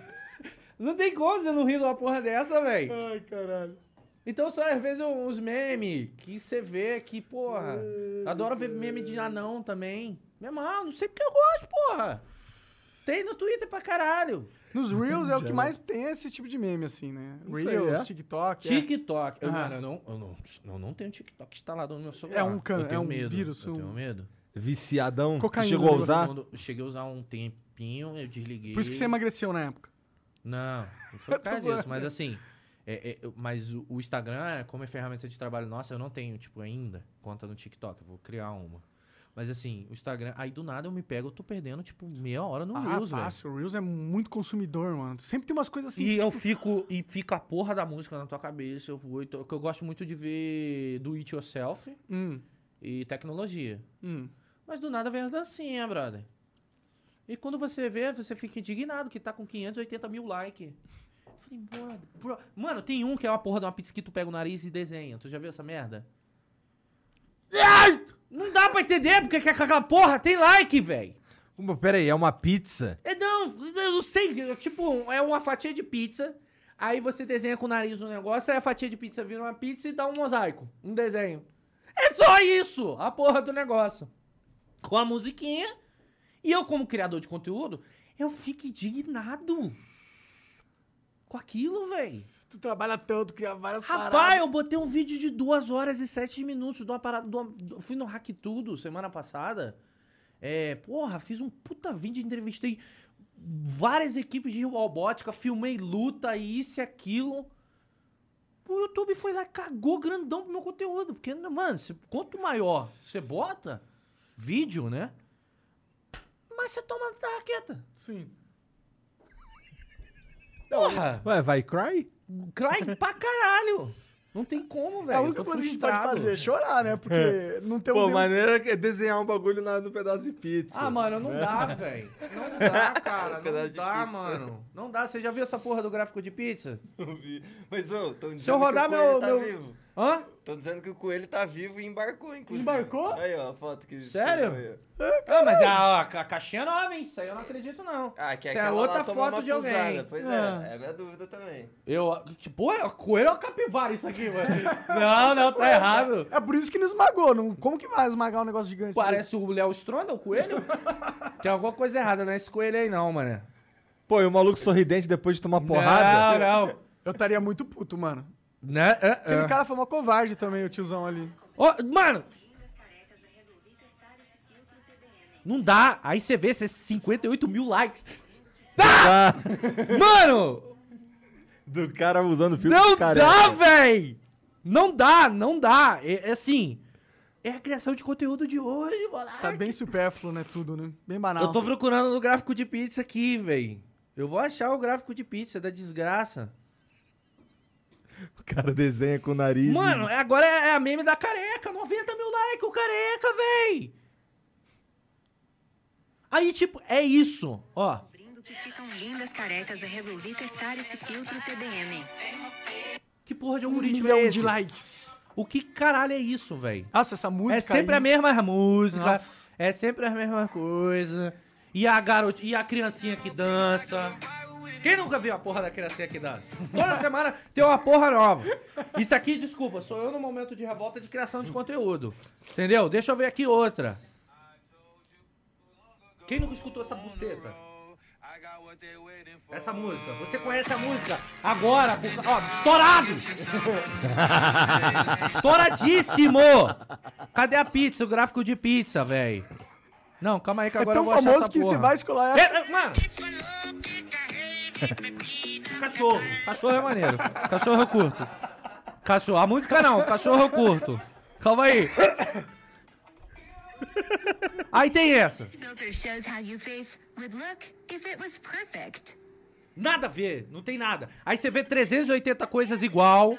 C: não tem como você não rir de uma porra dessa, velho.
A: Ai, caralho.
C: Então só às vezes uns memes que você vê que, porra. Adoro ver meme de anão também. Meu irmão, não sei porque eu gosto, porra. Tem no Twitter pra caralho.
A: Nos Reels é o que mais tem esse tipo de meme, assim, né?
B: Isso aí,
A: Reels,
B: é?
A: TikTok. é.
C: TikTok. Eu,
A: Ah.
C: mano, eu não, eu, não, eu não tenho TikTok instalado no meu celular.
A: É um can-
C: eu tenho
A: é um
C: medo.
A: vírus,
C: Eu
A: um-
C: tenho medo.
B: Viciadão.
A: Cocaína,
B: Chegou a
A: negócio
B: usar?
C: Quando eu cheguei a usar um tempinho, eu desliguei.
A: Por isso que você emagreceu na época.
C: Não, não <laughs> foi por causa disso. Mas assim, é- é, eu- mas o, o Instagram, como é ferramenta de trabalho nossa, eu não tenho, tipo, ainda conta no TikTok. Eu vou criar uma. Mas assim, o Instagram, aí do nada eu me pego, eu tô perdendo, tipo, meia hora no
A: ah,
C: Reels, velho.
A: fácil. O Reels é muito consumidor, mano. Sempre tem umas coisas assim.
C: E
A: que,
C: eu
A: tipo,
C: fico, e fica a porra da música na tua cabeça. Eu vou, que eu gosto muito de ver do it yourself
A: Hum,
C: e tecnologia.
A: hum.
C: Mas do nada vem as dancinhas, brother. E quando você vê, você fica indignado que tá com 580 mil likes. Eu falei, brother, bro- Mano, tem um que é uma porra de uma pizza que tu pega o nariz e desenha. Tu já viu essa merda? Ai! Não dá pra entender porque que aquela porra tem like, velho.
B: Pera aí, é uma pizza?
C: É, não, eu não sei. é Tipo, é uma fatia de pizza. Aí você desenha com o nariz no negócio, aí a fatia de pizza vira uma pizza e dá um mosaico, um desenho. É só isso, a porra do negócio. Com a musiquinha. E eu, como criador de conteúdo, eu fico indignado com aquilo, velho.
A: Tu trabalha tanto, cria várias
C: Rapaz,
A: paradas.
C: eu botei um vídeo de 2 horas e 7 minutos de uma parada. de uma- fui no Hack Tudo semana passada. É, porra, fiz um puta vídeo, entrevistei várias equipes de robótica, filmei luta e isso e aquilo. O YouTube foi lá e cagou grandão pro meu conteúdo. Porque, mano, cê- quanto maior você bota vídeo, né? Mas você toma da raqueta.
A: Sim.
C: Porra!
B: Ué, vai cry?
C: Cry pra caralho! Não tem como, velho.
A: É a única coisa que a gente pode fazer é chorar, né? Porque não tem
B: Pô,
A: nenhum-
B: maneira é desenhar um bagulho na- no pedaço de pizza.
C: Ah, mano, não dá, velho. Não dá, <laughs> cara. Não dá,
D: pizza.
C: mano. Não dá. Você já viu essa porra do gráfico de pizza? <laughs>
D: Não vi. Mas, ô, tão dizendo
C: Se eu rodar
D: que o coelho
C: meu-
D: tá
C: meu-
D: vivo.
C: Hã?
D: Tão dizendo que o coelho tá vivo e embarcou, inclusive.
A: Embarcou?
D: Aí, ó, a foto que...
C: Sério? Ah, mas a, a caixinha é nova, hein? Isso aí eu não acredito, não.
D: Ah, que
C: Isso é outra foto de alguém.
D: cruzada. Pois
A: Ah.
D: é, é a minha dúvida também.
C: Eu. Que porra? Coelho é uma capivara isso aqui, mano. <laughs> Não, não, tá errado.
A: É por isso que não esmagou. Não... Como que vai esmagar um negócio gigante?
C: Parece o Léo Stronda, o coelho. <laughs> Tem alguma coisa errada nesse coelho aí, não, mano.
B: Pô, e o maluco sorridente depois de tomar porrada?
C: Não, não.
A: Eu estaria muito puto, mano.
C: Né? É,
A: Aquele
C: é.
A: cara foi uma covarde também, o tiozão ali.
C: Ó, mano, não dá. Aí você vê, esses 58 mil likes.
B: Ah, <laughs>
C: Mano,
B: do cara usando filtro
C: não
B: careca.
C: dá, véi. Não dá, não dá. É, é assim, é a criação de conteúdo de hoje, moleque.
A: Tá bem supérfluo, né? Tudo, né? Bem banal.
C: Eu tô procurando no gráfico de pizza aqui, véi. Eu vou achar o gráfico de pizza da desgraça.
B: O cara desenha com o nariz. e-
C: Mano, agora é a meme da careca. 90 mil likes, o careca, véi. Aí, tipo, é isso, ó.
F: Que ficam lindas carecas, eu resolvi testar esse filtro TDM.
C: Que porra de
A: um
C: algoritmo
A: milhão
C: é esse?
A: de likes.
C: O que caralho é isso, velho?
A: Nossa, essa música
C: É sempre
A: aí...
C: a mesma música,
A: Nossa.
C: é sempre a mesma coisa. E a garota, e a criancinha que dança. Quem nunca viu a porra da criancinha que dança? Toda semana tem uma porra nova. Isso aqui, desculpa, sou eu no momento de revolta de criação de conteúdo. Entendeu? Deixa eu ver aqui outra. Quem nunca escutou essa buceta? Essa música. Você conhece a música agora? por- Ó, estourado! <laughs> Estouradíssimo! Cadê a pizza? O gráfico de pizza, velho. Não, calma aí que
A: É
C: agora eu
A: tão
C: vou achar
A: famoso
C: essa
A: que
C: porra.
A: você vai escolar.
C: É, é, mano. Cachorro. Cachorro é maneiro. Cachorro eu curto. Cachorro. A música não, cachorro eu curto. Calma aí. Aí tem essa. Nada a ver, não tem nada. Aí você vê 380 coisas igual,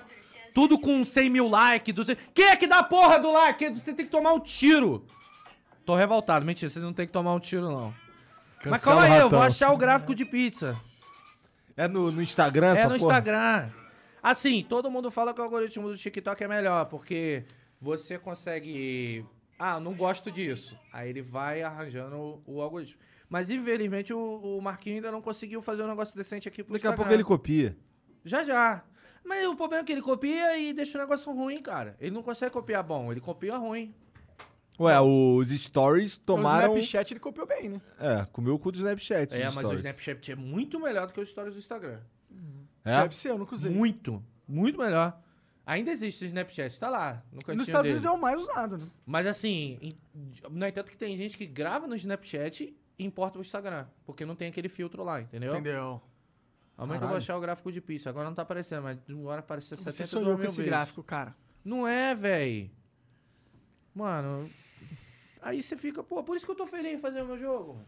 C: tudo com 100 mil likes. 200... Quem é que dá a porra do like? Você tem que tomar um tiro. Tô revoltado, mentira, você não tem que tomar um tiro, não. Mas calma aí, eu vou achar o gráfico de pizza.
B: É no, no Instagram,
C: É no
B: porra?
C: Instagram. Assim, todo mundo fala que o algoritmo do TikTok é melhor, porque você consegue. Ah, não gosto disso. Aí ele vai arranjando o, o algoritmo. Mas infelizmente o, o Marquinhos ainda não conseguiu fazer um negócio decente aqui pro
B: Daqui a
C: Instagram.
B: pouco ele copia.
C: Já já. Mas o problema é que ele copia e deixa o negócio ruim, cara. Ele não consegue copiar bom, ele copia ruim.
B: Ué, os stories tomaram...
A: O Snapchat ele copiou bem, né?
B: É, comeu o cu do Snapchat.
C: É, mas o
B: stories.
C: Snapchat é muito melhor do que os stories do Instagram.
B: É?
A: Deve ser, eu nunca usei.
C: Muito, muito melhor. Ainda existe o Snapchat, tá lá, no cantinho
A: Nos Estados
C: dele.
A: Unidos é o mais usado, né?
C: Mas assim, no entanto que tem gente que grava no Snapchat e importa o Instagram, porque não tem aquele filtro lá, entendeu?
A: Entendeu?
C: Amanhã que eu vou achar o gráfico de pizza. Agora não tá aparecendo, mas agora apareceu
A: Você
C: 72
A: sonhou com
C: mil
A: esse
C: vezes.
A: gráfico, cara.
C: Não é, véi. Mano, aí você fica, pô, por isso que eu tô feliz em fazer o meu jogo.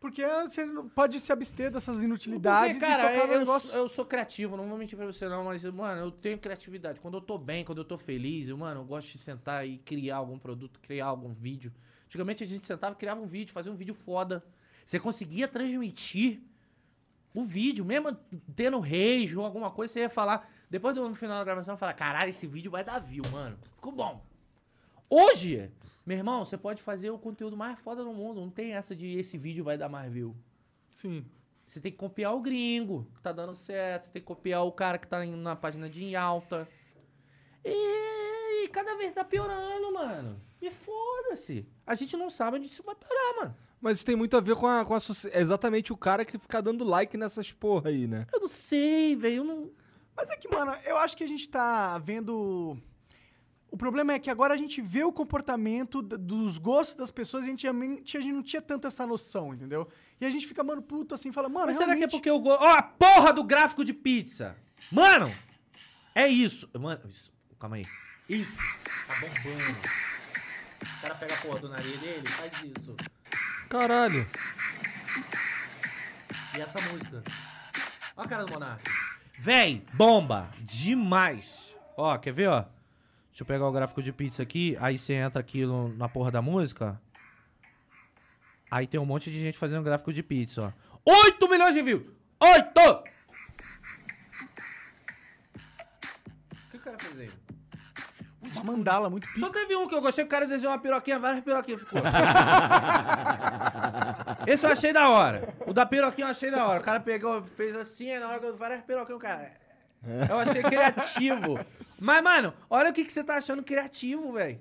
A: Porque você não pode se abster dessas inutilidades
C: Porque, cara,
A: e focar no
C: eu,
A: negócio.
C: sou, eu sou criativo, não vou mentir pra você não, mas, mano, eu tenho criatividade. Quando eu tô bem, quando eu tô feliz, eu, mano, eu gosto de sentar e criar algum produto, criar algum vídeo. Antigamente a gente sentava e criava um vídeo, fazia um vídeo foda. Você conseguia transmitir o vídeo, mesmo tendo rage ou alguma coisa, você ia falar. Depois do no final da gravação, falar: caralho, esse vídeo vai dar view, mano. Ficou bom. Hoje, meu irmão, você pode fazer o conteúdo mais foda do mundo. Não tem essa de esse vídeo vai dar mais view.
A: Sim.
C: Você tem que copiar o gringo, que tá dando certo. Você tem que copiar o cara que tá indo na página de alta. E, e cada vez tá piorando, mano. E foda-se. A gente não sabe onde isso vai parar, mano.
B: Mas isso tem muito a ver com a, com a é exatamente o cara que fica dando like nessas porra aí, né?
C: Eu não sei, velho. Eu não.
A: Mas é que, mano, eu acho que a gente tá vendo. O problema é que agora a gente vê o comportamento dos gostos das pessoas e a gente, realmente- a gente não tinha tanto essa noção, entendeu? E a gente fica, mano, puto assim, fala, mano,
C: Mas será que é
A: realmente-
C: porque eu gosto. Ó, a porra do gráfico de pizza! Mano! É isso. Mano, isso. Calma aí. Isso. Tá bombando. O cara pega a porra do nariz dele e faz isso.
B: Caralho.
C: E essa música. Ó a cara do Monark. Véi, bomba. Demais. Ó, quer ver, ó? Deixa eu pegar o gráfico de pizza aqui. Aí você entra aqui no- na porra da música. Aí tem um monte de gente fazendo gráfico de pizza, ó. 8 milhões de views! 8! O que o cara fez aí?
A: Uma mandala muito pica.
C: Só teve um que eu gostei, que o cara desenhou uma piroquinha, várias piroquinhas ficou. <laughs> Esse eu achei da hora. O da piroquinha eu achei da hora. O cara pegou, fez assim, aí na hora que eu várias piroquinhas, o cara. Eu achei criativo. Mas, mano, olha o que, que você tá achando criativo, velho.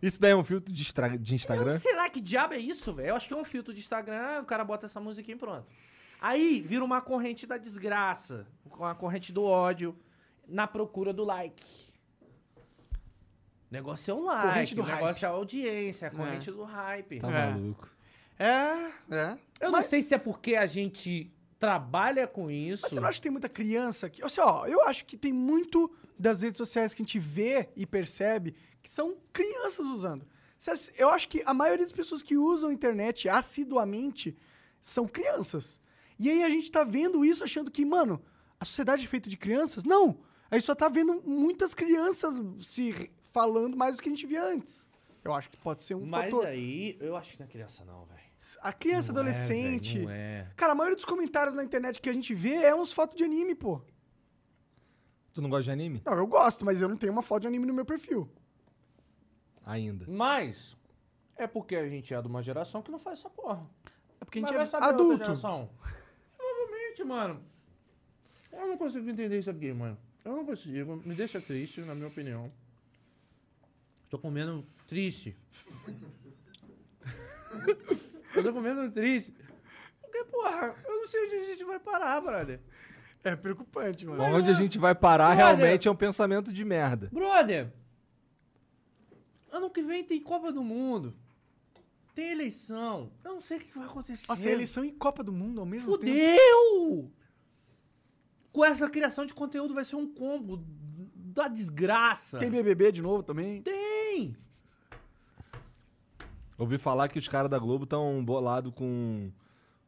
B: Isso daí é um filtro de, estra- de Instagram?
C: Sei lá que diabo é isso, velho. Eu acho que é um filtro de Instagram, o cara bota essa musiquinha e pronto. Aí vira uma corrente da desgraça, uma corrente do ódio, na procura do like. Negócio é o like,
A: Corrente do
C: o negócio é a audiência, a corrente do hype.
B: Tá
A: É.
B: maluco.
A: É, é.
C: Eu não
A: Mas-
C: sei se é porque a gente trabalha com isso.
A: Mas você não acha que tem muita criança que. Assim, ó, eu acho que tem muito das redes sociais que a gente vê e percebe que são crianças usando. Eu acho que a maioria das pessoas que usam a internet assiduamente são crianças. E aí a gente tá vendo isso achando que, mano, a sociedade é feita de crianças? Não! A gente só tá vendo muitas crianças se falando mais do que a gente via antes. Eu acho que pode ser um
C: Mas
A: fator.
C: aí, eu acho que não é criança não, velho.
A: A criança,
C: Não é,
A: adolescente.
C: velho, não é.
A: Cara, a maioria dos comentários na internet que a gente vê é uns fotos de anime, pô.
B: Tu não gosta de anime?
A: Não, eu gosto, mas eu não tenho uma foto de anime no meu perfil.
B: Ainda.
C: Mas é porque a gente é de uma geração que não faz essa porra.
A: É porque a
C: Mas
A: gente
C: vai
A: é adulto.
C: geração. Gente, mano. Eu não consigo entender isso aqui, mano. Eu não consigo. Me deixa triste, na minha opinião. Tô comendo triste. <laughs> eu tô comendo triste. Porque, porra, eu não sei onde a gente vai parar, brother.
A: É preocupante, mano.
B: Onde a gente vai parar
C: Brother.
B: realmente é um pensamento de merda.
C: Brother, ano que vem tem Copa do Mundo. Tem eleição. Eu não sei o que vai acontecer.
A: Nossa, é eleição e Copa do Mundo ao mesmo tempo.
C: Fudeu! Com essa criação de conteúdo vai ser um combo da desgraça.
A: Tem BBB de novo também.
C: Tem!
B: Ouvi falar que os caras da Globo estão bolados com,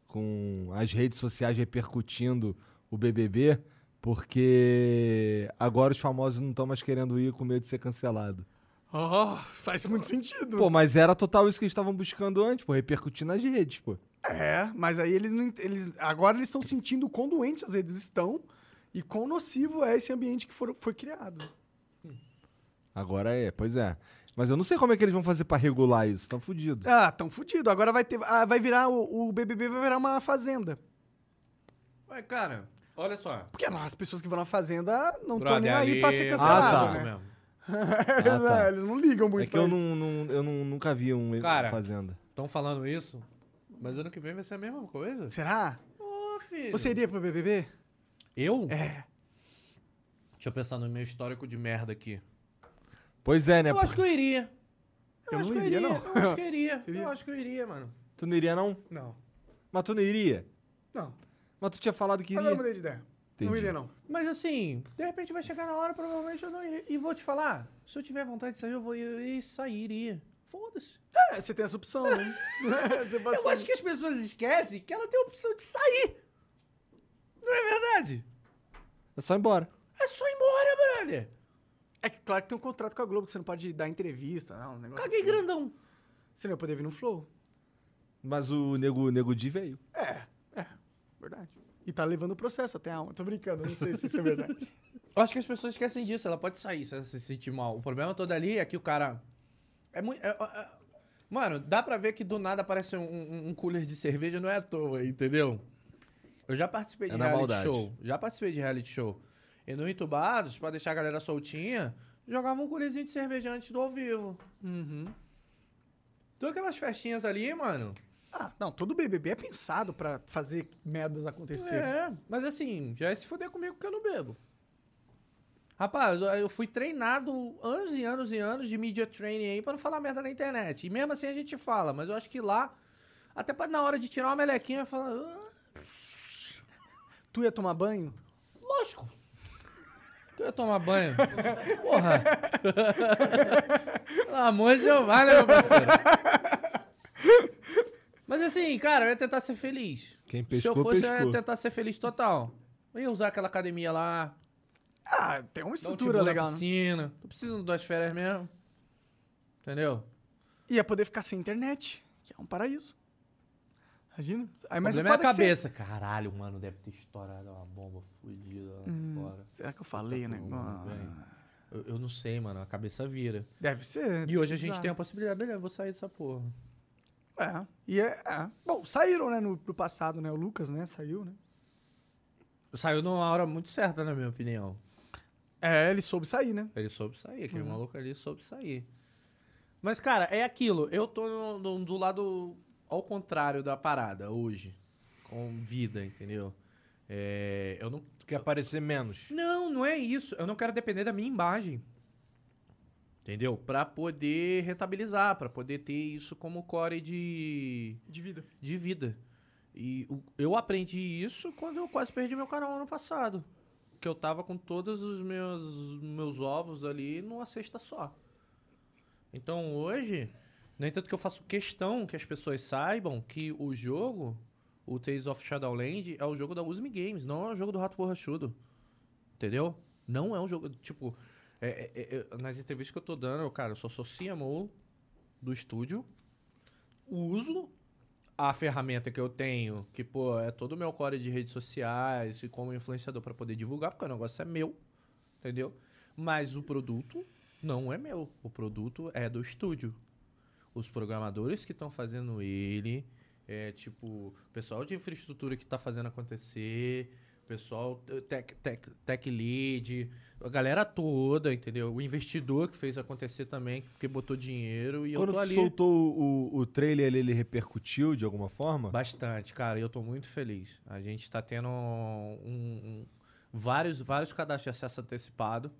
B: com as redes sociais repercutindo o BBB, porque agora os famosos não estão mais querendo ir com medo de ser cancelado.
A: Oh, faz muito sentido.
B: Pô, mas era total isso que eles estavam buscando antes, pô, repercutir nas redes, pô.
A: É, mas aí eles não. Eles, agora eles estão sentindo o quão doentes as redes estão e quão nocivo é esse ambiente que for- foi criado.
B: Agora é, pois é. Mas eu não sei como é que eles vão fazer pra regular isso, tão fudido.
A: Ah, tão fudido. Agora vai ter. ah, vai virar. O, o BBB vai virar uma fazenda.
C: Ué, cara, olha só.
A: Porque não, as pessoas que vão na fazenda não estão
C: Brother,
A: nem aí
C: ali
A: pra ser
C: vai
A: cancelado,
B: Ah, tá.
A: né?
C: mesmo.
A: eles, <laughs>
B: Ah, tá.
A: é, eles não ligam muito
B: É que
A: pra
B: eu,
A: isso.
B: não, não- eu não- nunca vi um
C: Cara,
B: Fazenda.
C: Estão falando isso, mas ano que vem vai ser a mesma coisa.
A: Será?
C: Ô, filho.
A: Você iria pro BBB?
C: Eu?
A: É.
C: Deixa eu pensar no meu histórico de merda aqui.
B: Pois é, né?
C: Eu acho que eu iria. Eu,
A: Eu
C: acho
A: não
C: que eu
A: iria,
C: iria.
A: não.
C: Eu acho que eu iria. <laughs>
A: Iria?
C: Eu acho que eu iria, mano.
B: Tu não iria, não?
A: Não.
B: Mas tu não iria?
A: Não.
B: Mas tu tinha falado que
A: Agora eu
B: iria.
A: mudei de ideia. Não
B: Entendi.
A: iria, não.
C: Mas assim, de repente vai chegar na hora, provavelmente eu não iria. E vou te falar, se eu tiver vontade de sair, eu vou eu ir sair, iria. Foda-se.
A: É, você tem essa opção, né? <laughs>
C: Eu
A: sair.
C: acho que as pessoas esquecem que ela tem a opção de sair. Não é verdade?
B: É só ir embora.
C: É só ir embora, brother.
A: É que claro que tem um contrato com a Globo que você não pode dar entrevista, não. Um negócio
C: Caguei
A: assim.
C: grandão.
A: Você não ia poder vir no Flow.
B: Mas o Nego, Nego Di veio.
A: É, é, verdade. E tá levando o processo até a alma. Tô brincando, não sei se isso é verdade. <laughs>
C: Eu acho que as pessoas esquecem disso. Ela pode sair se ela se sentir mal. O problema todo ali é que o cara. É muito. é- é- é- Mano, dá pra ver que do nada aparece um, um- um cooler de cerveja, não é à toa, entendeu? Eu já participei de
B: É na
C: reality
B: maldade.
C: show. Já participei de reality show. E no Entubados, pra deixar a galera soltinha, jogava um coolerzinho de cerveja antes do ao vivo.
A: Uhum.
C: Então aquelas festinhas ali, mano.
A: Ah, não, todo BBB é pensado pra fazer merdas acontecerem.
C: É, mas assim, já é se fuder comigo que eu não bebo. Rapaz, eu- fui treinado anos e anos e anos de media training aí pra não falar merda na internet. E mesmo assim a gente fala, mas eu acho que lá, até pra na hora de tirar uma melequinha, eu falo, ah,
A: Tu ia tomar banho?
C: lógico. Eu ia tomar banho. Porra. <laughs> Pelo amor de Deus, né, meu parceiro? Mas assim, cara, eu ia tentar ser feliz.
B: Quem
C: Se
B: pescou,
C: eu fosse, eu
B: pescou.
C: ia tentar ser feliz total. Eu ia usar aquela academia lá,
A: Ah, tem uma
C: um
A: estrutura
C: na
A: legal, né?
C: piscina. Tô precisando de duas férias mesmo. Entendeu?
A: Ia poder ficar sem internet, que é um paraíso. Imagina. Aí,
C: O
A: mas
C: problema é a
A: foda que você-
C: cabeça. Caralho, mano, deve ter estourado uma bomba fodida lá
A: Hum.
C: fora.
A: Será que eu falei, né?
C: Tudo bem. Eu, eu não sei, mano. A cabeça vira.
A: Deve ser.
C: E hoje a gente
A: precisar.
C: tem a possibilidade. Beleza, eu vou sair dessa porra.
A: É. E é, é. Bom, saíram, né, no, no passado, né? O Lucas, né? Saiu, né?
C: Saiu numa hora muito certa, na minha opinião.
A: É, ele soube sair, né?
C: Ele soube sair.
A: Uhum.
C: Aquele maluco ali soube sair. Mas, cara, é aquilo. Eu tô no- no- do lado ao contrário da parada hoje. Com vida, entendeu? É, eu não
B: Tu quer aparecer menos.
C: Não, não é isso. Eu não quero depender da minha imagem. Entendeu? Pra poder rentabilizar, pra poder ter isso como core de,
A: De vida.
C: de vida. E o- eu aprendi isso quando eu quase perdi meu canal ano passado. Que eu tava com todos os meus, meus ovos ali numa cesta só. Então hoje, no entanto que eu faço questão que as pessoas saibam que o jogo, o Tales of Shadowland, é o jogo da Usme Games, não é o jogo do Rato Borrachudo. Entendeu? Não é um jogo. Tipo, é- é- é- nas entrevistas que eu tô dando, eu, cara, eu só sou CMO do estúdio, uso a ferramenta que eu tenho, que, pô, é todo o meu core de redes sociais e como influenciador pra poder divulgar, porque o negócio é meu, entendeu? Mas o produto não é meu. O produto é do estúdio. Os programadores que estão fazendo ele, É tipo, o pessoal de infraestrutura que tá fazendo acontecer, o pessoal eh, tech, tech, tech lead, a galera toda, entendeu? O investidor que fez acontecer também, porque botou dinheiro e
B: Quando
C: eu tô ali.
B: soltou o, o trailer, ele, ele repercutiu de alguma forma?
C: Bastante, cara, eu tô muito feliz. A gente tá tendo um, um- vários, vários cadastros de acesso antecipado.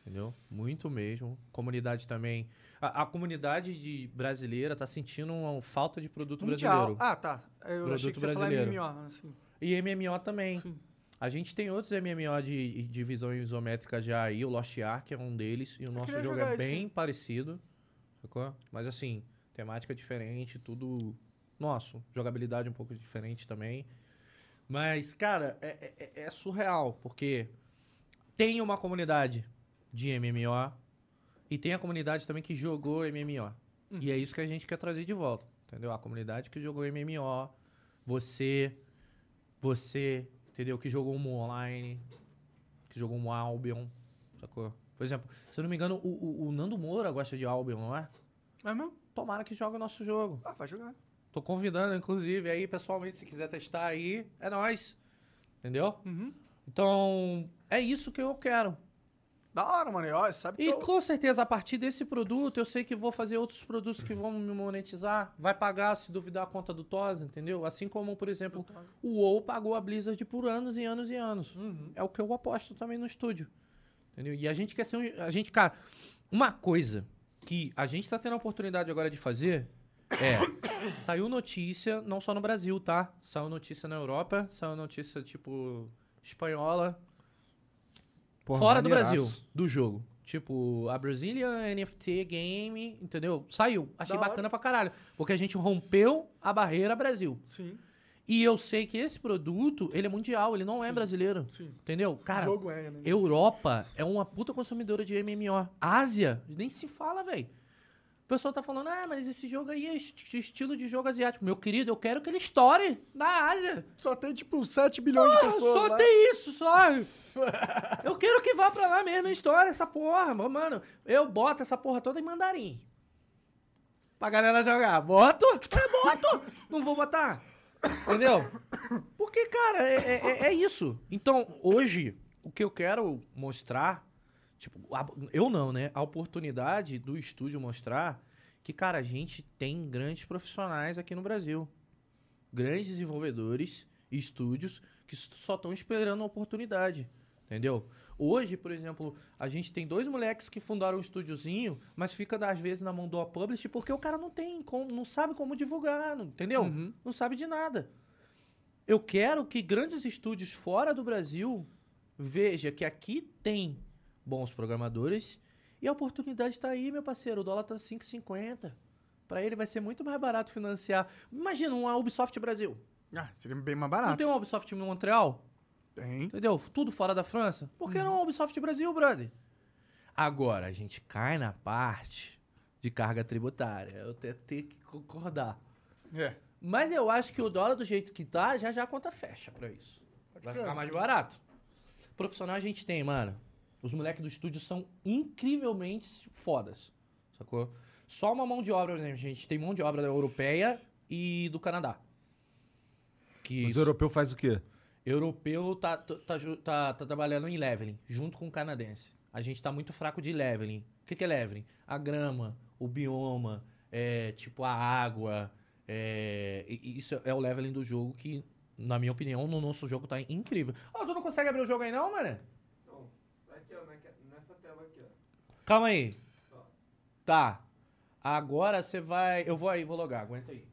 C: Entendeu? Muito mesmo. Comunidade também. A, a comunidade de brasileira tá sentindo uma falta de produto
A: Mundial.
C: brasileiro.
A: Ah, tá. Eu
C: Produto
A: achei que você ia falar
C: brasileiro.
A: MMO. Assim.
C: E MMO também.
A: Sim.
C: A gente tem outros MMO de, de visão isométrica já aí. O Lost Ark é um deles. E o nosso jogo é
A: esse.
C: bem parecido. Sacou? Mas assim, temática diferente, tudo nosso. Jogabilidade um pouco diferente também. Mas, cara, é, é- é surreal. Porque tem uma comunidade de MMO. E tem a comunidade também que jogou MMO. E é isso que a gente quer trazer de volta. Entendeu? A comunidade que jogou MMO. Você você, entendeu? Que jogou um online, que jogou um Albion, sacou? Por exemplo, se eu não me engano, o, o- o Nando Moura gosta de Albion, não é?
A: É mesmo?
C: Tomara que jogue o nosso jogo.
A: Ah, vai jogar.
C: Tô convidando, inclusive, aí, pessoalmente, se quiser testar aí, é nóis. Entendeu?
A: Uhum.
C: Então, é isso que eu quero.
A: Da hora, mano. E, ó, sabe que
C: E
A: eu...
C: com certeza, a partir desse produto, eu sei que vou fazer outros produtos que vão me monetizar. Vai pagar, se duvidar, a conta do TOS, entendeu? Assim como, por exemplo, o WoW pagou a Blizzard por anos e anos e anos. É o que eu aposto também no estúdio. Entendeu? E a gente quer ser um... A gente, cara, uma coisa que a gente tá tendo a oportunidade agora de fazer é... <coughs> saiu notícia, não só no Brasil, tá? Saiu notícia na Europa, saiu notícia, tipo, espanhola,
B: Porra,
C: Fora do. Brasil, do jogo. Tipo, a Brazilian NFT Game, entendeu? Saiu. Achei
A: Da hora.
C: bacana pra caralho. Porque a gente rompeu a barreira Brasil.
A: Sim,
C: E eu sei que esse produto, ele é mundial, ele não é brasileiro.
A: sim.
C: Entendeu? Cara,
A: o jogo é, né?
C: Europa é uma puta consumidora de MMO. Ásia, nem se fala, velho. O pessoal tá falando, ah, mas esse jogo aí é esti- estilo de jogo asiático. Meu querido, eu quero que ele estoure na Ásia.
A: Só tem, tipo, 7 bilhões de pessoas
C: só
A: lá.
C: tem isso, só. <laughs> eu quero que vá pra lá mesmo a história, essa porra. Mano, eu boto essa porra toda em mandarim. Pra galera jogar. Boto? É, boto. Não vou botar. Entendeu? Porque, cara, é, é- é- é isso. Então, hoje, o que eu quero mostrar, tipo, a- eu não, né? A oportunidade do estúdio mostrar que, cara, a gente tem grandes profissionais aqui no Brasil. Grandes desenvolvedores estúdios que só estão esperando a oportunidade. Entendeu? Hoje, por exemplo, a gente tem dois moleques que fundaram um estúdiozinho, mas fica às vezes na mão do publish porque o cara não tem como, não sabe como divulgar, não- entendeu?
A: Uhum.
C: Não sabe de nada. Eu quero que grandes estúdios fora do Brasil veja que aqui tem bons programadores e a oportunidade está aí, meu parceiro. O dólar tá 5,50. Para ele vai ser muito mais barato financiar. Imagina uma Ubisoft Brasil.
A: Ah, seria bem mais
C: Não
A: barato.
C: tem uma Ubisoft em Montreal?
A: Tem.
C: Entendeu? Tudo fora da França. Por que não a Ubisoft Brasil, brother? Agora, a gente cai na parte de carga tributária. Eu até tenho que concordar.
A: É.
C: Mas eu acho que o dólar do jeito que tá, já já a conta fecha pra isso. Vai ficar mais barato. Profissional a gente tem, mano. Os moleques do estúdio são incrivelmente fodas. Sacou? Só uma mão de obra, né? A gente tem mão de obra da europeia e do Canadá. Que
B: Os europeus faz o quê?
C: Europeu tá, tá, ju- tá, tá trabalhando em leveling, junto com o canadense. A gente tá muito fraco de leveling. O que, que é leveling? A grama, o bioma, é, tipo a água. é, isso é o leveling do jogo que, na minha opinião, no nosso jogo tá incrível. Ó, tu não consegue abrir o jogo aí não, mano?
D: Aqui, ó, nessa tela aqui, ó.
C: Calma aí. Tá. Agora você vai... Eu vou aí, vou logar. Aguenta aí.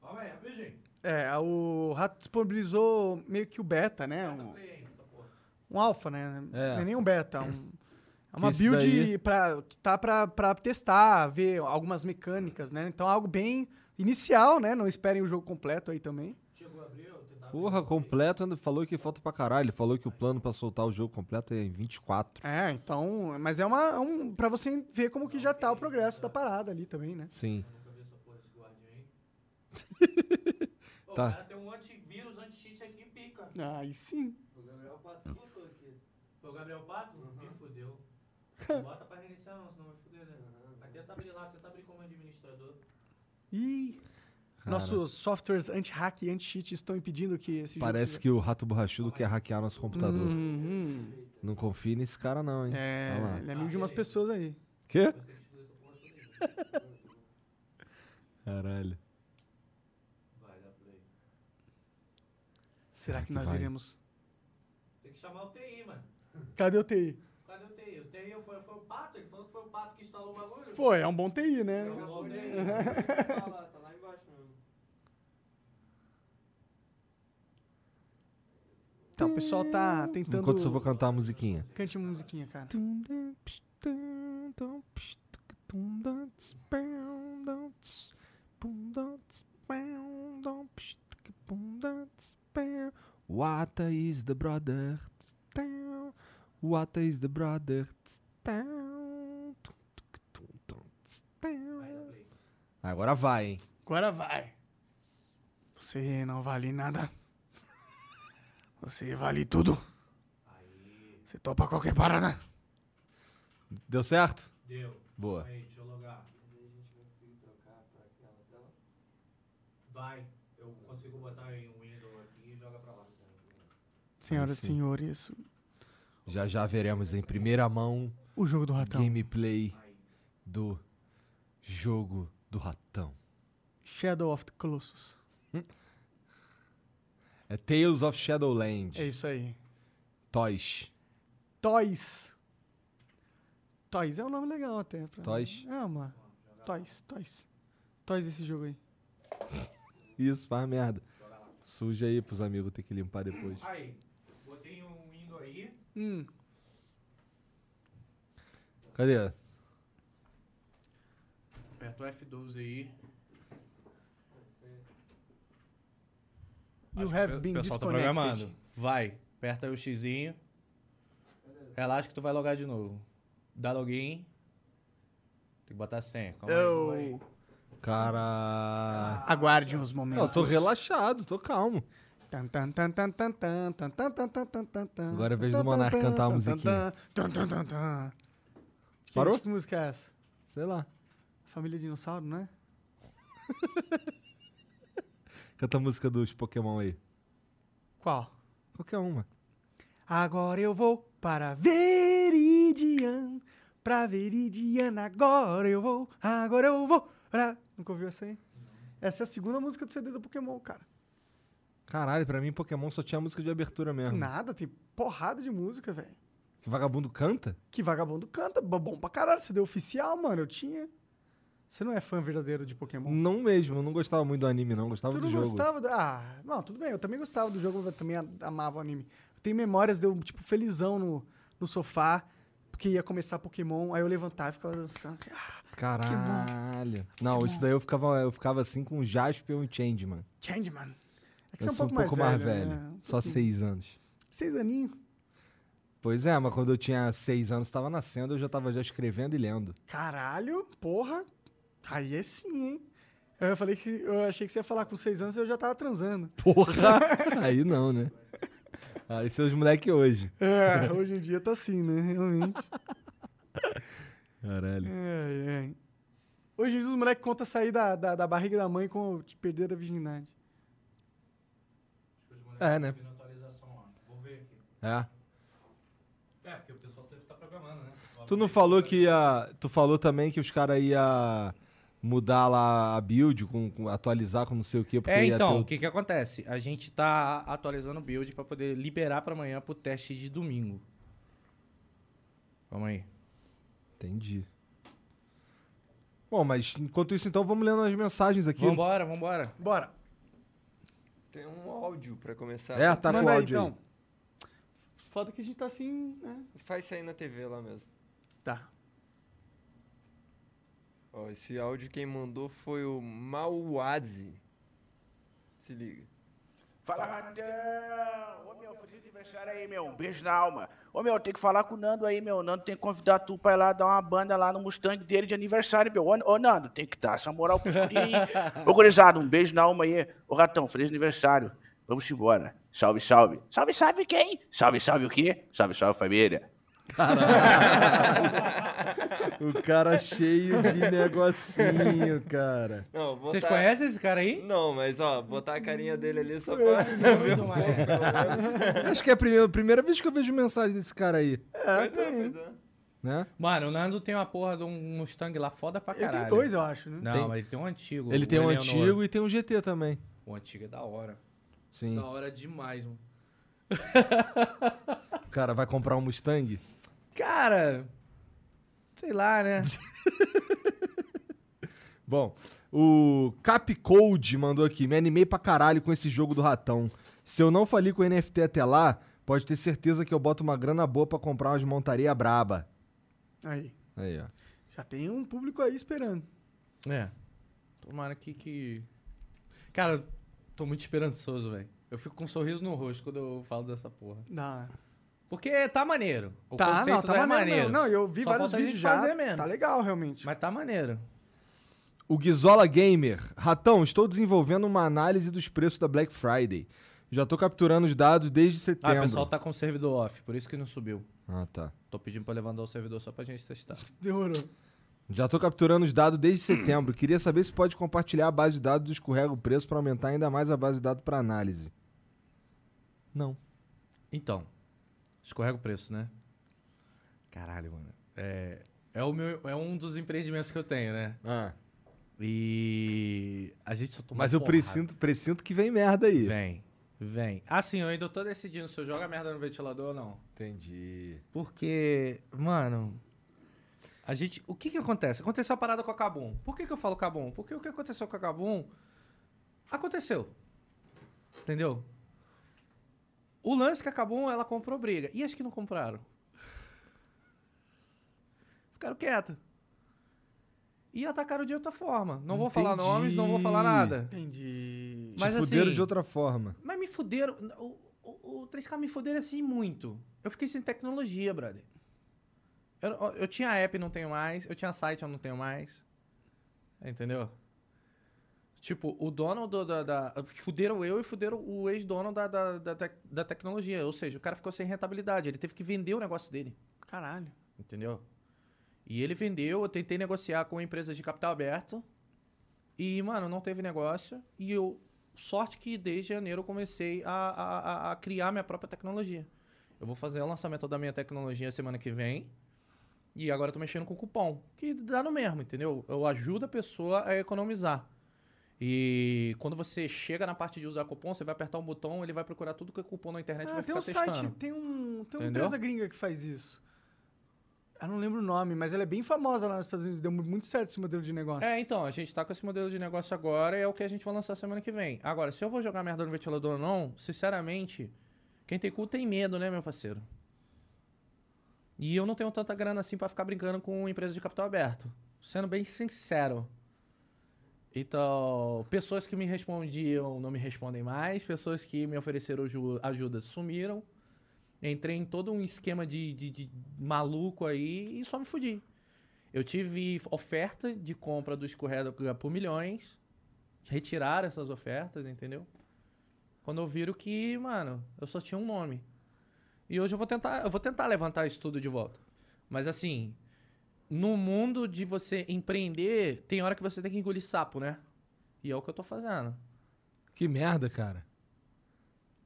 C: Calma aí, rapidinho.
A: É, o Rato disponibilizou meio que o beta, né? Um, um alpha, né?
B: É.
A: Não é nem um beta, um, é uma build
B: daí-
A: pra, que tá pra, pra testar, ver algumas mecânicas, né? Então algo bem inicial, né? Não esperem o jogo completo aí também.
B: Porra, completo, ainda falou que falta pra caralho. Ele falou que o plano pra soltar o jogo completo é em 24.
A: É, então. Mas é uma. um, pra você ver como que já tá o progresso da parada ali também, né?
B: Sim. <laughs>
C: Pô,
B: Tá.
C: O cara tem um antivírus, anti-cheat aqui pica.
A: Aí sim.
D: O Gabriel Pato botou aqui.
C: Foi o Gabriel Pato? Me fudeu. <laughs> Bota pra reiniciar não, senão vai fuder, né? Mas tenta abrir lá, tenta abrir como administrador.
A: Ih. Nossos softwares anti-hack e anti-cheat estão impedindo que esse jogo
B: Parece
A: seja-
B: que o rato borrachudo quer hackear nosso computador.
A: Uhum.
B: Não confie nesse cara, não, hein?
A: É, ele é amigo de umas pessoas aí.
B: Quê? Caralho.
A: Será que,
B: que
A: nós
B: vai?
A: iremos?
C: Tem que chamar o TI, mano.
A: Cadê o TI?
C: Cadê o TI? O TI foi, foi o Pato, ele falou que foi o Pato que instalou o bagulho.
A: Foi, é um bom TI, né?
C: Chamou o TI.
D: tá lá, tá lá embaixo mesmo.
A: Então, o pessoal tá tentando...
B: Enquanto eu vou cantar a musiquinha.
A: Cante uma musiquinha, cara.
B: What is the brother? What is the brother? Agora vai, hein?
A: Agora vai. Você não vale nada. Você vale tudo. Você topa qualquer parada.
B: Deu certo?
C: Deu.
B: Boa.
C: Aí, deixa eu logar. Vai. Eu consigo botar em Windows aqui e joga pra lá.
A: Senhoras e senhores,
B: Já já veremos em primeira mão
A: o jogo do ratão.
B: gameplay do jogo do ratão.
A: Shadow of the Colossus.
B: É Tales of Shadowland.
A: É isso aí.
B: Toys.
A: Toys. Toys é um nome legal até. Pra...
B: Toys?
A: É uma. Toys, Toys. Toys esse jogo aí.
B: Isso, faz merda. Suja aí pros amigos ter que limpar depois.
C: Aí, botei um Windows aí.
A: Hum.
B: Cadê?
C: Aperta o F12 aí.
A: You
C: Acho
A: have
C: o
A: been
C: pessoal tá programando. Vai, aperta aí o xizinho. Relaxa que tu vai logar de novo. Dá login. Tem que botar a senha. Calma aí, calma aí.
B: Cara.
A: Aguarde uns momentos.
B: Não, eu tô relaxado, tô calmo. Agora eu vejo
A: o
B: Monark cantar a musiquinha. Parou?
A: Que música é essa?
B: Sei lá.
A: Família Dinossauro, né?
B: Canta a música dos Pokémon aí.
A: Qual?
B: Qualquer uma.
A: Agora eu vou para Veridian. Pra Veridian, agora eu vou. Agora eu vou pra. Nunca ouviu essa aí? Essa é a segunda música do CD do Pokémon, cara.
B: Caralho, pra mim Pokémon só tinha música de abertura mesmo.
A: Nada, tem porrada de música, velho.
B: Que vagabundo canta?
A: Que vagabundo canta, bo- bom pra caralho. CD oficial, mano, eu tinha. Você não é fã verdadeiro de Pokémon?
B: Não mesmo, eu não gostava muito do anime, não. Gostava
A: Tu
B: do
A: não
B: jogo.
A: gostava? Da... Ah, não, tudo bem. Eu também gostava do jogo, eu também amava o anime. Eu tenho memórias de eu, tipo, felizão no, no sofá, porque ia começar Pokémon, aí eu levantava e ficava dançando. Assim, ah,
B: Caralho. Não, isso daí eu ficava, eu ficava assim com Jaspion e Changeman.
A: Changeman. É que
B: Eu
A: você
B: sou um pouco mais velho.
A: né? Um
B: Só seis anos.
A: Seis aninhos.
B: Pois é, mas quando eu tinha seis anos, tava nascendo, eu já tava já escrevendo e lendo.
A: Caralho, porra. Aí é sim, hein? Eu falei que eu achei que você ia falar com seis anos e eu já tava transando.
B: Porra! <laughs> Aí não, né? Aí seus moleque hoje.
A: É, hoje em dia tá assim, né? Realmente. <laughs>
B: Caralho.
A: Ai, ai. Hoje em dia os moleques contam sair da, da, da barriga da mãe com perder a virgindade.
B: É, né?
C: atualização lá. Vou ver aqui.
B: É.
C: É, porque o pessoal deve estar programando, né?
B: Tu não falou que ia. Tu falou também que os caras iam mudar lá a build, com, com- atualizar com não sei o quê, porque
C: É,
B: ia
C: então,
B: ter
C: o que que acontece? A gente tá atualizando o build pra poder liberar pra amanhã pro teste de domingo. Vamos aí.
B: Entendi. Bom, mas enquanto isso, então, vamos lendo as mensagens aqui.
C: Vambora, vambora.
A: Bora.
D: Tem um áudio pra começar.
B: É, tá
A: Manda aí,
B: áudio aí.
A: então. Foda que a gente tá assim, né?
D: Faz sair na TV lá mesmo.
A: Tá.
D: Ó, esse áudio quem mandou foi o Mauazi. Se liga.
G: Fala, Ratão! Ô, meu, feliz aniversário aí, meu. Um beijo na alma. Ô, meu, tem que falar com o Nando aí, meu. O Nando tem que convidar tu pra ir lá dar uma banda lá no Mustang dele de aniversário, meu. Ô, ô Nando, tem que dar essa moral pro aí. <laughs> Ô, gurizada, um beijo na alma aí. Ô, Ratão, feliz aniversário. Vamos embora. Salve, salve. Salve, salve quem? Salve, salve o quê? Salve, salve família. <laughs>
B: O cara cheio de negocinho, cara.
D: Não, botar...
C: Vocês conhecem esse cara aí?
D: Não, mas ó, botar a carinha dele ali só pra <laughs> um
C: é. <laughs>
B: Acho que é a primeira, primeira vez que eu vejo mensagem desse cara aí,
D: Pois é, pois é.
B: né?
C: Mano, o Nando tem uma porra de um Mustang lá foda pra
A: Ele
C: caralho.
A: tem dois, eu acho, né?
C: Não,
B: Tem-
C: mas ele tem um antigo.
B: Ele
C: o
B: tem um antigo e tem um GT também.
C: O antigo é da hora.
B: Sim.
C: Da hora demais, mano.
B: Cara, vai comprar um Mustang?
C: Cara, sei lá, né? <laughs>
B: Bom, o Capcode mandou aqui. Me animei pra caralho com esse jogo do ratão. Se eu não falir com o NFT até lá, pode ter certeza que eu boto uma grana boa pra comprar umas montaria braba.
A: Aí.
B: Aí, ó.
A: Já tem um público aí esperando.
C: É. Tomara que, que... Cara, tô muito esperançoso, velho. Eu fico com um sorriso no rosto quando eu falo dessa porra.
A: Dá.
C: Porque tá maneiro. O
A: tá,
C: conceito
A: não, tá
C: é
A: maneiro.
C: maneiro.
A: Não, eu vi
C: Só
A: vários vídeos já.
C: fazer mesmo.
A: Tá legal, realmente.
C: Mas tá maneiro.
B: O Guizola Gamer. Ratão, estou desenvolvendo uma análise dos preços da Black Friday. Já tô capturando os dados desde
C: Ah,
B: setembro.
C: o pessoal tá com o servidor off, por isso que não subiu.
B: Ah, tá.
C: Tô pedindo pra levantar o servidor só pra gente testar. <laughs>
A: Demorou.
B: Já tô capturando os dados desde setembro. Queria saber se pode compartilhar a base de dados do escorrega o preço para aumentar ainda mais a base de dados para análise. Não.
C: Então, escorrega o preço, né? Caralho, mano. É, é, o meu, é um dos empreendimentos que eu tenho, né?
B: Ah.
C: E a gente só toma
B: Mas eu
C: porrada.
B: presinto, presinto que vem merda aí.
C: Vem, vem. Assim, eu ainda tô decidindo se eu jogo a merda no ventilador ou não.
B: Entendi.
C: Porque, mano, a gente. O que que acontece? Aconteceu a parada com a Kabum. Por que, que eu falo Kabum? Porque o que aconteceu com a Kabum aconteceu. Entendeu? O lance que a Kabum, ela comprou briga. E as que não compraram? Ficaram quietos. E atacaram de outra forma. Não vou falar
B: Entendi.
C: nomes, não vou falar nada.
A: Entendi.
C: Mas
B: Te fuderam
C: assim-
B: de outra forma.
C: Mas me fuderam. O, o, o 3K me fuderam assim muito. Eu fiquei sem tecnologia, brother. Eu, eu tinha app, não tenho mais. Eu tinha site, eu não tenho mais. Entendeu? Tipo, o dono do- da, da- Fuderam eu e fuderam o ex-dono da, da, da, da tecnologia. Ou seja, o cara ficou sem rentabilidade. Ele teve que vender o negócio dele.
A: Caralho.
C: Entendeu? E ele vendeu, eu tentei negociar com empresas de capital aberto. E, mano, não teve negócio. E eu. Sorte que desde janeiro eu comecei a, a, a- a criar minha própria tecnologia. Eu vou fazer o lançamento da minha tecnologia semana que vem. E agora eu tô mexendo com cupom. Que dá no mesmo, entendeu? Eu ajudo a pessoa a economizar. E quando você chega na parte de usar cupom, você vai apertar um botão, ele vai procurar tudo que é cupom na internet e
A: Ah,
C: vai
A: tem
C: ficar
A: um site,
C: testando.
A: tem, um, tem uma
C: Entendeu?
A: empresa gringa que faz isso. Eu não lembro o nome, mas ela é bem famosa lá nos Estados Unidos. Deu mu- muito certo esse modelo de negócio.
C: É, então, a gente tá com esse modelo de negócio agora e é o que a gente vai lançar semana que vem. Agora, se eu vou jogar merda no ventilador ou não, sinceramente, quem tem cu tem medo, né, meu parceiro? E eu não tenho tanta grana assim pra ficar brincando com empresa de capital aberto. Sendo bem sincero. Então, pessoas que me respondiam não me respondem mais, pessoas que me ofereceram aju- ajuda sumiram. Entrei em todo um esquema de, de- de maluco aí e só me fudi. Eu tive oferta de compra do escorrega por milhões. Retiraram essas ofertas, entendeu? Quando eu viram que, mano, eu só tinha um nome. E hoje eu vou tentar, eu vou tentar levantar isso tudo de volta. Mas assim, no mundo de você empreender, tem hora que você tem que engolir sapo, né? E é o que eu tô fazendo.
B: Que merda, cara.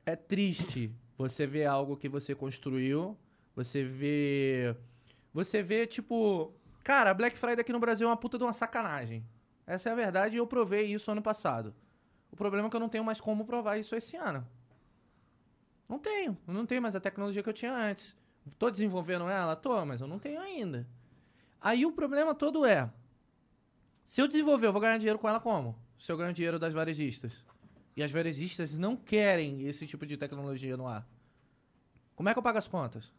C: É triste você ver algo que você construiu, você vê. Você vê, tipo. Cara, Black Friday aqui no Brasil é uma puta de uma sacanagem. Essa é a verdade e eu provei isso ano passado. O problema é que eu não tenho mais como provar isso esse ano. Não tenho. Eu não tenho mais a tecnologia que eu tinha antes. Tô desenvolvendo ela? Tô, mas eu não tenho ainda. Aí o problema todo é. Se eu desenvolver, eu vou ganhar dinheiro com ela como? Se eu ganho dinheiro das varejistas. E as varejistas não querem esse tipo de tecnologia no ar. Como é que eu pago as contas?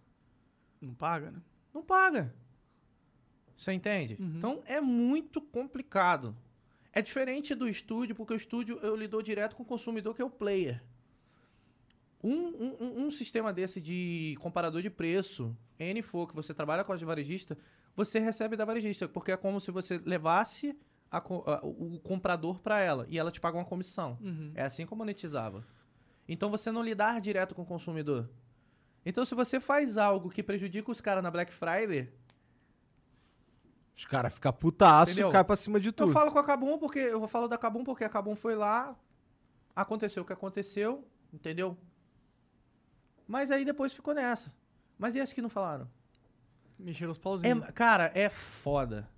A: Não paga, né?
C: Não paga. Você entende? Então é muito complicado. É diferente do estúdio, porque o estúdio eu lido direto com o consumidor, que é o player. Um, um- um- sistema desse de comparador de preço, NFO, que você trabalha com a de varejista, você recebe da varejista, porque é como se você levasse a a- o comprador para ela e ela te paga uma comissão. É assim que eu monetizava. Então você não lidar direto com o consumidor. Então se você faz algo que prejudica os caras na Black Friday,
B: Os caras ficam putaço
C: Entendeu?
B: e caem pra cima de
C: Eu
B: tudo.
C: falo com a Cabum porque eu vou falar da Cabum porque a Cabum foi lá, aconteceu o que aconteceu, entendeu? Mas aí depois ficou nessa. Mas e esses que não falaram?
A: Mexeram os pauzinhos.
C: É, cara, é foda.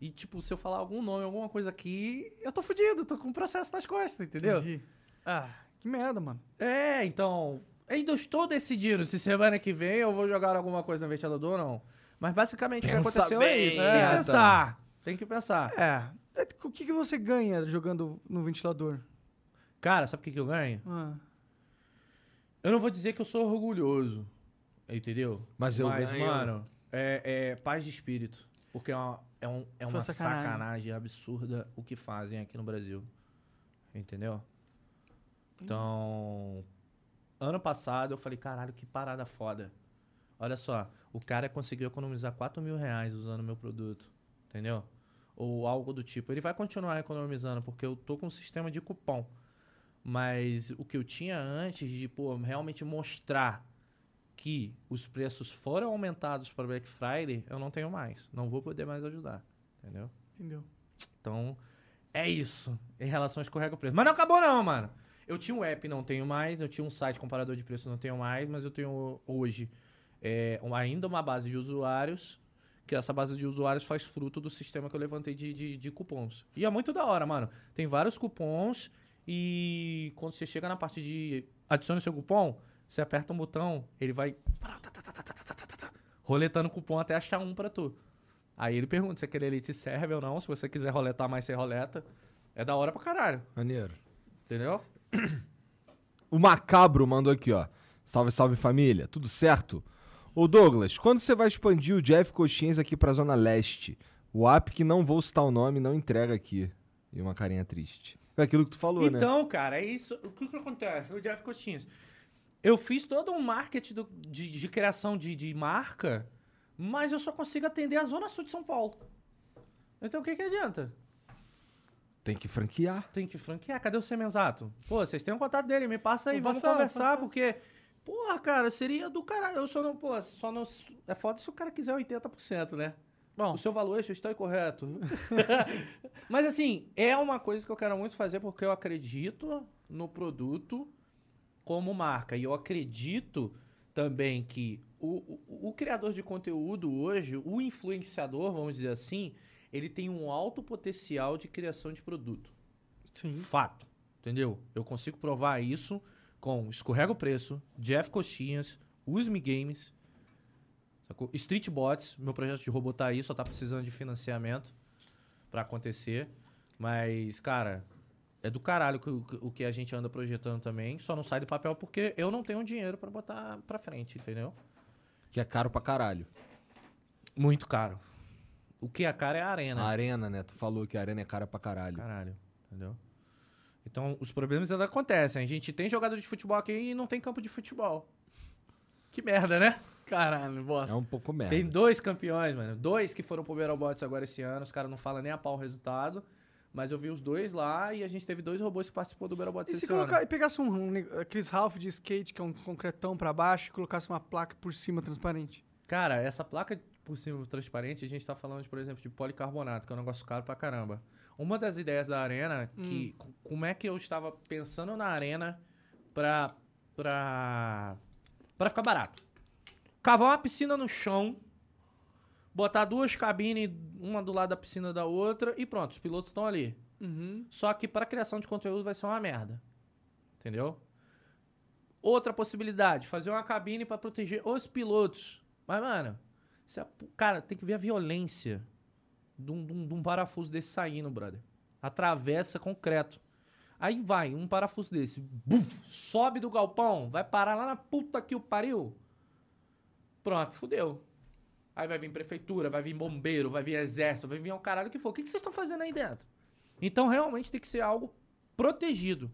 C: E tipo, se eu falar algum nome, alguma coisa aqui, eu tô fudido, tô com um processo nas costas, entendeu?
A: Entendi. Ah, que merda, mano.
C: É, então. Ainda estou decidindo se semana que vem eu vou jogar alguma coisa no ventilador ou não. Mas basicamente o que
B: Pensa
C: aconteceu é
B: bem,
C: isso. Tem que
B: é,
C: pensar. Tem que pensar.
A: É. É, O que, que você ganha jogando no ventilador?
C: Cara, sabe o que, que eu ganho?
A: Ah,
C: Eu não vou dizer que eu sou orgulhoso, entendeu?
B: Mas eu
C: Mas,
B: ganho.
C: mano, é, é paz de espírito. Porque é uma, é um, é uma
A: sacanagem.
C: sacanagem. absurda o que fazem aqui no Brasil. Entendeu? Então, ano passado eu falei, caralho, que parada foda. Olha só, o cara conseguiu economizar 4 mil reais usando meu produto. Entendeu? Ou algo do tipo. Ele vai continuar economizando, porque eu tô com um sistema de cupom. Mas o que eu tinha antes de, pô, realmente mostrar que os preços foram aumentados para Black Friday, eu não tenho mais. Não vou poder mais ajudar. Entendeu?
A: entendeu?
C: Então, é isso em relação a escorrega o preço. Mas não acabou não, mano. Eu tinha um app, não tenho mais. Eu tinha um site comparador de preço, não tenho mais. Mas eu tenho hoje é, ainda uma base de usuários. Que essa base de usuários faz fruto do sistema que eu levantei de, de, de cupons. E é muito da hora, mano. Tem vários cupons. E quando você chega na parte de adicione seu cupom, você aperta um botão, ele vai roletando cupom até achar um pra tu. Aí ele pergunta se aquele ali te serve ou não. Se você quiser roletar mais, você roleta. É da hora pra caralho.
B: Maneiro.
C: Entendeu? <clears throat>
B: O Macabro mandou aqui, ó. Salve, salve família. Tudo certo? Ô Douglas, quando você vai expandir o Jeff Coxinhas aqui pra Zona Leste? O app que não vou citar o nome não entrega aqui. E uma carinha triste. É aquilo que tu falou, né?
C: Então, cara, é isso. O que que acontece? O Jeff Coxinhas. Eu fiz todo um marketing do- de, de criação de, de marca, mas eu só consigo atender a Zona Sul de São Paulo. Então o que que adianta?
B: Tem que franquear.
C: Tem que franquear. Cadê o Semenzato? Pô, vocês têm o contato dele, me passa aí,
A: Vou
C: vamos
A: passar,
C: conversar,
A: passar.
C: porque... Porra, cara, seria do caralho. Eu só não, pô, só não... É foda se o cara quiser 80%, né?
A: Bom,
C: O seu valuation está incorreto. <laughs> Mas assim, é uma coisa que eu quero muito fazer porque eu acredito no produto como marca. E eu acredito também que o, o, o criador de conteúdo hoje, o influenciador, vamos dizer assim, ele tem um alto potencial de criação de produto.
A: sim.
C: Fato. Entendeu? Eu consigo provar isso com Escorrega o Preço, Jeff Coxinhas, Usme Games, sacou? Street Bots, meu projeto de robô tá aí, só tá precisando de financiamento pra acontecer. Mas, cara, é do caralho o que- o que a gente anda projetando também. Só não sai do papel porque eu não tenho dinheiro pra botar pra frente, entendeu?
B: Que é caro pra caralho.
C: Muito caro. O que é caro é a arena.
B: A arena, né? Tu falou que a arena é cara pra caralho.
C: Caralho, entendeu? Então, os problemas ainda acontecem. A gente tem jogador de futebol aqui e não tem campo de futebol. Que merda, né?
A: Caralho, bosta.
B: É um pouco merda.
C: Tem dois campeões, mano. Dois que foram pro Battlebots agora esse ano. Os caras não falam nem a pau o resultado. Mas eu vi os dois lá e a gente teve dois robôs que participou do Battlebots
A: E se colocar, e pegasse um, aqueles Ralph de skate, que é um concretão pra baixo, e colocasse uma placa por cima transparente?
C: Cara, essa placa por cima transparente, a gente tá falando, de, por exemplo, de policarbonato, que é um negócio caro pra caramba. Uma das ideias da arena, que co- como é que eu estava pensando na arena pra, pra, pra ficar barato? Cavar uma piscina no chão, botar duas cabines, uma do lado da piscina da outra, e pronto, os pilotos estão ali.
A: Uhum.
C: Só que para criação de conteúdo vai ser uma merda. Entendeu? Outra possibilidade, fazer uma cabine para proteger os pilotos. Mas, mano, é- cara, tem que ver a violência de um, de um- de um parafuso desse saindo, brother. Atravessa concreto. Aí vai, um parafuso desse, buf, sobe do galpão, vai parar lá na puta que o pariu. Pronto, fudeu. Aí vai vir prefeitura, vai vir bombeiro, vai vir exército, vai vir um caralho que for. O que vocês estão fazendo aí dentro? Então realmente tem que ser algo protegido.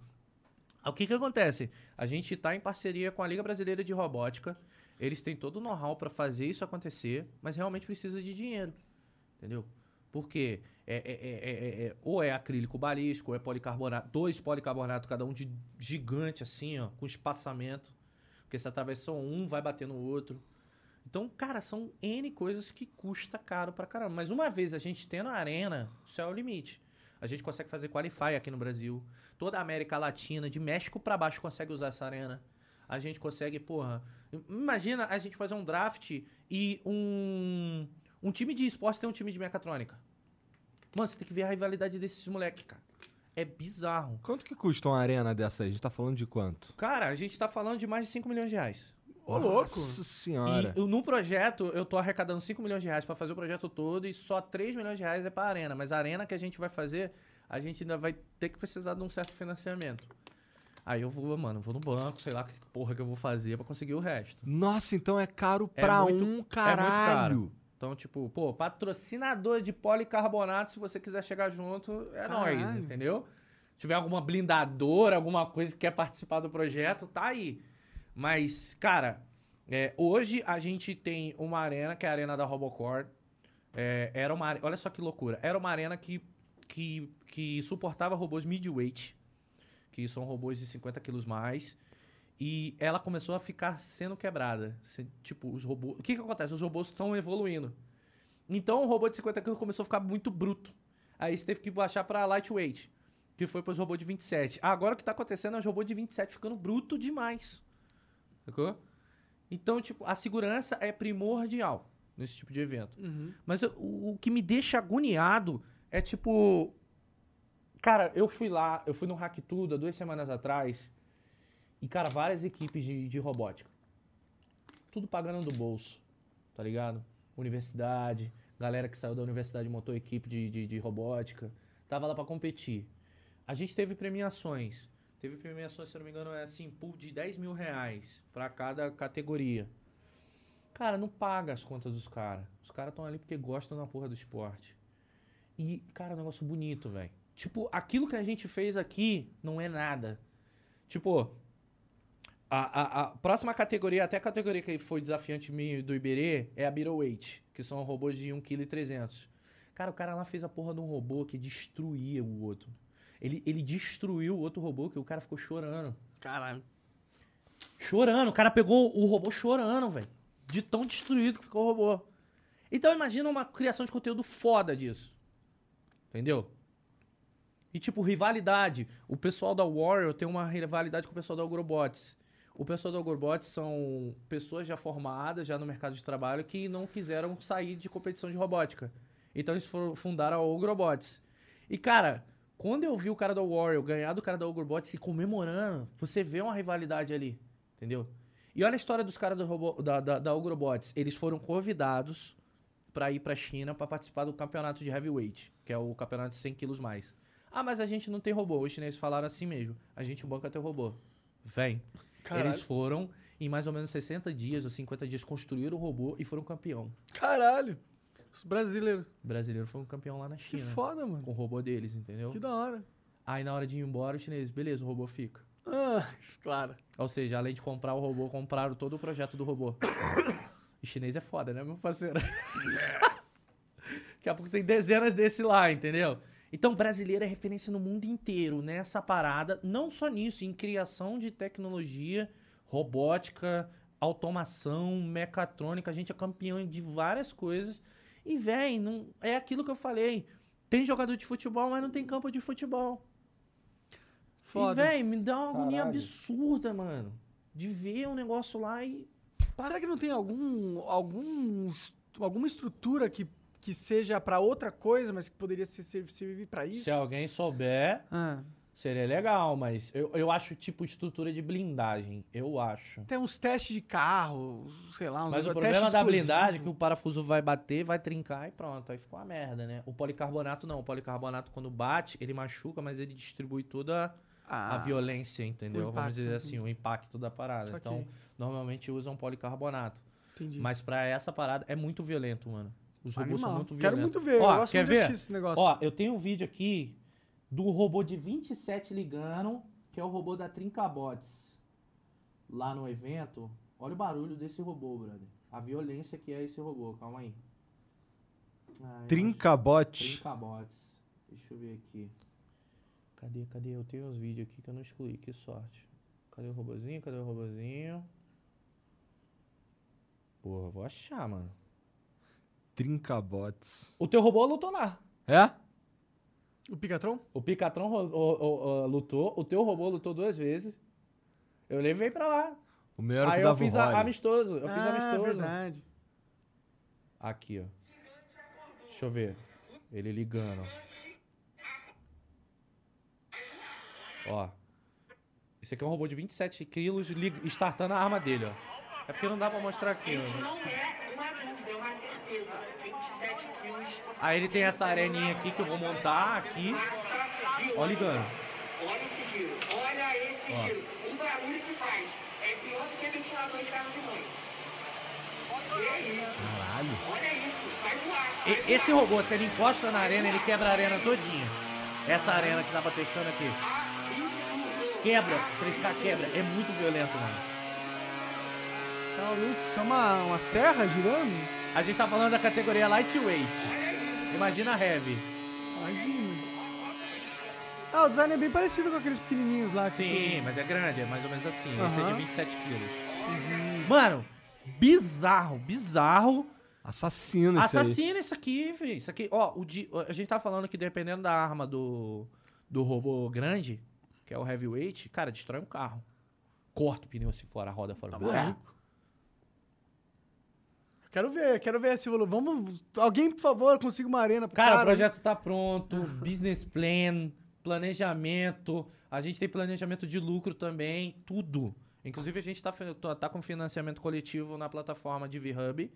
C: O que que acontece? A gente está em parceria com a Liga Brasileira de Robótica. Eles têm todo o know-how para fazer isso acontecer, mas realmente precisa de dinheiro. Entendeu? Porque é, é- é- é- é- é- ou é acrílico balístico, ou é policarbonato, dois policarbonatos, cada um de gigante, assim, ó, com espaçamento. Porque se atravessou um, vai bater no outro. Então, cara, são N coisas que custa caro pra caramba. Mas uma vez a gente tendo a arena, o céu é o limite. A gente consegue fazer qualify aqui no Brasil. Toda a América Latina, de México pra baixo, consegue usar essa arena. A gente consegue, porra. Imagina a gente fazer um draft e um. Um time de esporte tem um time de mecatrônica. Mano, você tem que ver a rivalidade desses moleques, cara. É bizarro.
B: Quanto que custa uma arena dessa aí? A gente tá falando de quanto?
C: Cara, a gente tá falando de mais de 5 milhões de reais.
A: Ô, louco.
B: Nossa senhora.
C: E eu- projeto, eu tô arrecadando 5 milhões de reais pra fazer o projeto todo e só 3 milhões de reais é pra arena. Mas a arena que a gente vai fazer, a gente ainda vai ter que precisar de um certo financiamento. Aí eu vou, mano, vou no banco, sei lá que porra que eu vou fazer pra conseguir o resto.
B: Nossa, então é caro
C: É
B: pra
C: muito- é
B: um
C: muito
B: caralho.
C: caro. Então, tipo, pô, patrocinador de policarbonato, se você quiser chegar junto, é nóis,
A: Caralho.
C: entendeu? Se tiver alguma blindadora, alguma coisa que quer participar do projeto, tá aí. Mas, cara, é, hoje a gente tem uma arena, que é a arena da Robocore. É, era uma, olha só que loucura. Era uma arena que, que, que suportava robôs midweight, que são robôs de 50 quilos mais. E ela começou a ficar sendo quebrada. Tipo, os robôs. O que, que acontece? Os robôs estão evoluindo. Então o robô de 50 quilos começou a ficar muito bruto. Aí você teve que baixar pra lightweight, que foi pros robôs de 27. Agora o que tá acontecendo é os robôs de 27 ficando bruto demais. Sacou? Então, tipo, a segurança é primordial nesse tipo de evento.
A: Uhum.
C: Mas eu- o, o que me deixa agoniado é tipo. Cara, eu fui lá, eu fui no Hack Tudo há duas semanas atrás. E, cara, várias equipes de, de robótica. Tudo pagando do bolso, tá ligado? Universidade, galera que saiu da universidade montou equipe de, de, de robótica. Tava lá pra competir. A gente teve premiações. Teve premiações, se não me engano, é assim, pool de 10 mil reais pra cada categoria. Cara, não paga as contas dos caras. Os caras estão ali porque gostam da porra do esporte. E, cara, é um negócio bonito, velho. Tipo, aquilo que a gente fez aqui não é nada. Tipo, a, a, a próxima categoria, até a categoria que foi desafiante do Iberê, é a Middleweight, que são robôs de 1,3 kg. Cara, o cara lá fez a porra de um robô que destruía o outro. Ele, ele destruiu o outro robô que o cara ficou chorando.
A: Caralho.
C: Chorando. O cara pegou o robô chorando, velho. De tão destruído que ficou o robô. Então imagina uma criação de conteúdo foda disso. Entendeu? E tipo, rivalidade. O pessoal da Warrior tem uma rivalidade com o pessoal da Agrobots. O pessoal da Agrobots são pessoas já formadas, já no mercado de trabalho, que não quiseram sair de competição de robótica. Então eles fundaram a Agrobots. E cara, quando eu vi o cara da Warrior ganhar do cara da Agrobots se comemorando, você vê uma rivalidade ali. Entendeu? E olha a história dos caras do da, da, da Agrobots. Eles foram convidados pra ir pra China pra participar do campeonato de heavyweight, que é o campeonato de 100 quilos mais. Ah, mas a gente não tem robô. Os chineses falaram assim mesmo. A gente banca teu robô. Vem.
A: Caralho.
C: Eles foram, em mais ou menos 60 dias ou 50 dias, construíram o robô e foram campeão.
A: Caralho. Os brasileiros.
C: O brasileiro foi um campeão lá na
A: Que
C: China.
A: foda, mano.
C: Com o robô deles, entendeu?
A: Que da hora.
C: Aí na hora de ir embora, os chineses, beleza, o robô fica.
A: Ah, <laughs> claro.
C: Ou seja, além de comprar o robô, compraram todo o projeto do robô. <coughs> E chinês é foda, né, meu parceiro? Daqui a pouco tem dezenas desse lá, entendeu? Então, brasileiro é referência no mundo inteiro nessa parada, não só nisso, em criação de tecnologia, robótica, automação, mecatrônica. A gente é campeão de várias coisas. E, véi, não é aquilo que eu falei. Tem jogador de futebol, mas não tem campo de futebol.
A: Foda.
C: E, véi, me dá uma agonia
B: Caralho.
C: absurda, mano. De ver um negócio lá e.
A: Será que não tem algum, algum alguma estrutura que, que seja pra outra coisa, mas que poderia ser, ser- servir pra isso?
C: Se alguém souber,
A: Ah,
C: seria legal, mas eu, eu acho tipo estrutura de blindagem. Eu acho.
A: tem uns testes de carro, sei lá, uns
C: Mas o problema da blindagem é que o parafuso vai bater, vai trincar e pronto. Aí ficou uma merda, né? O policarbonato não. O policarbonato, quando bate, ele machuca, mas ele distribui toda
A: Ah,
C: a violência, entendeu?
A: impacto,
C: Vamos dizer assim, o impacto da parada. Então, normalmente usam policarbonato.
A: entendi.
C: Mas pra essa parada é muito violento, mano. Os robôs são
A: Animal.
C: muito
A: Quero
C: violentos.
A: muito ver,
C: Ó,
A: eu gosto
C: quer
A: muito
C: ver?
A: esse negócio.
C: Ó, eu tenho um vídeo aqui do robô de 27 ligando, que é o robô da Trincabots. Lá no evento. Olha o barulho desse robô, brother. A violência que é esse robô. Calma aí. Ah, eu
B: Trincabote.
C: acho- Trincabots. Deixa eu ver aqui. Cadê, cadê? Eu tenho uns vídeos aqui que eu não excluí. Que sorte. Cadê o robozinho? Cadê o robozinho? Porra, vou achar, mano.
B: Trincabots.
C: O teu robô lutou lá.
B: É?
A: O Picatron?
C: O Picatron ro- o- o- o- lutou, o teu robô lutou duas vezes. Eu levei pra lá.
B: O meu era
C: Aí
B: que
C: eu fiz a- amistoso. Eu fiz
A: ah,
C: amistoso.
A: verdade.
C: Aqui, ó. Deixa eu ver. Ele ligando. Ó. Esse aqui é um robô de 27 quilos startando a arma dele, ó. É porque não dá pra mostrar aqui, ó.
H: não é
C: Aí ele tem essa areninha aqui que eu vou montar aqui. Ó, ligando.
H: Olha esse giro, olha esse giro. O barulho que faz é pior do que ventilador de casa de mãe. Olha isso. Caralho. Olha isso, vai voar. vai
C: esse robô, se ele encosta na arena, ele quebra a arena todinha. Essa arena que tava testando aqui. Quebra, 3K quebra. É muito violento, mano.
A: Tá? Isso é uma, uma serra girando?
C: A gente tá falando da categoria lightweight. Imagina heavy.
A: Imagina. Ah, o design é bem parecido com aqueles pequenininhos lá.
C: Sim, mas é grande, é mais ou menos assim. Esse é de 27 quilos. Mano, bizarro, bizarro.
B: Assassino esse aí.
C: Assassina isso aqui, filho. Isso aqui, ó, o di- a gente tá falando que dependendo da arma do, do robô grande, que é o heavyweight, cara, destrói um carro. Corta o pneu assim fora, a roda fora. Blá.
A: Quero ver, quero ver esse valor. Vamos. Alguém, por favor, consiga uma arena
C: Cara,
A: cara.
C: o projeto tá pronto, business plan, planejamento. A gente tem planejamento de lucro também, tudo. Inclusive, a gente tá, tá com financiamento coletivo na plataforma de VHub.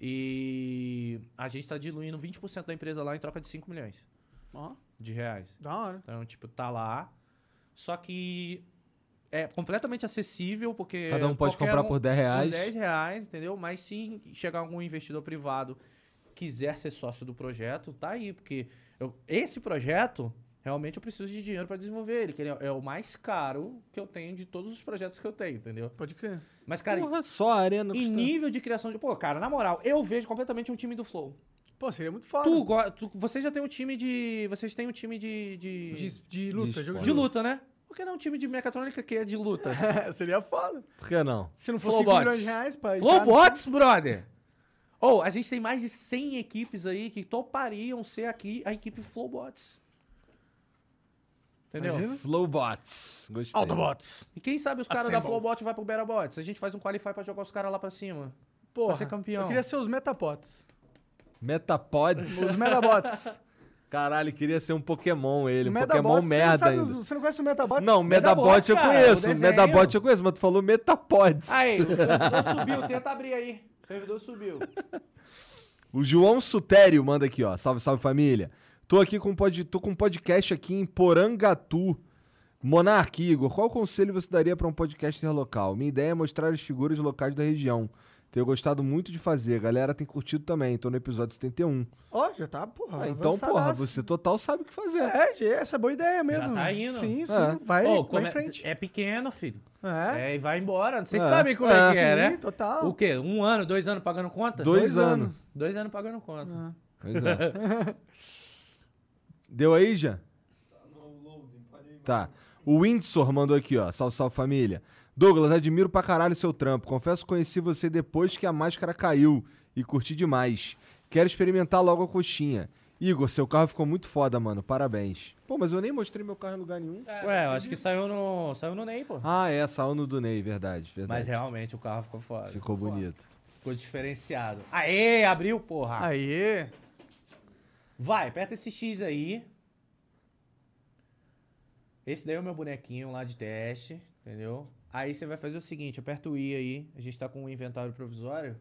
C: E a gente tá diluindo 20% da empresa lá em troca de 5 milhões
A: Ó,
C: de reais.
A: da hora.
C: Então, tipo, tá lá. Só que é completamente acessível, porque.
B: Cada um pode comprar por 10 reais.
C: Por 10 reais, entendeu? Mas se chegar algum investidor privado quiser ser sócio do projeto, tá aí. Porque eu- esse projeto, realmente eu preciso de dinheiro pra desenvolver ele, que ele é, é o mais caro que eu tenho de todos os projetos que eu tenho, entendeu?
A: Pode crer.
C: Mas, cara,
B: Porra, só a arena
C: em nível de criação de. Pô, cara, na moral, eu vejo completamente um time do Flow.
A: Pô, seria muito foda.
C: Tu, tu, você já tem um time de. Vocês têm um time de. de...
A: De, de luta,
B: De
A: jogo
C: De luta, né? Por que não um time de mecatrônica que é de luta?
A: luta. <laughs> seria foda.
B: Por que não?
A: Se não fosse 5
C: Flowbots.
A: milhões de reais pra.
C: Flowbots, brother! Ou, a gente tem mais de 100 equipes aí que topariam ser aqui a equipe Flowbots. Entendeu?
A: Imagina.
B: Flowbots. Gostei.
A: Autobots.
C: E quem sabe os caras da. Flowbot vai pro Berabots? A gente faz um qualify pra jogar os caras lá pra cima.
A: Porra.
C: ser campeão.
A: Eu queria ser os Metapods.
B: Metapods.
A: Os Metabots. <laughs>
B: Caralho, queria ser um Pokémon ele.
A: O
B: Um Pokémon merda
A: sabe
B: ainda.
A: Você não conhece o Metabot?
B: Não,
C: Medabot,
B: Medabot eu
C: cara,
B: conheço.
C: o desenho.
B: Medabot eu conheço, mas tu falou Metapods.
C: Aí, o <laughs> servidor subiu, tenta abrir aí. O servidor subiu.
B: O João Sutério manda aqui, ó. Salve, salve família. Tô aqui com pod... tô com um podcast aqui em Porangatu. Monark, Igor, qual conselho você daria pra um podcaster local? Minha ideia é mostrar as figuras locais da região. Tenho gostado muito de fazer. A galera tem curtido também. Tô no episódio 71.
A: Ó, já tá, porra.
B: Ah, então, porra, você total sabe o que fazer.
A: É, já- essa é boa ideia mesmo.
C: tá indo.
A: Sim, sim.
B: É.
A: Vai,
C: Ô,
A: vai em
C: é-
A: frente.
C: É pequeno, filho.
A: É.
C: É, e vai embora. Vocês
B: É.
C: sabem como é,
B: É.
C: que é,
A: Sim,
C: né?
A: total.
C: O quê? Um ano, dois anos pagando conta?
B: Dois,
A: Dois
B: anos.
A: anos.
C: Dois anos pagando conta.
A: Ah.
B: Pois é. <laughs> Deu aí, já? Tá. O Windsor mandou aqui, ó. Salve, salve família. Douglas, admiro pra caralho seu trampo. Confesso que conheci você depois que a máscara caiu e curti demais. Quero experimentar logo a coxinha. Igor, seu carro ficou muito foda, mano. Parabéns. Pô, mas eu nem mostrei meu carro em lugar nenhum.
C: Ué, eu acho que saiu no, saiu no NEM, pô.
B: Ah, é, saiu no do Ney, verdade. verdade.
C: Mas realmente o carro ficou foda.
B: Ficou bonito.
C: Ficou diferenciado. Aê, abriu, porra.
A: Aê.
C: Vai, aperta esse X aí. Esse daí é o meu bonequinho lá de teste, entendeu? Aí você vai fazer o seguinte, aperta o I aí. A gente tá com um inventário provisório.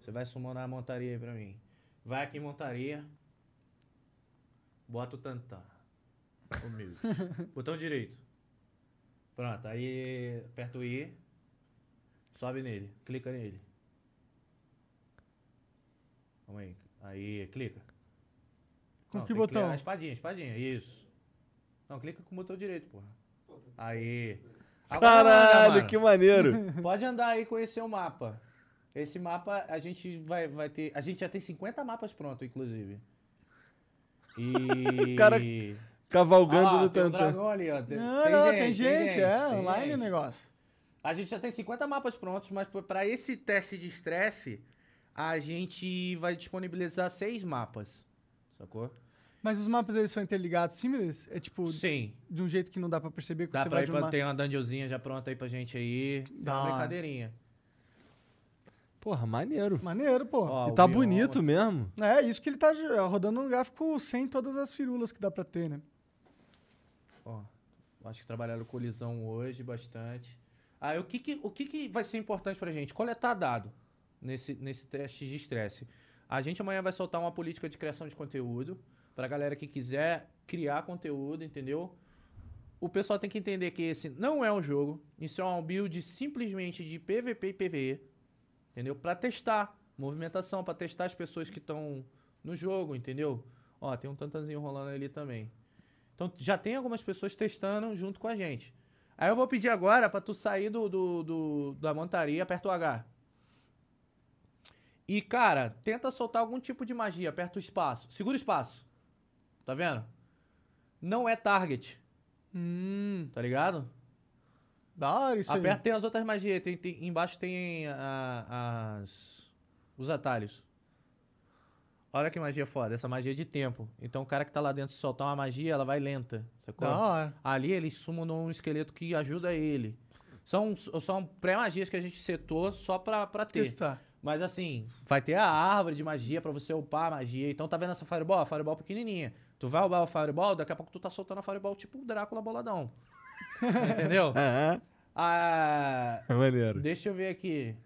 C: Você vai summonar a montaria aí pra mim. Vai aqui em montaria. Bota o tantã. Humilde. <laughs> Botão direito. Pronto, aí aperta o I. Sobe nele, clica nele. Calma aí. Aí, clica.
A: Com
C: Não,
A: que botão?
C: clicar- espadinha, espadinha, isso. Não, clica com o botão direito, porra. Aí. Anda,
B: Caralho,
C: mano.
B: que maneiro. <laughs>
C: Pode andar aí e conhecer o mapa. Esse mapa a gente vai, vai ter. A gente já tem 50 mapas prontos, inclusive. E. <laughs>
B: Cara, Cavalgando
C: Ah,
B: no
C: tem um
B: tantã.
C: dragão ali, ó. Tem,
A: Não,
C: tem
A: não,
C: gente,
A: tem gente, é,
C: tem
A: online o
C: gente.
A: negócio.
C: A gente já tem 50 mapas prontos, mas p- pra esse teste de estresse, a gente vai disponibilizar seis mapas. Sacou?
A: Mas os mapas eles são interligados, similares? É tipo,
C: Sim.
A: de um jeito que não dá pra perceber quando
C: Dá
A: você
C: pra
A: vai
C: ir
A: de
C: pra
A: uma...
C: ter uma dungeonzinha já pronta aí pra gente aí. Dá uma brincadeirinha.
B: Porra, maneiro.
A: Maneiro, pô.
C: Ó,
B: E tá bonito mesmo.
A: É, isso que ele tá eh, rodando um gráfico sem todas as firulas que dá pra ter, né?
C: Ó, acho que trabalharam colisão hoje bastante. Ah, o que que, o que que vai ser importante pra gente? Coletar dado nesse, nesse teste de estresse. A gente amanhã vai soltar uma política de criação de conteúdo pra galera que quiser criar conteúdo, entendeu? O pessoal tem que entender que esse não é um jogo, isso é um build simplesmente de PVP e PVE, entendeu? Pra testar movimentação, pra testar as pessoas que estão no jogo, entendeu? Ó, tem um tantanzinho rolando ali também. Então já tem algumas pessoas testando junto com a gente. Aí eu vou pedir agora pra tu sair do, do, do- da montaria, aperta o H. E, cara, tenta soltar algum tipo de magia, aperta o espaço. Segura o espaço. Tá vendo? Não é target,
A: Hum,
C: tá ligado?
A: da hora isso
C: Aperta,
A: aí.
C: tem as outras magias. Tem, tem- embaixo tem a- as, os atalhos. Olha que magia foda. Essa magia é de tempo. Então o cara que tá lá dentro se soltar uma magia, ela vai lenta. Sacou?
A: Da hora.
C: Ali eles summonam um esqueleto que ajuda ele. São, são pré-magias que a gente setou só pra, pra ter.
A: Testar.
C: Mas assim, vai ter a árvore de magia pra você upar a magia. Então tá vendo essa Fireball? A Fireball pequenininha. Tu vai upar a Fireball, daqui a pouco tu tá soltando a Fireball tipo o Drácula boladão. <laughs> Entendeu? <laughs>
B: É,
C: Ah,
B: é maneiro.
C: deixa eu ver aqui.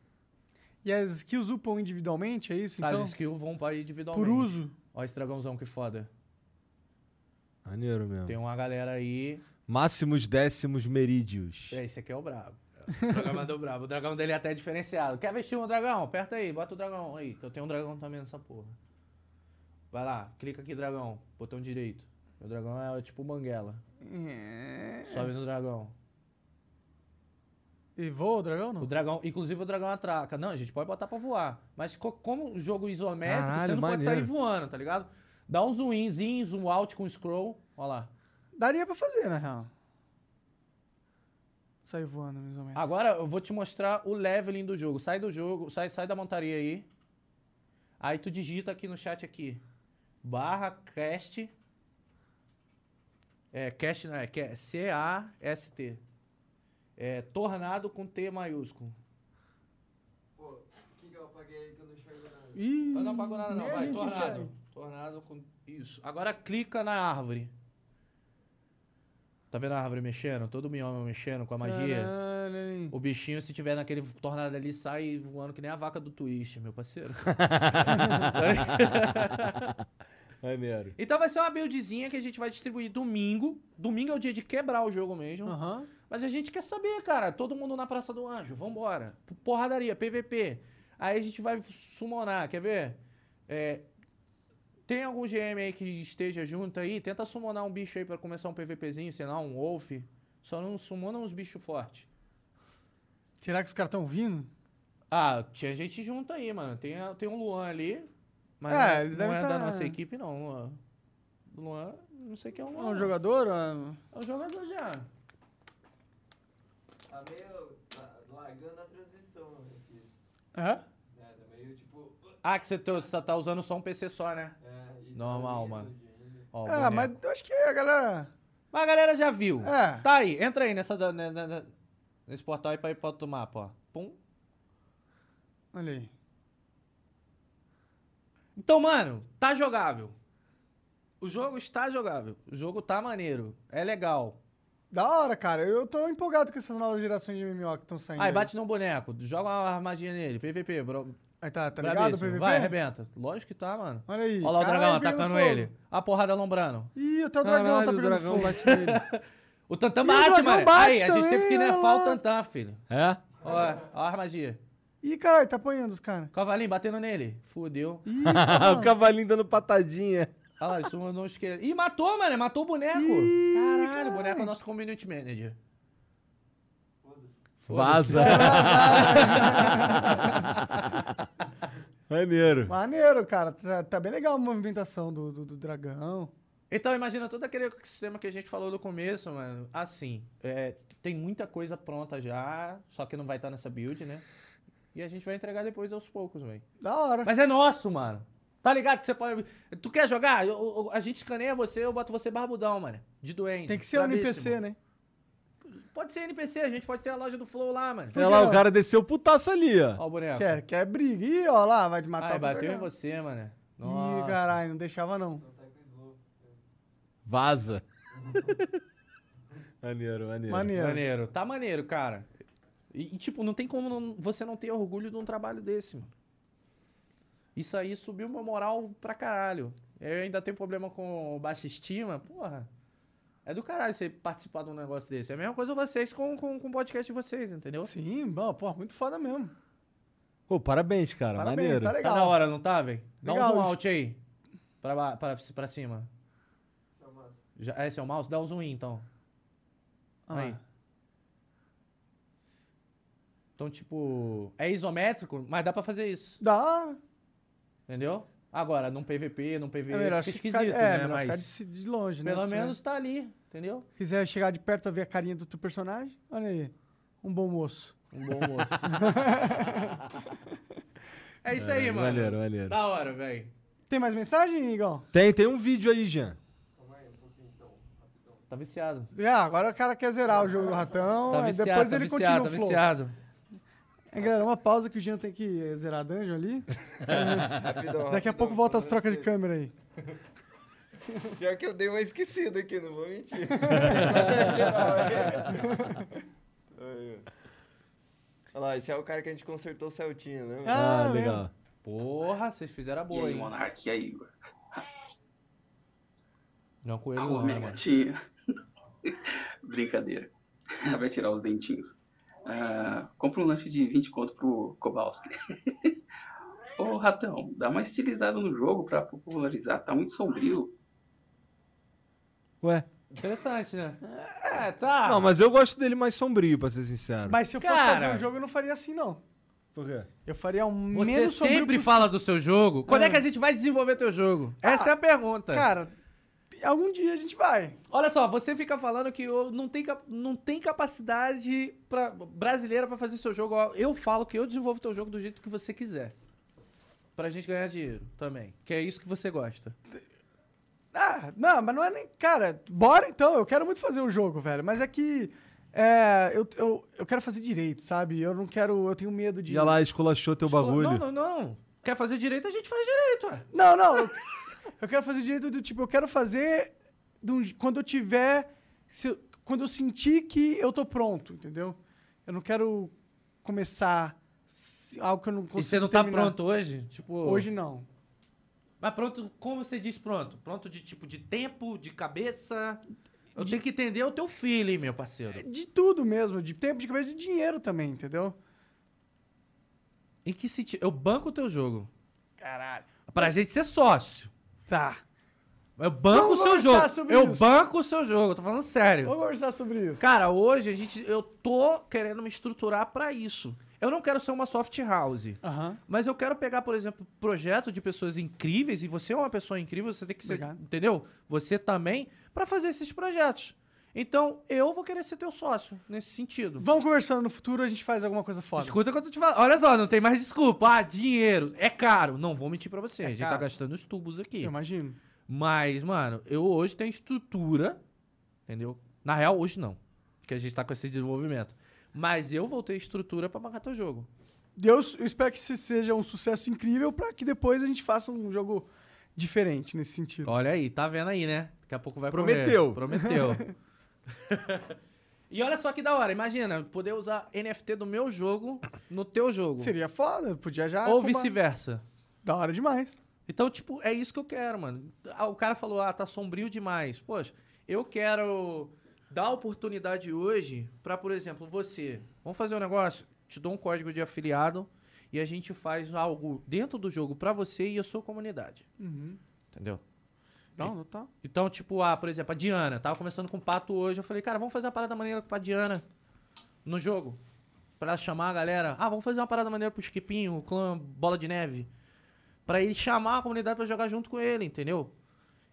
A: E as skills upam individualmente, é isso? Então,
C: As skills vão pra individualmente.
A: por uso.
C: Olha esse dragãozão que foda.
B: Maneiro mesmo.
C: Tem uma galera aí.
B: Máximos décimos merídios.
C: É, esse aqui é o brabo. O dragão mandou brabo. O dragão dele é até diferenciado. Quer vestir um dragão? Aperta aí, bota o dragão aí. que Eu tenho um dragão também nessa porra. Vai lá, clica aqui, dragão. Botão direito. O dragão é tipo banguela. Sobe no dragão.
A: E voa o dragão,
C: O
A: não?
C: dragão, inclusive o dragão atraca. Não, a gente pode botar pra voar. Mas co- como o jogo isométrico,
B: Caralho,
C: você não pode sair
B: maneiro.
C: voando, tá ligado? Dá um zoom inzinho, zoom out com scroll. Ó lá.
A: Daria pra fazer, na real. Sair voando, mais ou menos.
C: Agora eu vou te mostrar o leveling do jogo. Sai do jogo, sai, sai da montaria aí. Aí tu digita aqui no chat aqui. Barra cast. É, cast não é, que é C-A-S-T. É, tornado com T maiúsculo.
D: Pô, o que, que eu apaguei aí que eu não enxergo nada?
A: Ih,
C: Mas não apagou nada não, vai, tornado.
A: enxerga.
C: Tornado com... Isso. Agora clica na árvore. Tá vendo a árvore mexendo? Todo mioma mexendo com a magia.
A: Caralho?
C: O bichinho, se tiver naquele tornado ali, sai voando que nem a vaca do Twist, meu parceiro. <laughs>
B: Maneiro.
C: então vai ser uma buildzinha que a gente vai distribuir domingo. Domingo é o dia de quebrar o jogo mesmo.
A: Aham.
C: Mas a gente quer saber, cara. Todo mundo na Praça do Anjo. Vambora. Porradaria, PVP. Aí a gente vai summonar, quer ver? É, tem algum GM aí que esteja junto aí? Tenta summonar um bicho aí pra começar um PVPzinho, sei lá, um Wolf. Só não summona uns bichos fortes.
A: Será que os caras estão vindo?
C: Ah, tinha gente junto aí, mano. Tem, a- tem um Luan ali. Mas
A: É,
C: não- não, é da
A: tá-
C: nossa equipe, não. Luan. Luan, não sei quem é o
A: É
C: Luan.
A: um jogador? ah,
C: É um jogador já.
D: Tá meio. Tá lagando a transmissão aqui.
A: É?
D: É, tá meio tipo.
C: Ah, que você tá, você tá usando só um PC só, né?
D: É, e tá
C: Normal, mano.
D: indo.
C: Ó,
A: É,
C: boneco.
A: mas eu acho que a galera.
C: Mas a galera já viu.
A: É.
C: Tá aí, entra aí nessa, né, né, né, nesse portal aí pra ir pra outro mapa, ó. Pum.
A: Olha aí.
C: Então, mano, tá jogável. O jogo está jogável. O jogo tá maneiro. É legal.
A: Da hora, cara. Eu tô empolgado com essas novas gerações de MMO que estão saindo.
C: Aí, bate no boneco. Joga uma armadilha nele. PVP, bro.
A: Aí tá, tá ligado?
C: Brabíssimo.
A: PVP?
C: Vai, arrebenta. Lógico que tá, mano.
A: Olha aí.
C: Olha lá o
A: Caralho,
C: dragão atacando
A: fogo.
C: ele. A porrada alombrando.
A: Ih, até o dragão
B: Caralho,
A: tá
B: o
A: pegando
B: dragão
A: fogo.
B: bate nele. <laughs>
C: O Tantan
A: o
C: bate, mano.
A: bate
C: aí, a gente teve que
A: também,
C: nerfar
A: olha
C: o. Tantan, filho.
B: É?
C: Ó, ó a armadilha.
A: Ih, caralho, tá apanhando os caras.
C: Cavalinho batendo nele. Fudeu.
A: Ih, <laughs> tá
B: o cavalinho dando patadinha.
C: Olha lá, isso mandou um esqueleto. Ih, matou, mano. Matou o boneco.
A: Ih,
C: caralho,
A: caralho.
C: o boneco é o nosso community manager.
B: Vaza. <laughs> Maneiro.
A: Maneiro, cara. Tá, tá bem legal a movimentação do, do, do dragão.
C: Então, imagina todo aquele sistema que a gente falou no começo, mano. Assim, é, tem muita coisa pronta já, só que não vai estar nessa build, né? E a gente vai entregar depois aos poucos, velho.
A: Da hora.
C: Mas é nosso, mano. Tá ligado que você pode. Tu quer jogar? Eu- eu- a gente escaneia você, eu boto você barbudão, mano. De doente.
A: Tem que ser um. NPC, né?
C: Pode ser NPC, a gente pode ter a loja do Flow lá, mano.
B: Olha lá, o cara desceu putaço ali, ó.
C: Ó o boneco.
A: Quer, quer briga. Ih, ó lá, vai te matar
C: Ai,
A: o
C: bateu em você, mano.
A: Ih,
C: Nossa.
A: caralho, não deixava não.
B: Vaza. <laughs> maneiro, maneiro.
A: Maneiro.
C: Maneiro. Tá maneiro, cara. E, e, tipo, não tem como não- você não ter orgulho de um trabalho desse, mano. Isso aí subiu meu moral pra caralho. Eu ainda tenho problema com baixa estima, porra. É do caralho você participar de um negócio desse. É a mesma coisa vocês com, com, com o podcast de vocês, entendeu?
A: Sim, bom, pô, muito foda mesmo.
B: Pô, parabéns, cara.
A: Parabéns,
B: maneiro.
A: tá
C: Tá
A: legal.
C: na hora, não tá, velho? Dá um zoom out aí. Pra, ba- pra, pra cima. Já, é, esse é o mouse? Dá um zoom in, então.
A: Ah.
C: Aí. Então, tipo, é isométrico, mas dá pra fazer isso,
A: Dá.
C: entendeu? Agora, num PVP, num PV,
A: É melhor
C: fica
A: ficar,
C: esquisito,
A: é,
C: né?
A: melhor
C: Mas
A: ficar de, se- de longe, né?
C: pelo
A: Se
C: menos tá ali, entendeu?
A: quiser chegar de perto pra ver a carinha do teu personagem, olha aí. Um bom moço.
C: Um bom moço. <laughs> é isso aí, mano.
B: Maneiro, maneiro.
C: Da hora, velho.
A: Tem mais mensagem, Igão?
B: Tem, tem um vídeo aí, Jean.
C: Tá viciado.
A: É, agora o cara quer zerar o jogo do ratão,
C: Tá viciado,
A: depois
C: tá
A: ele
C: viciado,
A: continua
C: tá
A: o flow.
C: viciado.
A: É, galera, uma pausa que o Jean tem que zerar a dungeon ali. <laughs>
D: Rapidão,
A: Daqui a
D: rapidão,
A: pouco volta as trocas de câmera aí.
D: aí. <laughs> Pior que eu dei uma esquecida aqui, não vou mentir. Geral, aí. Aí. Olha lá, esse é o cara que a gente consertou o Celtinha, né?
A: Ah,
B: Ah, legal.
C: Porra, vocês fizeram a
I: E
C: boa,
I: aí,
C: hein?
I: Monark, e aí, Igor?
C: Não, coelho
I: Alô,
C: não, né,
I: minha
C: mano.
I: gatinha. <laughs> Brincadeira. Vai tirar os dentinhos. Ah, compra um lanche de 20 conto pro Kowalski. <laughs> Ô, Ratão, dá uma estilizada no jogo pra popularizar. Tá muito sombrio.
B: Ué.
C: Interessante, né? É, tá.
B: Não, mas eu gosto dele mais sombrio, pra ser sincero.
A: Mas se eu fosse
C: Cara.
A: fazer um jogo, eu não faria assim, não.
B: Por quê?
A: Eu faria um
C: Você
A: menos sombrio
C: sempre
A: possível.
C: fala do seu jogo. Quando é.
A: É.
C: que a gente vai desenvolver teu jogo? Essa é a pergunta.
A: Cara, algum dia a gente vai.
C: Olha só, você fica falando que eu não tem, não tem capacidade pra, brasileira pra fazer seu jogo. Eu falo que eu desenvolvo teu jogo do jeito que você quiser. Pra gente ganhar dinheiro também. Que é isso que você gosta.
A: Ah, não, mas não é nem. Cara, bora então. Eu quero muito fazer o jogo, velho. Mas é que. É, eu, eu, eu quero fazer direito, sabe? Eu não quero. Eu tenho medo de.
B: E lá, esculachou teu bagulho.
C: Não, não, não. Quer fazer direito, a gente faz direito, ué.
A: Não, não. Eu, quero fazer direito do tipo, eu quero fazer de um- quando eu tiver. eu- quando eu sentir que eu tô pronto, entendeu? Eu não quero começar algo que eu não consigo.
C: E você não tá
A: terminar.
C: pronto hoje? Tipo.
A: Hoje não.
C: Mas pronto, como você diz pronto? Pronto de tipo de tempo, de cabeça. Eu tenho que entender o teu feeling, meu parceiro.
A: De tudo mesmo, de tempo, de cabeça, de dinheiro também, entendeu?
C: Em que sentido? Eu banco o teu jogo.
A: Caralho.
C: Pra gente ser sócio.
A: Tá.
C: Eu banco o seu jogo. Eu
A: isso.
C: banco o seu jogo, eu tô falando sério.
A: Vamos conversar sobre isso.
C: Cara, hoje a gente, eu tô querendo me estruturar pra isso. Eu não quero ser uma soft house, mas eu quero pegar, por exemplo, projeto de pessoas incríveis e você é uma pessoa incrível, você tem que ser,
A: Obrigado.
C: entendeu? Você também pra fazer esses projetos. Então, eu vou querer ser teu sócio nesse sentido.
A: Vamos conversando no futuro, a gente faz alguma coisa foda.
C: Escuta o que eu tô te falando. Olha só, não tem mais desculpa. Ah, dinheiro. É caro. Não vou mentir pra você. a gente tá
A: caro.
C: gastando os tubos aqui.
A: Eu imagino.
C: Mas, mano, eu hoje tenho estrutura, entendeu? Na real, hoje não. Porque a gente tá com esse desenvolvimento. Mas eu vou ter estrutura pra bancar teu jogo.
A: Deus, eu espero que isso seja um sucesso incrível pra que depois a gente faça um jogo diferente nesse sentido.
C: Olha aí, tá vendo aí, né? Daqui a pouco vai
B: Prometeu.
C: correr. Prometeu. <laughs> <laughs> e olha só que da hora. Imagina, poder usar NFT do meu jogo no teu jogo.
A: Seria foda, podia já.
C: Ou vice-versa.
A: Da hora demais.
C: Então, tipo, é isso que eu quero, mano. Ah, O cara falou, ah, tá sombrio demais. Poxa, eu quero dar oportunidade hoje pra, por exemplo, você. Vamos fazer um negócio? Te dou um código de afiliado e a gente faz algo dentro do jogo pra você e a sua comunidade.
A: Uhum.
C: Entendeu?
A: Não, não tá.
C: Então, tipo, ah, por exemplo, a Diana. Tava conversando com o Pato hoje. Eu falei, cara, vamos fazer uma parada maneira com a Diana no jogo. Pra ela chamar a galera. Ah, vamos fazer uma parada maneira pro Skipinho, o clã Bola de Neve. Pra ele chamar a comunidade pra jogar junto com ele, entendeu?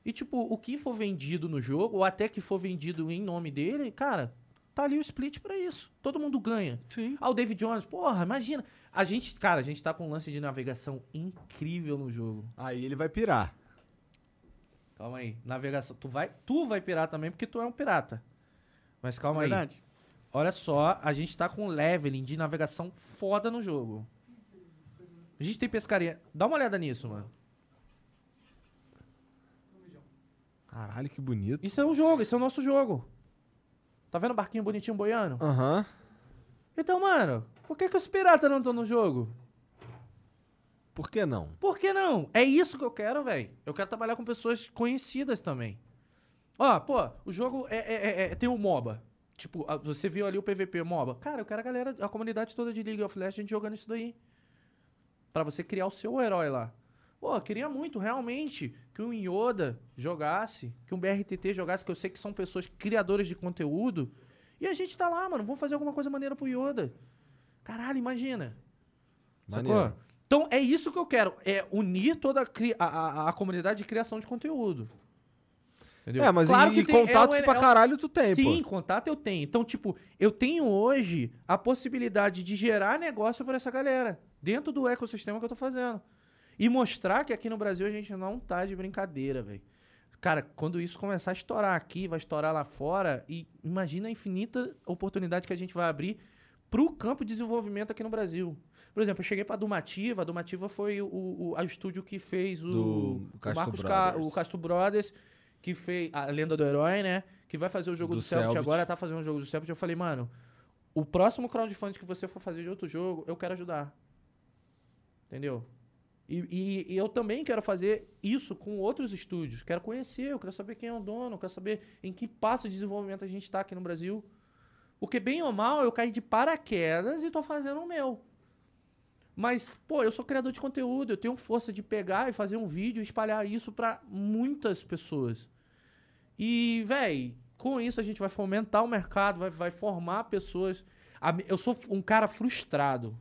C: E, tipo, o que for vendido no jogo, ou até que for vendido em nome dele, cara, tá ali o split pra isso. Todo mundo ganha.
A: Sim.
C: Ah, o David Jones, porra, imagina. A gente, cara, a gente tá com um lance de navegação incrível no jogo.
B: Aí ele vai pirar.
C: Calma aí. Navegação. Tu vai, tu vai pirar também porque tu é um pirata. Mas calma aí.
A: Verdade.
C: Olha só, a gente tá com um leveling de navegação foda no jogo. A gente tem pescaria. Dá uma olhada nisso, mano.
B: Caralho, que bonito.
C: Isso é um jogo, isso é o nosso jogo. Tá vendo o barquinho bonitinho boiando?
B: Aham.
C: Então, mano, por que, que os piratas não estão no jogo?
B: Por que não?
C: Por que não? É isso que eu quero, velho. Eu quero trabalhar com pessoas conhecidas também. Ó, pô, o jogo é, é- é- é- tem o MOBA. Tipo, você viu ali o PVP MOBA. Cara, eu quero a galera, a comunidade toda de League of Legends jogando isso daí. Pra você criar o seu herói lá. Pô, eu queria muito, realmente, que um Yoda jogasse, que um BRTT jogasse, que eu sei que são pessoas criadoras de conteúdo. E a gente tá lá, mano, vamos fazer alguma coisa maneira pro Yoda. Caralho, imagina.
B: Maneiro.
C: Sacou? Então é isso que eu quero, é unir toda a, a, a- comunidade de criação de conteúdo. Entendeu?
B: É, mas
C: Claro
B: e,
C: que tem-
B: contato
C: é um-
B: pra caralho tu tem,
C: Sim,
B: pô.
C: contato eu tenho. Então, tipo, eu tenho hoje a possibilidade de gerar negócio para essa galera dentro do ecossistema que eu tô fazendo. E mostrar que aqui no Brasil a gente não tá de brincadeira, velho. Cara, quando isso começar a estourar aqui, vai estourar lá fora, e imagina a infinita oportunidade que a gente vai abrir pro campo de desenvolvimento aqui no Brasil. Por exemplo, eu cheguei pra Dumativa, a Dumativa foi o, o, a estúdio que fez o,
B: Do
C: o
B: Castro
C: Marcos Ca-
B: Brothers.
C: o Castro Brothers, que fez a Lenda do Herói, né? Que vai fazer o jogo
B: Do
C: do, Selbit
B: Selbit.
C: agora, tá fazendo o jogo do Selbit. Eu falei, mano, o próximo crowdfunding que você for fazer de outro jogo, eu quero ajudar. Entendeu? E, e- e eu também quero fazer isso com outros estúdios. Quero conhecer, eu quero saber quem é o dono, eu quero saber em que passo de desenvolvimento a gente tá aqui no Brasil. Porque, bem ou mal, eu caí de paraquedas e tô fazendo o meu. Mas, pô, eu sou criador de conteúdo, eu tenho força de pegar e fazer um vídeo e espalhar isso pra muitas pessoas. E, véi, com isso a gente vai fomentar o mercado, vai, vai formar pessoas. Eu sou um cara frustrado.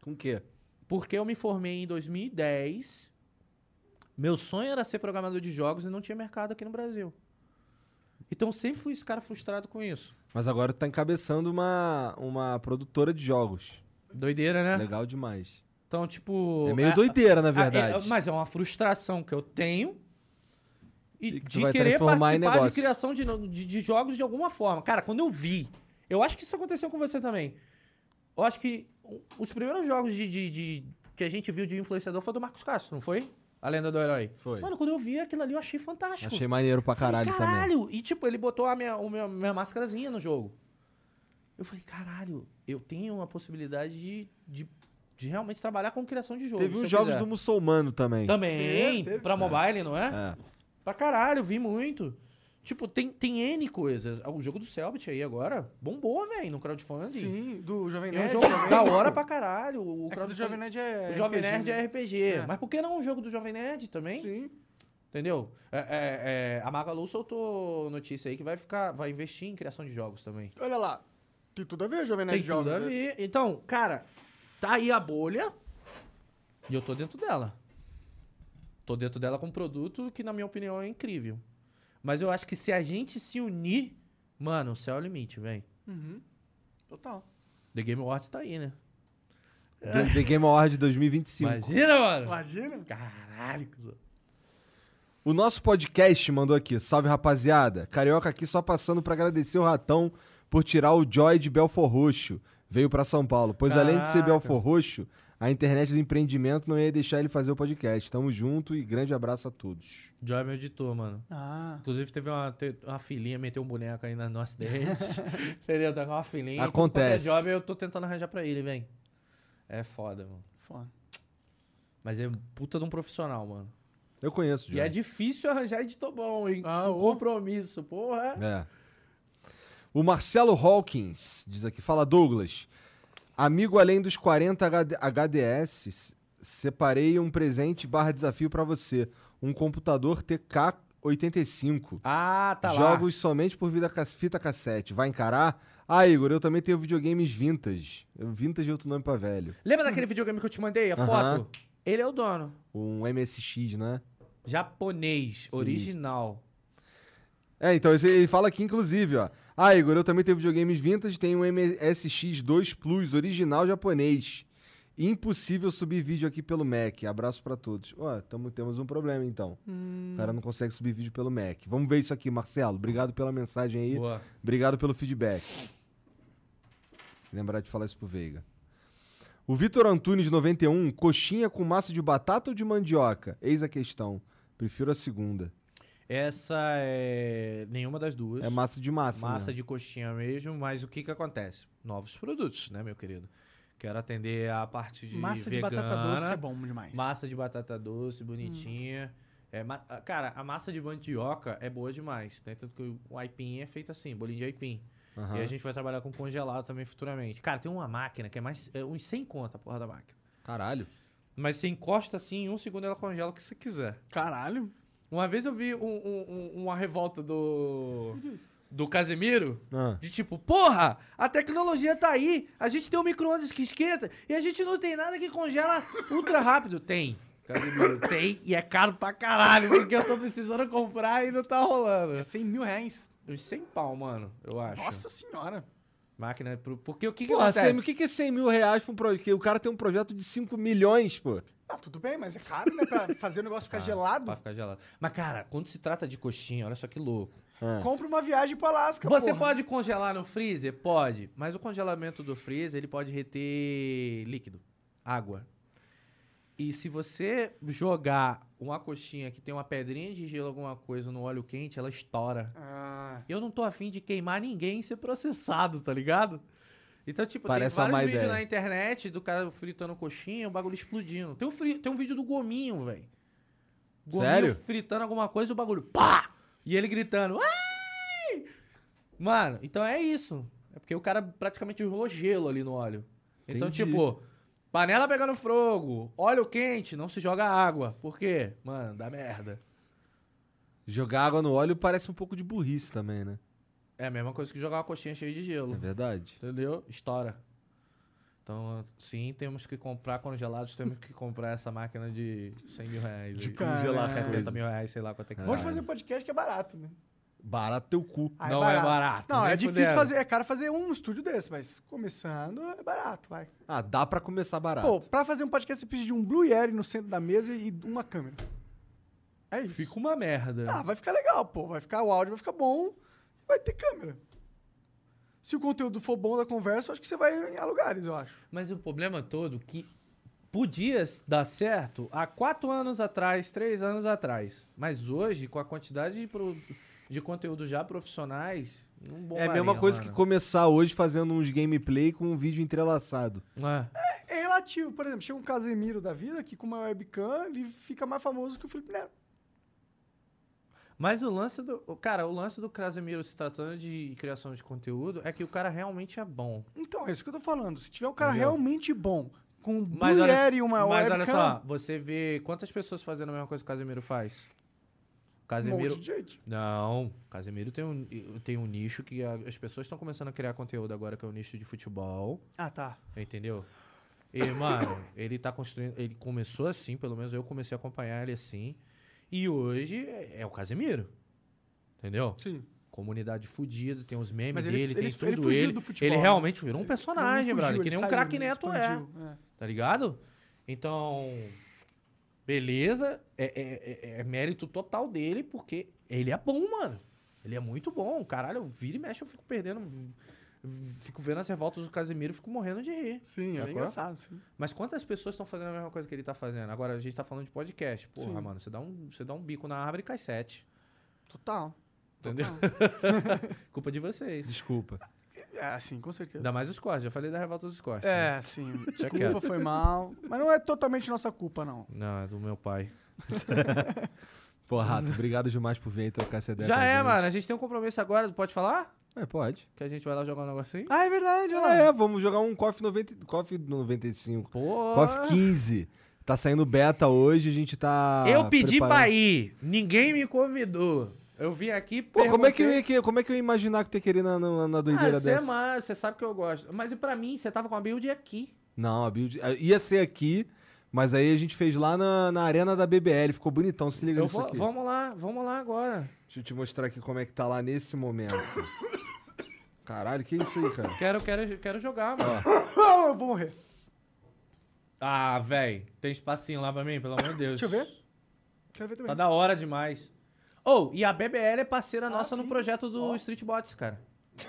B: Com o quê?
C: Porque eu me formei em 2010. Meu sonho era ser programador de jogos e não tinha mercado aqui no Brasil. Então eu sempre fui esse cara frustrado com isso.
B: Mas agora tu tá encabeçando uma, uma produtora de jogos.
C: Doideira, né?
B: Legal demais.
C: Então, tipo.
B: É meio doideira, na
C: ah,
B: verdade.
C: é- mas é uma frustração que eu tenho. E,
B: E que
C: de querer participar de criação de, de, de jogos de alguma forma. Cara, quando eu vi. Eu acho que isso aconteceu com você também. Eu acho que os primeiros jogos de, de- de- que a gente viu de influenciador foi do Marcos Castro, não foi? A lenda do herói.
B: Foi.
C: Mano, quando eu vi aquilo ali, eu achei fantástico.
B: Achei maneiro pra caralho,
C: Falei,
B: também.
C: caralho. E tipo, ele botou a minha, meu- minha máscarazinha no jogo. Eu falei, caralho, eu tenho a possibilidade de, de, de realmente trabalhar com criação de jogo.
B: Teve uns jogos
C: quiser.
B: do muçulmano também.
C: Também,
A: Teve, teve.
C: pra mobile, não é?
B: É.
C: Pra caralho, vi muito. Tipo, tem, tem N coisas. O jogo do Selbit aí agora bombou, velho, no crowdfunding.
A: Sim, do Jovem
C: É um
A: Nerd.
C: jogo
A: também.
C: da hora pra caralho. O
A: É do Jovem Nerd é.
C: o Jovem
A: RPG,
C: Nerd
A: né?
C: é RPG.
A: É.
C: Mas por que não um jogo do Jovem Nerd também?
A: Sim.
C: Entendeu? É, é, é, a Magalu soltou notícia aí que vai ficar, vai investir em criação de jogos também.
A: Olha lá. Tem tudo a ver, Jovem Nerd
C: Tem tudo
A: Jogos.
C: a
A: né?
C: ver. Então, cara, tá aí a bolha e eu tô dentro dela. Tô dentro dela com um produto que, na minha opinião, é incrível. Mas eu acho que se a gente se unir, mano, o céu é o limite, velho.
A: Uhum. Total.
C: The Game Awards tá aí, né?
B: The, The Game Award 2025.
C: Imagina, mano.
A: Imagina.
C: Caralho.
B: O nosso podcast mandou aqui. Salve, rapaziada. Carioca aqui só passando pra agradecer o Ratão por tirar o Joy de Belfor Roxo. Veio pra São Paulo. Pois além de ser
C: Caraca.
B: Belfor Roxo, a internet do empreendimento não ia deixar ele fazer o podcast. Tamo junto e grande abraço a todos.
C: Joy é meu editor, mano.
A: Ah.
C: Inclusive, teve uma, uma filhinha, meteu um boneco aí na nossa dente. <laughs> Entendeu? Tá com uma filhinha. e
B: Acontece.
C: Job eu tô tentando arranjar pra ele, vem. É foda, mano.
A: Foda.
C: Mas é puta de um profissional, mano.
B: Eu conheço,
C: E
B: Joy.
C: é difícil arranjar editor bom, hein?
A: Ah,
C: um compromisso, porra.
B: É. O Marcelo Hawkins diz aqui: Fala Douglas. Amigo além dos 40 HD HDS, separei um presente barra desafio pra você. Um computador TK85.
C: Ah, tá lá.
B: Jogos somente por vida fita cassete. Vai encarar? Ah, Igor, eu também tenho videogames vintage. Vintage é outro nome pra velho.
C: Lembra daquele videogame que eu te mandei, a
B: Aham.
C: foto? Ele é o dono.
B: Um MSX, né?
C: Japonês, original.
B: É, então ele fala aqui, inclusive, ó. Ah, Igor, eu também tenho videogames vintage, tenho um MSX2 Plus, original japonês. Impossível subir vídeo aqui pelo Mac. Abraço pra todos. Ó, tamo, temos um problema então. O cara não consegue subir vídeo pelo Mac. Vamos ver isso aqui, Marcelo. Obrigado pela mensagem aí.
C: Boa.
B: Obrigado pelo feedback. Lembrar de falar isso pro Veiga. O Vitor Antunes, 91, coxinha com massa de batata ou de mandioca? Eis a questão. Prefiro a segunda.
C: Essa é nenhuma das duas.
B: É massa de massa.
C: Massa
B: mesmo.
C: de coxinha mesmo, mas o que que acontece? Novos produtos, né, meu querido? Quero atender a parte de
A: Massa de
C: vegana,
A: batata doce é bom demais.
C: Massa de batata doce, bonitinha. É, ma- ah, cara, a massa de mandioca é boa demais. Né? Tanto que o aipim é feito assim, bolinho de aipim.
B: Aham.
C: E a gente vai trabalhar com congelado também futuramente. Cara, tem uma máquina que é mais. É uns 100 conta, a porra da máquina.
B: Caralho.
C: Mas você encosta assim, em um segundo ela congela o que você quiser.
A: Caralho.
C: Uma vez eu vi um- um- um- uma revolta do. Do Casemiro.
B: Ah.
C: De tipo, porra, a tecnologia tá aí. A gente tem um micro-ondas que esquenta e a gente não tem nada que congela ultra rápido. Tem. Casemiro, tem e é caro pra caralho, porque eu tô precisando comprar e não tá rolando.
A: É 100 mil reais.
C: Uns 100 pau, mano, eu acho.
A: Nossa senhora.
C: Máquina pro. Porque o que que
B: Porra,
C: acontece?
B: 100, o que que é 100 mil reais pra um projeto? O cara tem um projeto de 5 milhões, pô.
A: Não, tudo bem, mas é caro, né? Pra <laughs> fazer o negócio ficar
C: Cara,
A: gelado.
C: Pra ficar gelado. Mas, cara, quando se trata de coxinha, olha só que louco.
A: Compra uma viagem pro Alasca,
C: Você
A: porra.
C: pode congelar no freezer? Pode. Mas o congelamento do freezer, ele pode reter líquido, água. E se você jogar uma coxinha que tem uma pedrinha de gelo, alguma coisa no óleo quente, ela estoura.
A: Ah,
C: Eu não tô afim de queimar ninguém e ser processado, tá ligado? Então, tipo,
B: Parece
C: tem vários vídeos na internet do cara fritando coxinha, o bagulho explodindo. Tem um, fri- tem um vídeo do Gominho, velho. Gominho
B: Sério?
C: fritando alguma coisa e o bagulho pá! E ele gritando, ai! Mano, então é isso. É porque o cara praticamente jogou gelo ali no óleo. Então,
B: Entendi.
C: tipo, panela pegando fogo, óleo quente, não se joga água. Por quê? Mano, dá merda.
B: Jogar água no óleo parece um pouco de burrice também, né?
C: É a mesma coisa que jogar uma coxinha cheia de gelo.
B: É verdade.
C: Entendeu? Estoura. Então, sim, temos que comprar congelados, temos que comprar essa máquina de 100 mil reais.
B: De congelar
C: 70
B: coisa.
C: mil reais, sei lá quanto é que
A: Vamos
C: tá.
A: fazer podcast que é barato, né?
B: Barato teu cu.
A: Ah,
C: Não é barato,
A: Não,
C: nem
A: é difícil
C: fudendo.
A: fazer, é caro fazer um estúdio desse, mas começando é barato, vai.
B: Ah, dá pra começar barato.
A: Pô, pra fazer um podcast você precisa de um Blue Yeti no centro da mesa e uma câmera. É isso.
C: Fica uma merda.
A: Ah, vai ficar legal, pô. Vai ficar, o áudio vai ficar bom vai ter câmera. Se o conteúdo for bom da conversa, acho que você vai em lugares, eu acho.
C: Mas o problema todo é que podia dar certo há quatro anos atrás, três anos atrás. Mas hoje, com a quantidade de, pro- de conteúdo já profissionais, não
B: é a mesma coisa que
C: mano.
B: começar hoje fazendo uns gameplay com um vídeo entrelaçado.
C: É.
A: É relativo, por exemplo, chega um Casemiro da vida que com uma webcam ele fica mais famoso que o Felipe Neto.
C: Mas o lance do. Cara, o lance do Casemiro se tratando de criação de conteúdo é que o cara realmente é bom.
A: Então, é isso que eu tô falando. Se tiver um cara
C: Entendeu?
A: realmente bom, com um
C: Mas,
A: Blue
C: olha,
A: e uma
C: mas
A: webcam...
C: olha só, você vê quantas pessoas fazendo a mesma coisa que o Casemiro faz? Casemiro.
A: Um monte de gente.
C: Não, Casemiro tem um, tem um nicho que a- as pessoas estão começando a criar conteúdo agora, que é o nicho de futebol.
A: Ah, tá.
C: Entendeu? E, mano, ele tá construindo. Ele começou assim, pelo menos eu comecei a acompanhar ele assim. E hoje é, é o Casemiro. Entendeu?
A: Sim.
C: Comunidade fudida, tem os memes
A: Mas ele-
C: dele,
A: ele-
C: tem
A: ele
C: tudo.
A: fugiu
C: Ele,
A: do futebol,
C: ele
A: né?
C: realmente virou um
A: Ele
C: personagem,
A: não
C: brother.
A: fugiu,
C: Que nem
A: ele
C: um craque
A: ele
C: neto é.
A: é.
C: Tá ligado? Então, beleza, é, é- é- é mérito total dele, porque ele é bom, mano. Ele é muito bom. Caralho, vira e mexe, eu fico perdendo. Fico vendo as revoltas do Casemiro e fico morrendo de rir.
A: Sim, é engraçado, sim.
C: Mas quantas pessoas estão fazendo a mesma coisa que ele tá fazendo? Agora a gente tá falando de podcast. Porra,
A: Sim.
C: mano, você dá, um, você dá um bico na árvore e cai sete.
A: Total.
C: Entendeu? <laughs> Culpa de vocês.
B: Desculpa.
A: É, assim, com certeza.
C: Ainda mais os cortes. Já falei da revolta dos cortes.
A: É,
C: né?
A: sim.
C: Deixa
A: Desculpa, foi mal. Mas não é totalmente nossa culpa, não.
C: Não, é do meu pai. <laughs>
B: Pô, Rato, obrigado demais por vir aí trocar essa ideia.
C: Já é,
B: gente.
C: mano. A gente tem um compromisso agora. Pode falar?
B: É, pode.
C: Que a gente vai lá jogar um negocinho?
A: Ah, é verdade,
B: Ah, é, vamos jogar um KOF 90, KOF 95.
C: Pô.
B: KOF 15. Tá saindo beta hoje, a gente tá.
C: eu pedi
B: preparando.
C: pra ir. Ninguém me convidou. Eu vim aqui
B: Pô, como é, que eu
C: perguntei-
B: ia, como é que eu ia imaginar que tu ia querer na, na, na
C: Ah,
B: doideira
C: você é
B: dessa?
C: massa, você sabe que eu gosto. Mas e pra mim, você tava com a build aqui.
B: Não, a build. Ia ser aqui, Mas aí a gente fez lá na, na arena da BBL, ficou bonitão, se liga
C: Eu
B: nisso
C: vou-
B: aqui.
C: vamos lá, vamos lá agora.
B: Deixa eu te mostrar aqui como é que tá lá nesse momento. Caralho, que isso aí, cara?
C: Quero, quero, quero jogar, mano.
A: Ah, eu vou morrer.
C: Ah, véi. Tem espacinho lá pra mim, pelo amor de Deus.
A: Deixa eu ver. Quero ver também.
C: Tá da hora demais. Oh, e a BBL é parceira nossa no
A: sim.
C: projeto do Street Bots, cara.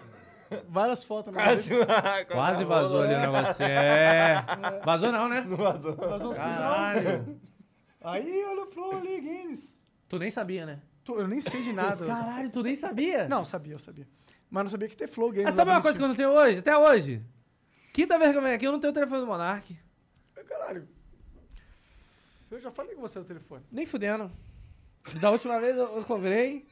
C: <laughs>
A: Várias fotos na <laughs>
D: Quase,
C: Quase vazou ali o negócio. É. Vazou não, né?
D: Não vazou.
A: Vazou uns
C: Caralho.
A: Aí, olha o Flow ali, Games.
C: Tu nem sabia, né?
A: Eu nem sei de <laughs> nada.
C: Caralho, tu nem sabia?
A: Não, sabia, eu sabia. Mas não sabia que ter Flow Games.
C: Mas sabe
A: lá
C: uma coisa que eu não tenho hoje? Até hoje? Quinta vez que eu venho aqui, eu não tenho o telefone do Monark.
A: bonitinho. Caralho. Eu já falei com você no telefone.
C: Nem fudendo. Da última vez eu, eu cobrei.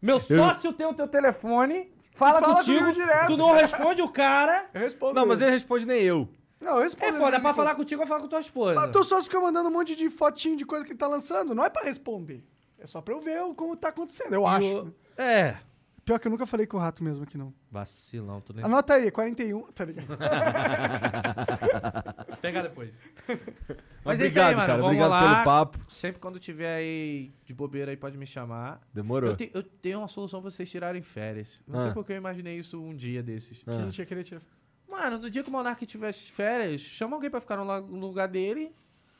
C: Meu sócio tem o teu telefone, fala,
A: Fala
C: contigo,
A: comigo direto.
C: tu não responde o cara.
A: Eu respondo.
B: Não, mas
A: ele
B: responde nem eu.
A: Não, eu respondo.
C: É foda, é pra falar contigo, eu falo com tua esposa.
A: Mas tu só fica mandando um monte de fotinho de coisa que ele tá lançando. Não é pra responder. É só pra eu ver o- como tá acontecendo, eu
C: E
A: acho.
C: o- É.
A: Pior que eu nunca falei com o rato mesmo aqui, não.
C: Vacilão, tu nem...
A: Anota aí, 41. Tá ligado? <laughs>
C: Pega depois.
B: Mas
C: Mas é isso
B: obrigado,
C: aí, mano.
B: cara.
C: Vamos
B: Obrigado
C: lá.
B: pelo papo.
C: Sempre quando tiver aí de bobeira aí, pode me chamar.
B: Demorou.
C: Eu, te- eu tenho uma solução pra vocês tirarem férias. Não sei
B: Ah.
C: porque eu imaginei isso um dia desses.
A: Que a gente ia querer tirar.
C: Mano, no dia que o Monark tiver férias, chama alguém pra ficar no lugar dele.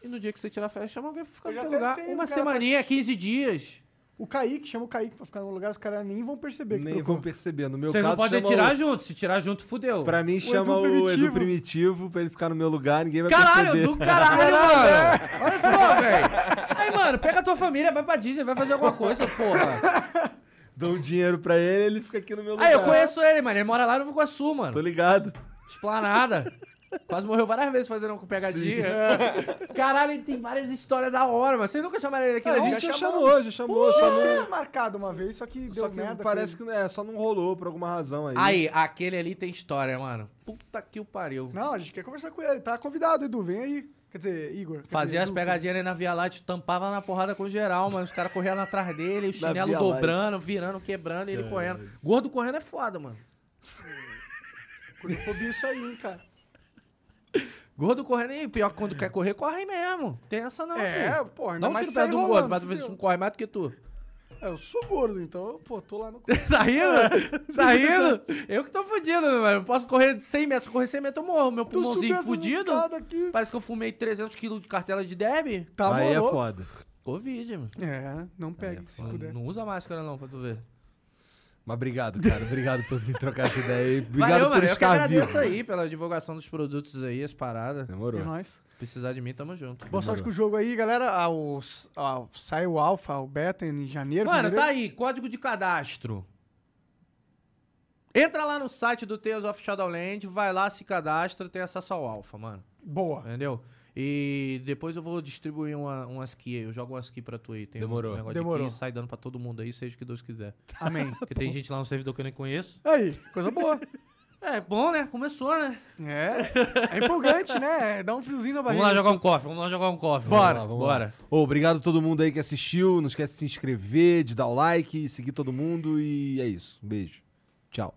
C: E no dia que você tirar férias, chama alguém pra ficar no teu lugar.
A: sei,
C: Uma
A: o
C: semaninha, 15 dias.
A: O Kaique, chama o Kaique pra ficar no lugar, os caras nem vão perceber que
B: Nem
A: trocou.
B: vão perceber. No meu
C: Vocês
B: caso,
C: não podem tirar
B: o...
C: junto. Se tirar junto, fudeu.
B: Pra mim, chama
A: Edu
B: o Edu
A: Primitivo.
B: Primitivo pra ele ficar no meu lugar, ninguém vai
C: Caralho,
B: perceber.
C: do <laughs> caralho, mano. Olha só, velho. Aí, mano, pega a tua família, vai pra Disney, vai fazer alguma coisa, porra.
B: Dou um dinheiro pra ele, ele fica aqui no meu lugar.
C: Aí, eu conheço ele, mano. Ele mora lá no Iguaçu, mano.
B: Tô ligado.
C: Esplanada. Quase morreu várias vezes fazendo com pegadinha. <laughs> Caralho, ele tem várias histórias da hora, mas vocês nunca chamaram ele aqui,
B: Ah, a
C: não?
B: gente já
A: já
B: chamou, já chamou.
A: Só
B: não,
A: marcado uma vez, só que deu
B: só que
A: merda.
B: parece que é, só não rolou por alguma razão aí.
C: Aí, aquele ali tem história, mano. Puta que o pariu.
A: Não, a gente quer conversar com ele. Tá convidado, Edu. Vem aí. Quer dizer, Igor. quer
C: Fazia
A: dizer,
C: as
A: Edu.
C: pegadinhas ali na Via Láctea, tampava na porrada com geral, mano. Os caras correndo atrás dele, o chinelo
B: Via
C: dobrando, virando, quebrando, e ele correndo. Gordo correndo é foda, mano.
A: Gordofobia isso aí, hein, cara.
C: Gordo correndo, e pior que quando quer correr, corre mesmo. Tem essa não,
A: É,
C: filho.
A: porra, ainda
C: Não
A: mais
C: tira o pé do
A: rolando,
C: gordo, mas tu vê se
A: fudeu.
C: não corre mais do que tu.
A: É, eu sou gordo, então, pô, tô lá no. <laughs>
C: Tá rindo? <laughs> Tá rindo? Eu que tô fudido, mano. Eu posso correr 100 metros. Se correr 100 metros, eu morro. Meu pulmãozinho fudido. Parece que eu fumei 300 quilos de cartela de derby.
A: Tá
B: aí é
A: morou.
B: foda.
C: Covid, mano.
A: É, não pegue, se
C: Não,
A: puder.
C: não usa máscara não, pra tu ver.
B: Mas obrigado, cara. Obrigado por me trocar essa ideia aí. Obrigado
C: Valeu,
B: por
C: mano. Eu que
B: estar
C: agradeço
B: vivo.
C: aí pela divulgação dos produtos aí, as paradas.
B: Demorou.
A: É nóis.
C: Precisar de mim, tamo junto.
A: Boa sorte com o jogo aí, galera. Ah, o, ah, sai o Alpha, o Beta em janeiro.
C: Mano,
A: fevereiro.
C: tá aí, código de cadastro. Entra lá no site do Tales of Shadowland, vai lá, se cadastra, tem acesso ao Alpha, mano.
A: Boa.
C: Entendeu? E depois eu vou distribuir uma, umas key aí. Eu jogo umas key pra tu aí. Tem
B: Demorou.
C: Um negócio
A: Demorou.
C: de key, sai dando pra todo mundo aí, seja o que Deus quiser.
A: Amém.
C: Porque tem gente lá no servidor que eu nem conheço.
A: Aí, coisa boa. <laughs>
C: É, bom, né? Começou, né?
A: É, é empolgante, né? Dá um friozinho na
C: Vamos
A: barriga.
C: lá jogar um cofre, vamos lá jogar um cofre.
A: Bora.
C: Vamos lá,
B: Vamos
C: Bora.
B: lá. Ô, obrigado a todo mundo aí que assistiu. Não esquece de se inscrever, de dar o like, seguir todo mundo. E é isso. Um beijo. Tchau.